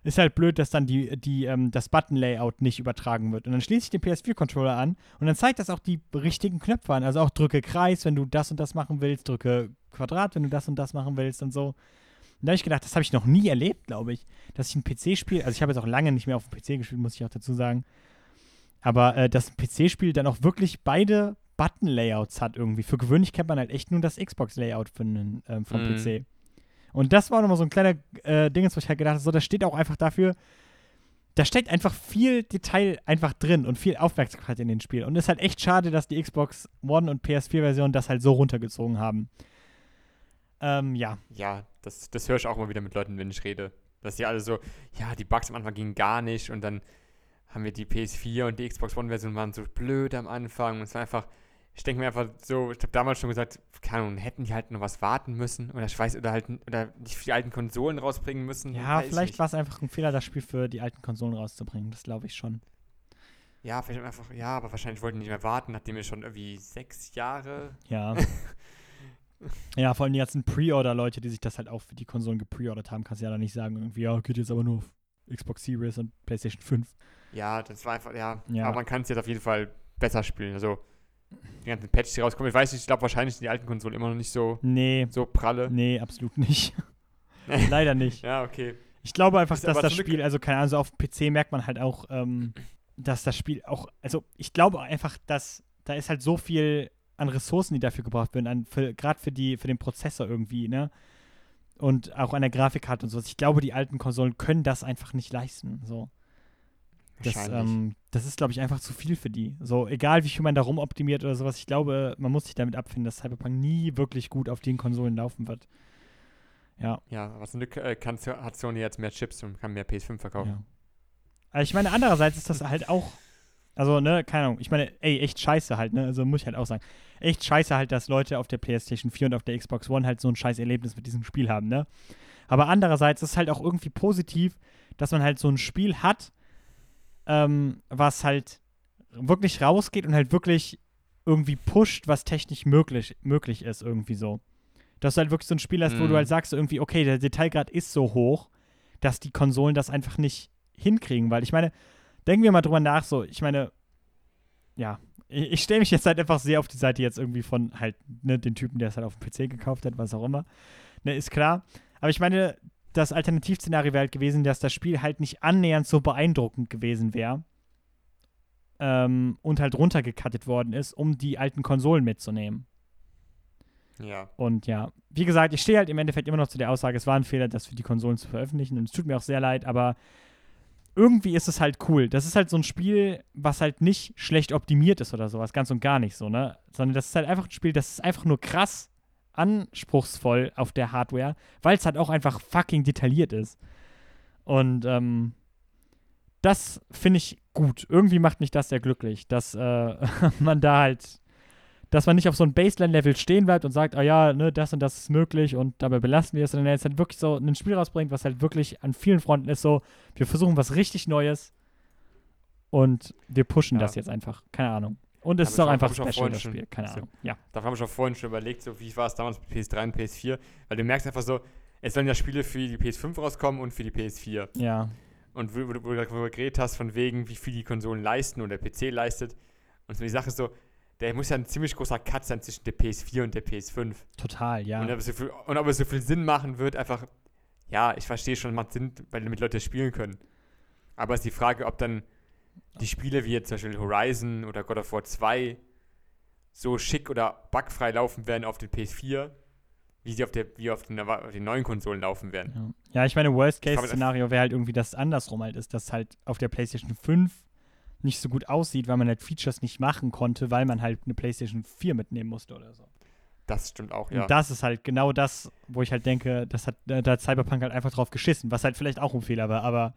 S3: Ist halt blöd, dass dann die, die, ähm, das Button-Layout nicht übertragen wird. Und dann schließe ich den PS4-Controller an und dann zeigt das auch die richtigen Knöpfe an. Also auch drücke Kreis, wenn du das und das machen willst, drücke Quadrat, wenn du das und das machen willst und so. Und da habe ich gedacht, das habe ich noch nie erlebt, glaube ich, dass ich ein PC-Spiel, also ich habe jetzt auch lange nicht mehr auf dem PC gespielt, muss ich auch dazu sagen, aber äh, dass ein PC-Spiel dann auch wirklich beide Button-Layouts hat irgendwie. Für gewöhnlich kennt man halt echt nur das Xbox-Layout ähm, vom mhm. PC. Und das war nochmal so ein kleiner äh, Ding, wo ich halt gedacht habe, so, das steht auch einfach dafür, da steckt einfach viel Detail einfach drin und viel Aufmerksamkeit in den Spiel. Und es ist halt echt schade, dass die Xbox One und PS4-Version das halt so runtergezogen haben. Ähm, ja.
S2: Ja, das, das höre ich auch immer wieder mit Leuten, wenn ich rede. Dass die alle so, ja, die Bugs am Anfang gingen gar nicht und dann haben wir die PS4 und die Xbox One-Version waren so blöd am Anfang und es war einfach, ich denke mir einfach so, ich habe damals schon gesagt, keine Ahnung, hätten die halt noch was warten müssen oder ich weiß, oder halt, oder die alten Konsolen rausbringen müssen.
S3: Ja, vielleicht war es einfach ein Fehler, das Spiel für die alten Konsolen rauszubringen, das glaube ich schon.
S2: Ja, vielleicht einfach, ja, aber wahrscheinlich wollten die nicht mehr warten, nachdem wir schon irgendwie sechs Jahre.
S3: Ja. ja, vor allem die ganzen Pre-Order-Leute, die sich das halt auch für die Konsolen gepreordert haben, kannst du ja dann nicht sagen, irgendwie, ja, geht jetzt aber nur auf Xbox Series und PlayStation 5.
S2: Ja, das war einfach, ja. ja. Aber man kann es jetzt auf jeden Fall besser spielen. Also, die ganzen Patches, die rauskommen. Ich weiß nicht, ich glaube wahrscheinlich sind die alten Konsolen immer noch nicht so,
S3: nee.
S2: so pralle.
S3: Nee, absolut nicht. Leider nicht.
S2: Ja, okay.
S3: Ich glaube einfach, dass das Spiel, also keine Ahnung, so auf PC merkt man halt auch, ähm, dass das Spiel auch, also ich glaube einfach, dass da ist halt so viel an Ressourcen, die dafür gebraucht werden, gerade für die, für den Prozessor irgendwie, ne? Und auch an der Grafikkarte und sowas. Ich glaube, die alten Konsolen können das einfach nicht leisten. So. Das, ähm, das ist, glaube ich, einfach zu viel für die. So, egal wie viel man da rumoptimiert oder sowas, ich glaube, man muss sich damit abfinden, dass Cyberpunk nie wirklich gut auf den Konsolen laufen wird. Ja.
S2: Ja, was zum Glück äh, kann, hat Sony jetzt mehr Chips und kann mehr PS5 verkaufen. Ja.
S3: Also ich meine, andererseits ist das halt auch, also, ne, keine Ahnung, ich meine, ey, echt scheiße halt, ne, also muss ich halt auch sagen, echt scheiße halt, dass Leute auf der PlayStation 4 und auf der Xbox One halt so ein scheiß Erlebnis mit diesem Spiel haben, ne. Aber andererseits ist es halt auch irgendwie positiv, dass man halt so ein Spiel hat, ähm, was halt wirklich rausgeht und halt wirklich irgendwie pusht, was technisch möglich, möglich ist, irgendwie so. Dass du halt wirklich so ein Spiel hast, mhm. wo du mhm. halt sagst, irgendwie, okay, der Detailgrad ist so hoch, dass die Konsolen das einfach nicht hinkriegen. Weil ich meine, denken wir mal drüber nach, so, ich meine, ja, ich, ich stelle mich jetzt halt einfach sehr auf die Seite jetzt irgendwie von halt, ne, den Typen, der es halt auf dem PC gekauft hat, was auch immer. Ne, ist klar. Aber ich meine, das Alternativszenario wäre halt gewesen, dass das Spiel halt nicht annähernd so beeindruckend gewesen wäre ähm, und halt runtergekattet worden ist, um die alten Konsolen mitzunehmen.
S2: Ja.
S3: Und ja, wie gesagt, ich stehe halt im Endeffekt immer noch zu der Aussage, es war ein Fehler, das für die Konsolen zu veröffentlichen und es tut mir auch sehr leid, aber irgendwie ist es halt cool. Das ist halt so ein Spiel, was halt nicht schlecht optimiert ist oder sowas, ganz und gar nicht so, ne? Sondern das ist halt einfach ein Spiel, das ist einfach nur krass anspruchsvoll auf der Hardware, weil es halt auch einfach fucking detailliert ist. Und ähm, das finde ich gut. Irgendwie macht mich das sehr glücklich, dass äh, man da halt, dass man nicht auf so ein Baseline-Level stehen bleibt und sagt, ah oh ja, ne, das und das ist möglich und dabei belassen wir es, sondern jetzt halt wirklich so ein Spiel rausbringt, was halt wirklich an vielen Fronten ist, so, wir versuchen was richtig Neues und wir pushen ja. das jetzt einfach. Keine Ahnung. Und es ist auch einfach Special,
S2: vorhin
S3: das
S2: schon-
S3: Spiel. Keine Ahnung. Ja.
S2: Da haben wir schon vorhin schon überlegt, so wie war es damals mit PS3 und PS4, weil du merkst einfach so, es sollen ja Spiele für die PS5 rauskommen und für die PS4.
S3: Ja.
S2: Und wo, wo, du- wo du darüber geredet hast, von wegen, wie viel die Konsolen leisten oder der PC leistet. Und so die Sache ist so, der muss ja ein ziemlich großer Cut sein zwischen der PS4 und der PS5.
S3: Total, ja.
S2: Und, ob es so viel, und ob es so viel Sinn machen wird, einfach, ja, ich verstehe schon, es macht Sinn, weil damit Leute spielen können. Aber es ist die Frage, ob dann die Spiele wie jetzt zum Beispiel Horizon oder God of War 2 so schick oder bugfrei laufen werden auf den PS4, wie sie auf, der, wie auf, den, auf den neuen Konsolen laufen werden.
S3: Ja, ja ich meine, Worst-Case-Szenario wäre halt irgendwie, dass es andersrum halt ist, dass halt auf der PlayStation 5 nicht so gut aussieht, weil man halt Features nicht machen konnte, weil man halt eine PlayStation 4 mitnehmen musste oder so.
S2: Das stimmt auch, ja.
S3: Und das ist halt genau das, wo ich halt denke, das hat, da hat Cyberpunk halt einfach drauf geschissen, was halt vielleicht auch ein Fehler war, aber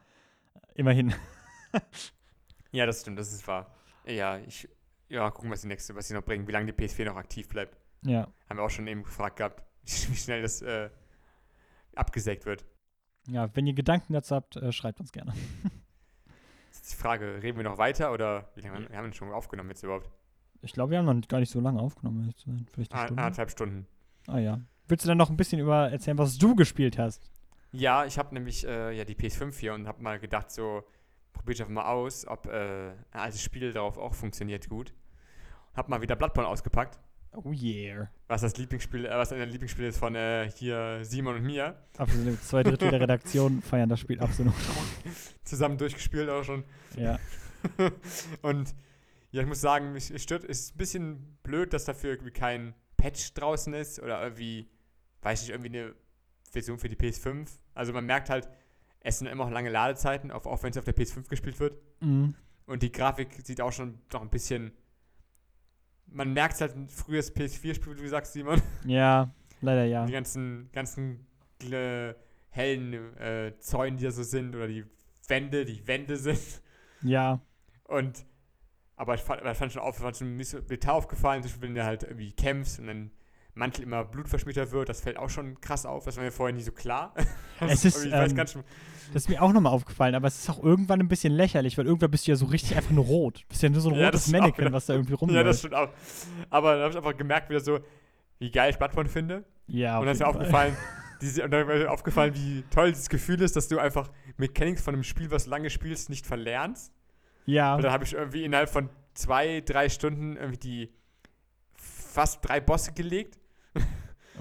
S3: immerhin.
S2: Ja, das stimmt, das ist wahr. Ja, ich, ja, gucken, was die nächste, was sie noch bringen, wie lange die PS4 noch aktiv bleibt.
S3: Ja.
S2: Haben wir auch schon eben gefragt gehabt, wie schnell das äh, abgesägt wird.
S3: Ja, wenn ihr Gedanken dazu habt, äh, schreibt uns gerne.
S2: Jetzt ist die Frage, reden wir noch weiter oder wie lange wir haben wir schon aufgenommen jetzt überhaupt?
S3: Ich glaube, wir haben noch gar nicht so lange aufgenommen. Vielleicht eine
S2: Ah,
S3: Stunde.
S2: anderthalb Stunden.
S3: Ah ja. Willst du dann noch ein bisschen über erzählen, was du gespielt hast?
S2: Ja, ich habe nämlich äh, ja die PS5 hier und habe mal gedacht, so probiere ich einfach mal aus, ob äh, ein altes Spiel darauf auch funktioniert gut. Hab mal wieder Bloodborne ausgepackt,
S3: Oh yeah.
S2: was das Lieblingsspiel, äh, was ein Lieblingsspiel ist von äh, hier Simon und mir.
S3: Absolut. Zwei Drittel der Redaktion feiern das Spiel absolut.
S2: Zusammen durchgespielt auch schon.
S3: Ja.
S2: und ja, ich muss sagen, es stört, es ist ein bisschen blöd, dass dafür irgendwie kein Patch draußen ist oder irgendwie, weiß nicht, irgendwie eine Version für die PS5. Also man merkt halt, es sind immer noch lange Ladezeiten, auch, auch wenn es auf der PS5 gespielt wird.
S3: Mhm.
S2: Und die Grafik sieht auch schon noch ein bisschen. Man merkt es halt ein frühes PS4-Spiel, wie du sagst, Simon.
S3: Ja, leider ja.
S2: Die ganzen, ganzen äh, hellen äh, Zäunen, die da so sind, oder die Wände, die Wände sind.
S3: Ja.
S2: Und aber ich fand, ich fand schon auf, fand schon mir Detail aufgefallen, zum Beispiel, wenn du halt irgendwie kämpfst und dann Mantel immer blutverschmierter wird, das fällt auch schon krass auf, das war mir vorher nie so klar.
S3: Es ist,
S2: ich weiß
S3: ähm,
S2: ganz
S3: Das ist mir auch nochmal aufgefallen, aber es ist auch irgendwann ein bisschen lächerlich, weil irgendwann bist du ja so richtig einfach nur rot. Bist ja nur so ein
S2: Ja,
S3: rotes
S2: auch
S3: Mannequin,
S2: wieder-
S3: was da irgendwie
S2: ja, das
S3: rumläuft.
S2: stimmt auch. Aber da habe ich einfach gemerkt, wieder so, wie geil ich Bloodborne finde.
S3: Ja,
S2: und dann ist mir aufgefallen, diese, und dann ist mir aufgefallen, wie toll dieses Gefühl ist, dass du einfach Mechanics von einem Spiel, was du lange spielst, nicht verlernst.
S3: Ja,
S2: Und dann habe ich irgendwie innerhalb von zwei, drei Stunden irgendwie die fast drei Bosse gelegt.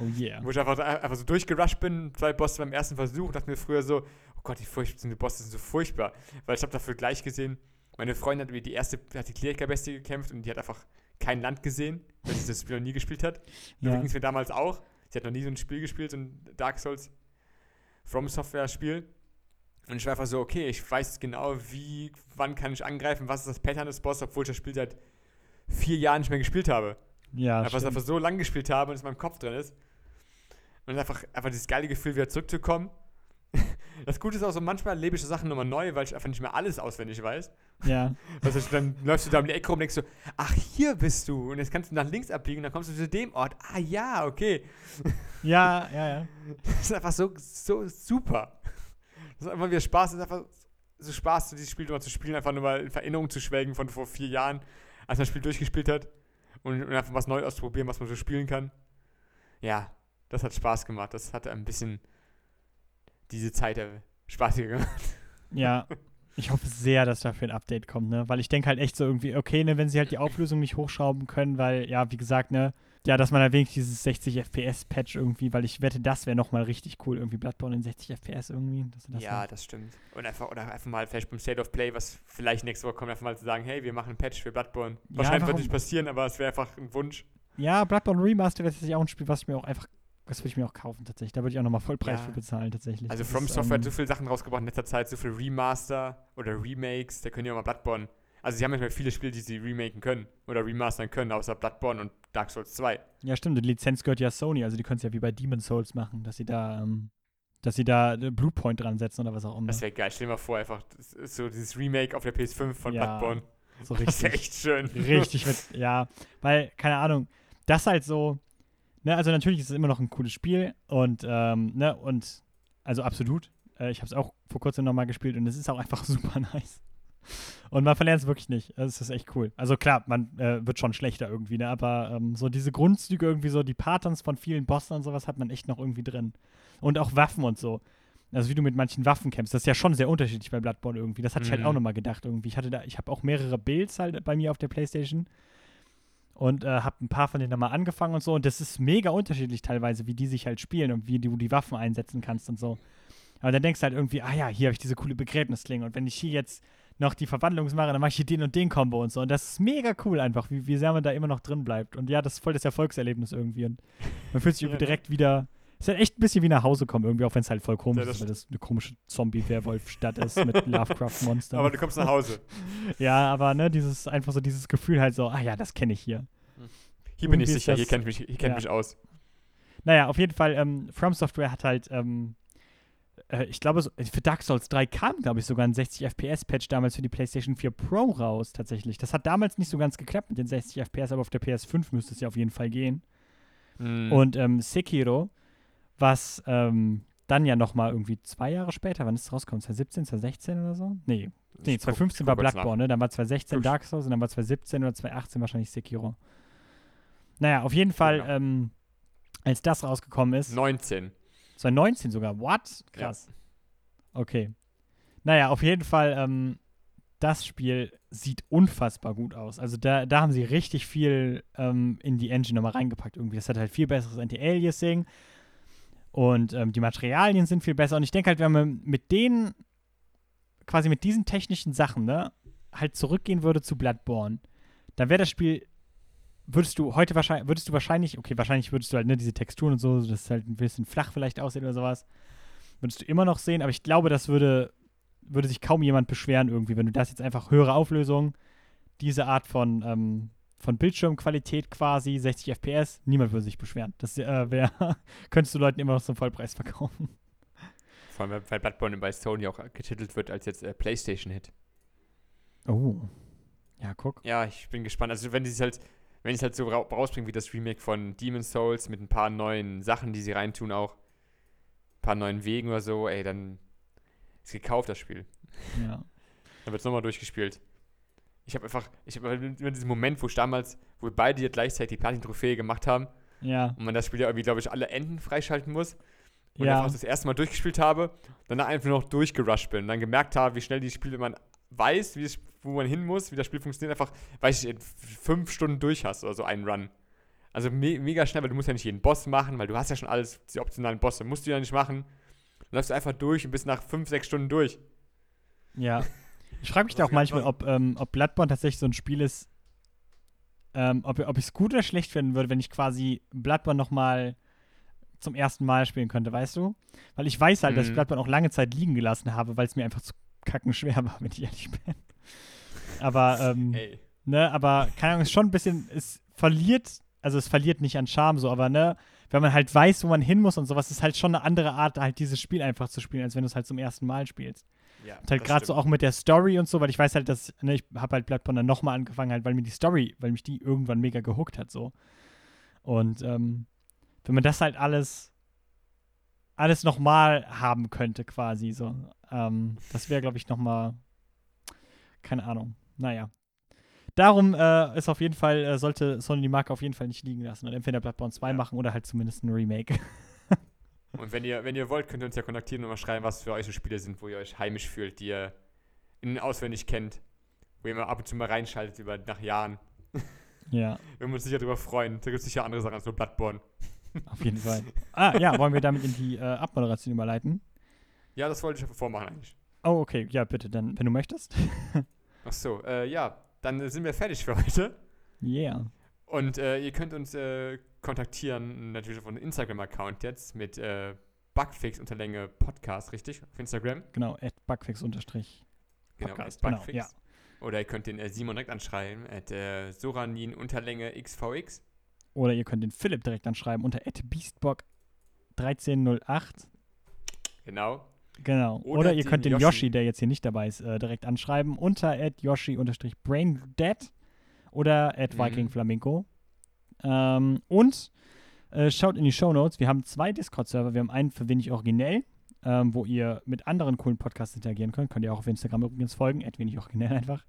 S3: Oh yeah.
S2: Wo ich einfach, einfach so durchgerusht bin, zwei Bosse beim ersten Versuch, dachte mir früher so, oh Gott, die, furcht, die Bosse sind so furchtbar. Weil ich habe dafür gleich gesehen, meine Freundin hat wie die erste, hat die Kleriker-Bestie gekämpft und die hat einfach kein Land gesehen, weil sie das Spiel noch nie gespielt hat.
S3: Ja.
S2: es mir damals auch. Sie hat noch nie so ein Spiel gespielt, so ein Dark Souls From Software Spiel. Und ich war einfach so, okay, ich weiß genau, wie, wann kann ich angreifen, was ist das Pattern des Boss, obwohl ich das Spiel seit vier Jahren nicht mehr gespielt habe.
S3: Ja,
S2: einfach, einfach so lang gespielt habe und es in meinem Kopf drin ist. Und einfach, einfach dieses geile Gefühl, wieder zurückzukommen. Das Gute ist auch so, manchmal erlebe ich so Sachen nochmal neu, weil ich einfach nicht mehr alles auswendig weiß.
S3: ja.
S2: Heißt, dann läufst du da um die Ecke rum und denkst so, ach, hier bist du. Und jetzt kannst du nach links abbiegen und dann kommst du zu dem Ort. Ah ja, okay.
S3: ja, ja, ja.
S2: Das ist einfach so, so super. Das ist einfach wieder Spaß. Das ist einfach so Spaß, dieses Spiel nochmal zu spielen, einfach nur mal in Erinnerung zu schwelgen von vor vier Jahren, als man das Spiel durchgespielt hat. Und, und einfach was Neues auszuprobieren, was man so spielen kann. Ja, das hat Spaß gemacht. Das hat ein bisschen diese Zeit spaßiger gemacht.
S3: Ja. Ich hoffe sehr, dass dafür ein Update kommt, ne? Weil ich denke halt echt so irgendwie, okay, ne, wenn sie halt die Auflösung nicht hochschrauben können, weil, ja, wie gesagt, ne, ja, dass man halt wenigstens dieses 60 FPS-Patch irgendwie, weil ich wette, das wäre nochmal richtig cool, irgendwie Bloodborne in 60 FPS irgendwie. Das
S2: ja, das stimmt. Und einfach, oder einfach mal vielleicht beim State of Play, was vielleicht nächste Woche kommt, einfach mal zu sagen, hey, wir machen einen Patch für Bloodborne.
S3: Ja,
S2: Wahrscheinlich wird nicht passieren, aber es wäre einfach ein Wunsch.
S3: Ja, Bloodborne Remaster wäre tatsächlich auch ein Spiel, was ich mir auch einfach, das würde ich mir auch kaufen tatsächlich. Da würde ich auch nochmal Vollpreis
S2: Ja.
S3: für bezahlen tatsächlich.
S2: Also
S3: Das
S2: From
S3: ist,
S2: Software hat
S3: ähm,
S2: so viele Sachen rausgebracht in letzter Zeit, so viele Remaster oder Remakes, da können ja auch mal Bloodborne. Also sie haben mehr viele Spiele, die sie remaken können oder remastern können, außer Bloodborne und Dark Souls 2.
S3: Ja, stimmt, die Lizenz gehört ja Sony, also die können es ja wie bei Demon's Souls machen, dass sie da, ähm, dass sie da äh, Bluepoint dran setzen oder was auch immer.
S2: Das wäre geil. Stell dir mal vor, einfach so dieses Remake auf der PS5 von
S3: Ja,
S2: Bloodborne.
S3: so
S2: Das wäre
S3: richtig.
S2: echt schön.
S3: richtig mit, ja, weil, keine Ahnung, das halt so, ne, also natürlich ist es immer noch ein cooles Spiel und, ähm, ne, und, also absolut, äh, ich habe es auch vor kurzem nochmal gespielt und es ist auch einfach super nice. Und man verlernt es wirklich nicht. Das ist echt cool. Also klar, man äh, wird schon schlechter irgendwie, ne? Aber ähm, so diese Grundzüge irgendwie so, die Patterns von vielen Bossen und sowas hat man echt noch irgendwie drin. Und auch Waffen und so. Also wie du mit manchen Waffen kämpfst, das ist ja schon sehr unterschiedlich bei Bloodborne irgendwie. Das hatte ich halt
S2: Mhm.
S3: auch nochmal gedacht irgendwie. Ich hatte da, ich habe auch mehrere Builds halt bei mir auf der Playstation und äh, habe ein paar von denen nochmal angefangen und so. Und das ist mega unterschiedlich teilweise, wie die sich halt spielen und wie du die Waffen einsetzen kannst und so. Aber dann denkst du halt irgendwie, ah ja, hier habe ich diese coole Begräbnisklinge und wenn ich hier jetzt noch die Verwandlung mache, dann mache ich hier den und den Combo und so. Und das ist mega cool einfach, wie, wie sehr man da immer noch drin bleibt. Und ja, das ist voll das Erfolgserlebnis irgendwie. Und man fühlt sich irgendwie direkt wieder. Es ist halt echt ein bisschen wie nach Hause kommen, irgendwie, auch wenn es halt voll komisch
S2: Ja,
S3: ist, weil das eine komische Zombie-Werwolf-Stadt ist mit Lovecraft-Monstern.
S2: Aber du kommst nach Hause.
S3: ja, aber ne, dieses, einfach so dieses Gefühl halt so, ah ja, das kenne ich hier.
S2: Hier bin ich
S3: Irgendwie
S2: sicher, hier
S3: das-
S2: kennt mich, hier kennt
S3: ja.
S2: mich aus.
S3: Naja, auf jeden Fall, ähm, From Software hat halt, ähm, äh, ich glaube, so, für Dark Souls 3 kam, glaube ich, sogar ein 60 FPS-Patch damals für die PlayStation 4 Pro raus, tatsächlich. Das hat damals nicht so ganz geklappt mit den 60 FPS, aber auf der PS5 müsste es ja auf jeden Fall gehen.
S2: Mhm.
S3: Und ähm, Sekiro, was ähm, dann ja nochmal irgendwie zwei Jahre später, wann ist es rausgekommen? 2017, 2016 oder so? Nee, nee
S2: Ich guck-
S3: 2015
S2: ich
S3: war
S2: guck nach.
S3: Bloodborne, ne? Dann war 2016
S2: Guck.
S3: Dark Souls und dann war 2017 oder 2018 wahrscheinlich Sekiro. Naja, auf jeden Fall,
S2: Genau.
S3: ähm, als das rausgekommen ist,
S2: 19.
S3: 2019 sogar. What? Krass. Okay. Naja, auf jeden Fall, ähm, das Spiel sieht unfassbar gut aus. Also da, da haben sie richtig viel ähm, in die Engine nochmal reingepackt irgendwie. Das hat halt viel besseres Anti-Aliasing und ähm, die Materialien sind viel besser. Und ich denke halt, wenn man mit denen, quasi mit diesen technischen Sachen, ne, halt zurückgehen würde zu Bloodborne, dann wäre das Spiel, würdest du heute wahrscheinlich, würdest du wahrscheinlich, okay, wahrscheinlich würdest du halt, ne, diese Texturen und so, das halt ein bisschen flach vielleicht aussehen oder sowas, würdest du immer noch sehen, aber ich glaube, das würde, würde sich kaum jemand beschweren irgendwie, wenn du das jetzt einfach höhere Auflösung, diese Art von, ähm, von Bildschirmqualität quasi, 60 FPS, niemand würde sich beschweren. Das äh, wäre, könntest du Leuten immer noch zum Vollpreis verkaufen.
S2: Vor allem, weil Bloodborne bei Sony auch getitelt wird als jetzt äh, PlayStation-Hit.
S3: Oh. Ja, guck.
S2: Ja, ich bin gespannt. Also wenn die es halt, wenn es halt so ra rausbringen wie das Remake von Demon's Souls mit ein paar neuen Sachen, die sie reintun auch, ein paar neuen Wegen oder so, ey, dann ist gekauft das Spiel.
S3: Ja.
S2: Dann wird es nochmal durchgespielt. Ich habe einfach, ich habe immer diesen Moment, wo ich damals, wo wir beide hier gleichzeitig die Platin-Trophäe gemacht haben
S3: Ja.
S2: und man das Spiel ja irgendwie, glaube ich, alle Enden freischalten muss. Und
S3: Ja.
S2: einfach das erste Mal durchgespielt habe, dann einfach noch durchgerusht bin und dann gemerkt habe, wie schnell die Spiele man weiß, wie das, wo man hin muss, wie das Spiel funktioniert, einfach, weiß ich, fünf Stunden durch hast oder so einen Run. Also me mega schnell, weil du musst ja nicht jeden Boss machen, weil du hast ja schon alles, die optionalen Bosse musst du ja nicht machen. Dann läufst du einfach durch und bist nach fünf, sechs Stunden durch.
S3: Ja. Ich frage mich da auch manchmal, ob, ähm, ob Bloodborne tatsächlich so ein Spiel ist, ähm, ob, ob ich es gut oder schlecht finden würde, wenn ich quasi Bloodborne nochmal zum ersten Mal spielen könnte, weißt du? Weil ich weiß halt, dass ich
S2: Mhm.
S3: Bloodborne auch lange Zeit liegen gelassen habe, weil es mir einfach zu kacken schwer war, wenn ich ehrlich bin. Aber, ähm,
S2: Ey.
S3: ne, aber keine Ahnung, es ist schon ein bisschen, es verliert, also es verliert nicht an Charme so, aber ne, wenn man halt weiß, wo man hin muss und sowas, ist halt schon eine andere Art, halt dieses Spiel einfach zu spielen, als wenn du es halt zum ersten Mal spielst.
S2: Ja,
S3: Und halt gerade so auch mit der Story und so, weil ich weiß halt, dass, ne, ich habe halt Bloodborne dann nochmal angefangen, halt, weil mir die Story, weil mich die irgendwann mega gehuckt hat, so. Und ähm, wenn man das halt alles, alles nochmal haben könnte, quasi, so, ähm, das wäre, glaube ich, nochmal, keine Ahnung, naja. Darum äh, ist auf jeden Fall, äh, sollte Sony die Marke auf jeden Fall nicht liegen lassen und entweder Bloodborne 2
S2: Ja.
S3: machen oder halt zumindest ein Remake.
S2: Und wenn ihr, wenn ihr wollt, könnt ihr uns ja kontaktieren und mal schreiben, was für euch so Spiele sind, wo ihr euch heimisch fühlt, die ihr innen auswendig kennt. Wo ihr mal ab und zu mal reinschaltet über, nach Jahren.
S3: ja,
S2: Wir würden uns sicher darüber freuen. Da gibt es sicher andere Sachen als nur Bloodborne.
S3: auf jeden Fall. Ah, ja, wollen wir damit in die äh, Abmoderation überleiten?
S2: Ja, das wollte ich vormachen eigentlich.
S3: Oh, okay, ja, bitte, dann, wenn du möchtest.
S2: Ach so, äh, ja, dann sind wir fertig für heute.
S3: Yeah.
S2: Und äh, ihr könnt uns äh, kontaktieren, natürlich auf unserem Instagram-Account jetzt mit äh, Bugfix-Unterlänge Podcast, richtig? Auf Instagram.
S3: Genau, at bugfix unterstrich.
S2: Genau,
S3: Podcast,
S2: at
S3: genau,
S2: Bugfix.
S3: ja.
S2: Oder ihr könnt den äh, Simon direkt anschreiben, at äh, Soranin Unterlänge XVX.
S3: Oder ihr könnt den Philipp direkt anschreiben unter at beastbock1308.
S2: Genau.
S3: Genau.
S2: Oder
S3: Oder, ihr könnt den
S2: Yoshi.
S3: Yoshi, der jetzt hier nicht dabei ist, äh, direkt anschreiben unter at yoshi-braindead oder at
S2: Mhm.
S3: vikingflamingo. Ähm, und äh, schaut in die Show Notes. Wir haben zwei Discord-Server. Wir haben einen für wenig originell ähm, wo ihr mit anderen coolen Podcasts interagieren könnt. Könnt ihr auch auf Instagram übrigens folgen, wenig originell einfach.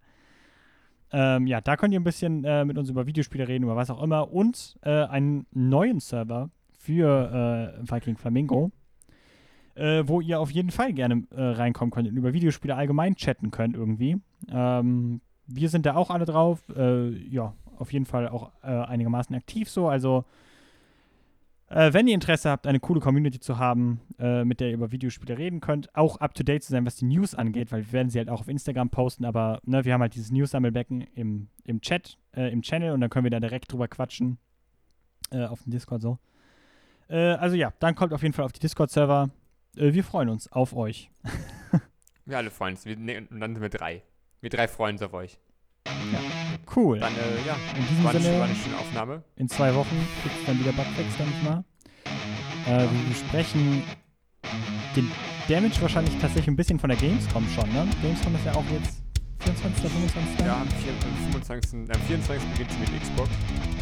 S3: Ähm, ja, da könnt ihr ein bisschen äh, mit uns über Videospiele reden, über was auch immer. Und äh, einen neuen Server für äh, Viking Flamingo, äh, wo ihr auf jeden Fall gerne äh, reinkommen könnt und über Videospiele allgemein chatten könnt irgendwie. Ähm, wir sind da auch alle drauf. Äh, ja, auf jeden Fall auch einigermaßen aktiv so. Also äh, wenn ihr Interesse habt, eine coole Community zu haben, äh, mit der ihr über Videospiele reden könnt, auch up to date zu sein, was die News angeht, weil wir werden sie halt auch auf Instagram posten, aber ne, wir haben halt dieses News-Sammelbecken im, im Chat, äh, im Channel und dann können wir da direkt drüber quatschen. Äh, auf dem Discord so. Äh, also ja, dann kommt auf jeden Fall auf die Discord-Server. Äh, wir freuen uns auf euch.
S2: wir alle freuen uns. Wir, ne, und dann sind wir drei. Wir drei freuen uns auf euch.
S3: Ja. Cool.
S2: Dann, äh, ja,
S3: in diesem
S2: war,
S3: Sinne,
S2: eine, war eine schöne Aufnahme.
S3: In zwei Wochen gibt es dann wieder Bugfix, denke ich mal. Äh, wir besprechen den Damage wahrscheinlich tatsächlich ein bisschen von der Gamescom schon, ne? Gamescom ist ja auch jetzt 24. 25.
S2: Ja, am 25. Am 24. beginnt sie mit Xbox.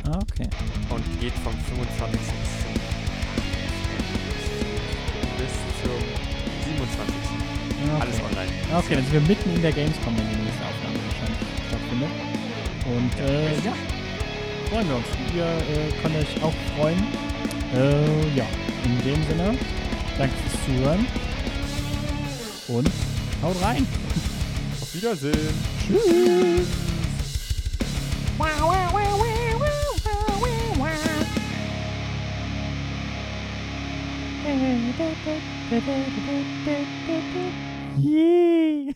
S3: Ah, okay.
S2: Und geht vom 25. bis zum 27. Okay. Alles online.
S3: Okay, dann sind wir mitten in der Gamescom, wenn die nächste Aufnahme stattfindet. Und äh, ja, freuen wir uns. Ihr äh, könnt euch auch freuen. Äh, ja, in dem Sinne, danke fürs Zuhören. Und haut rein.
S2: Auf Wiedersehen.
S3: Tschüss. Yeah.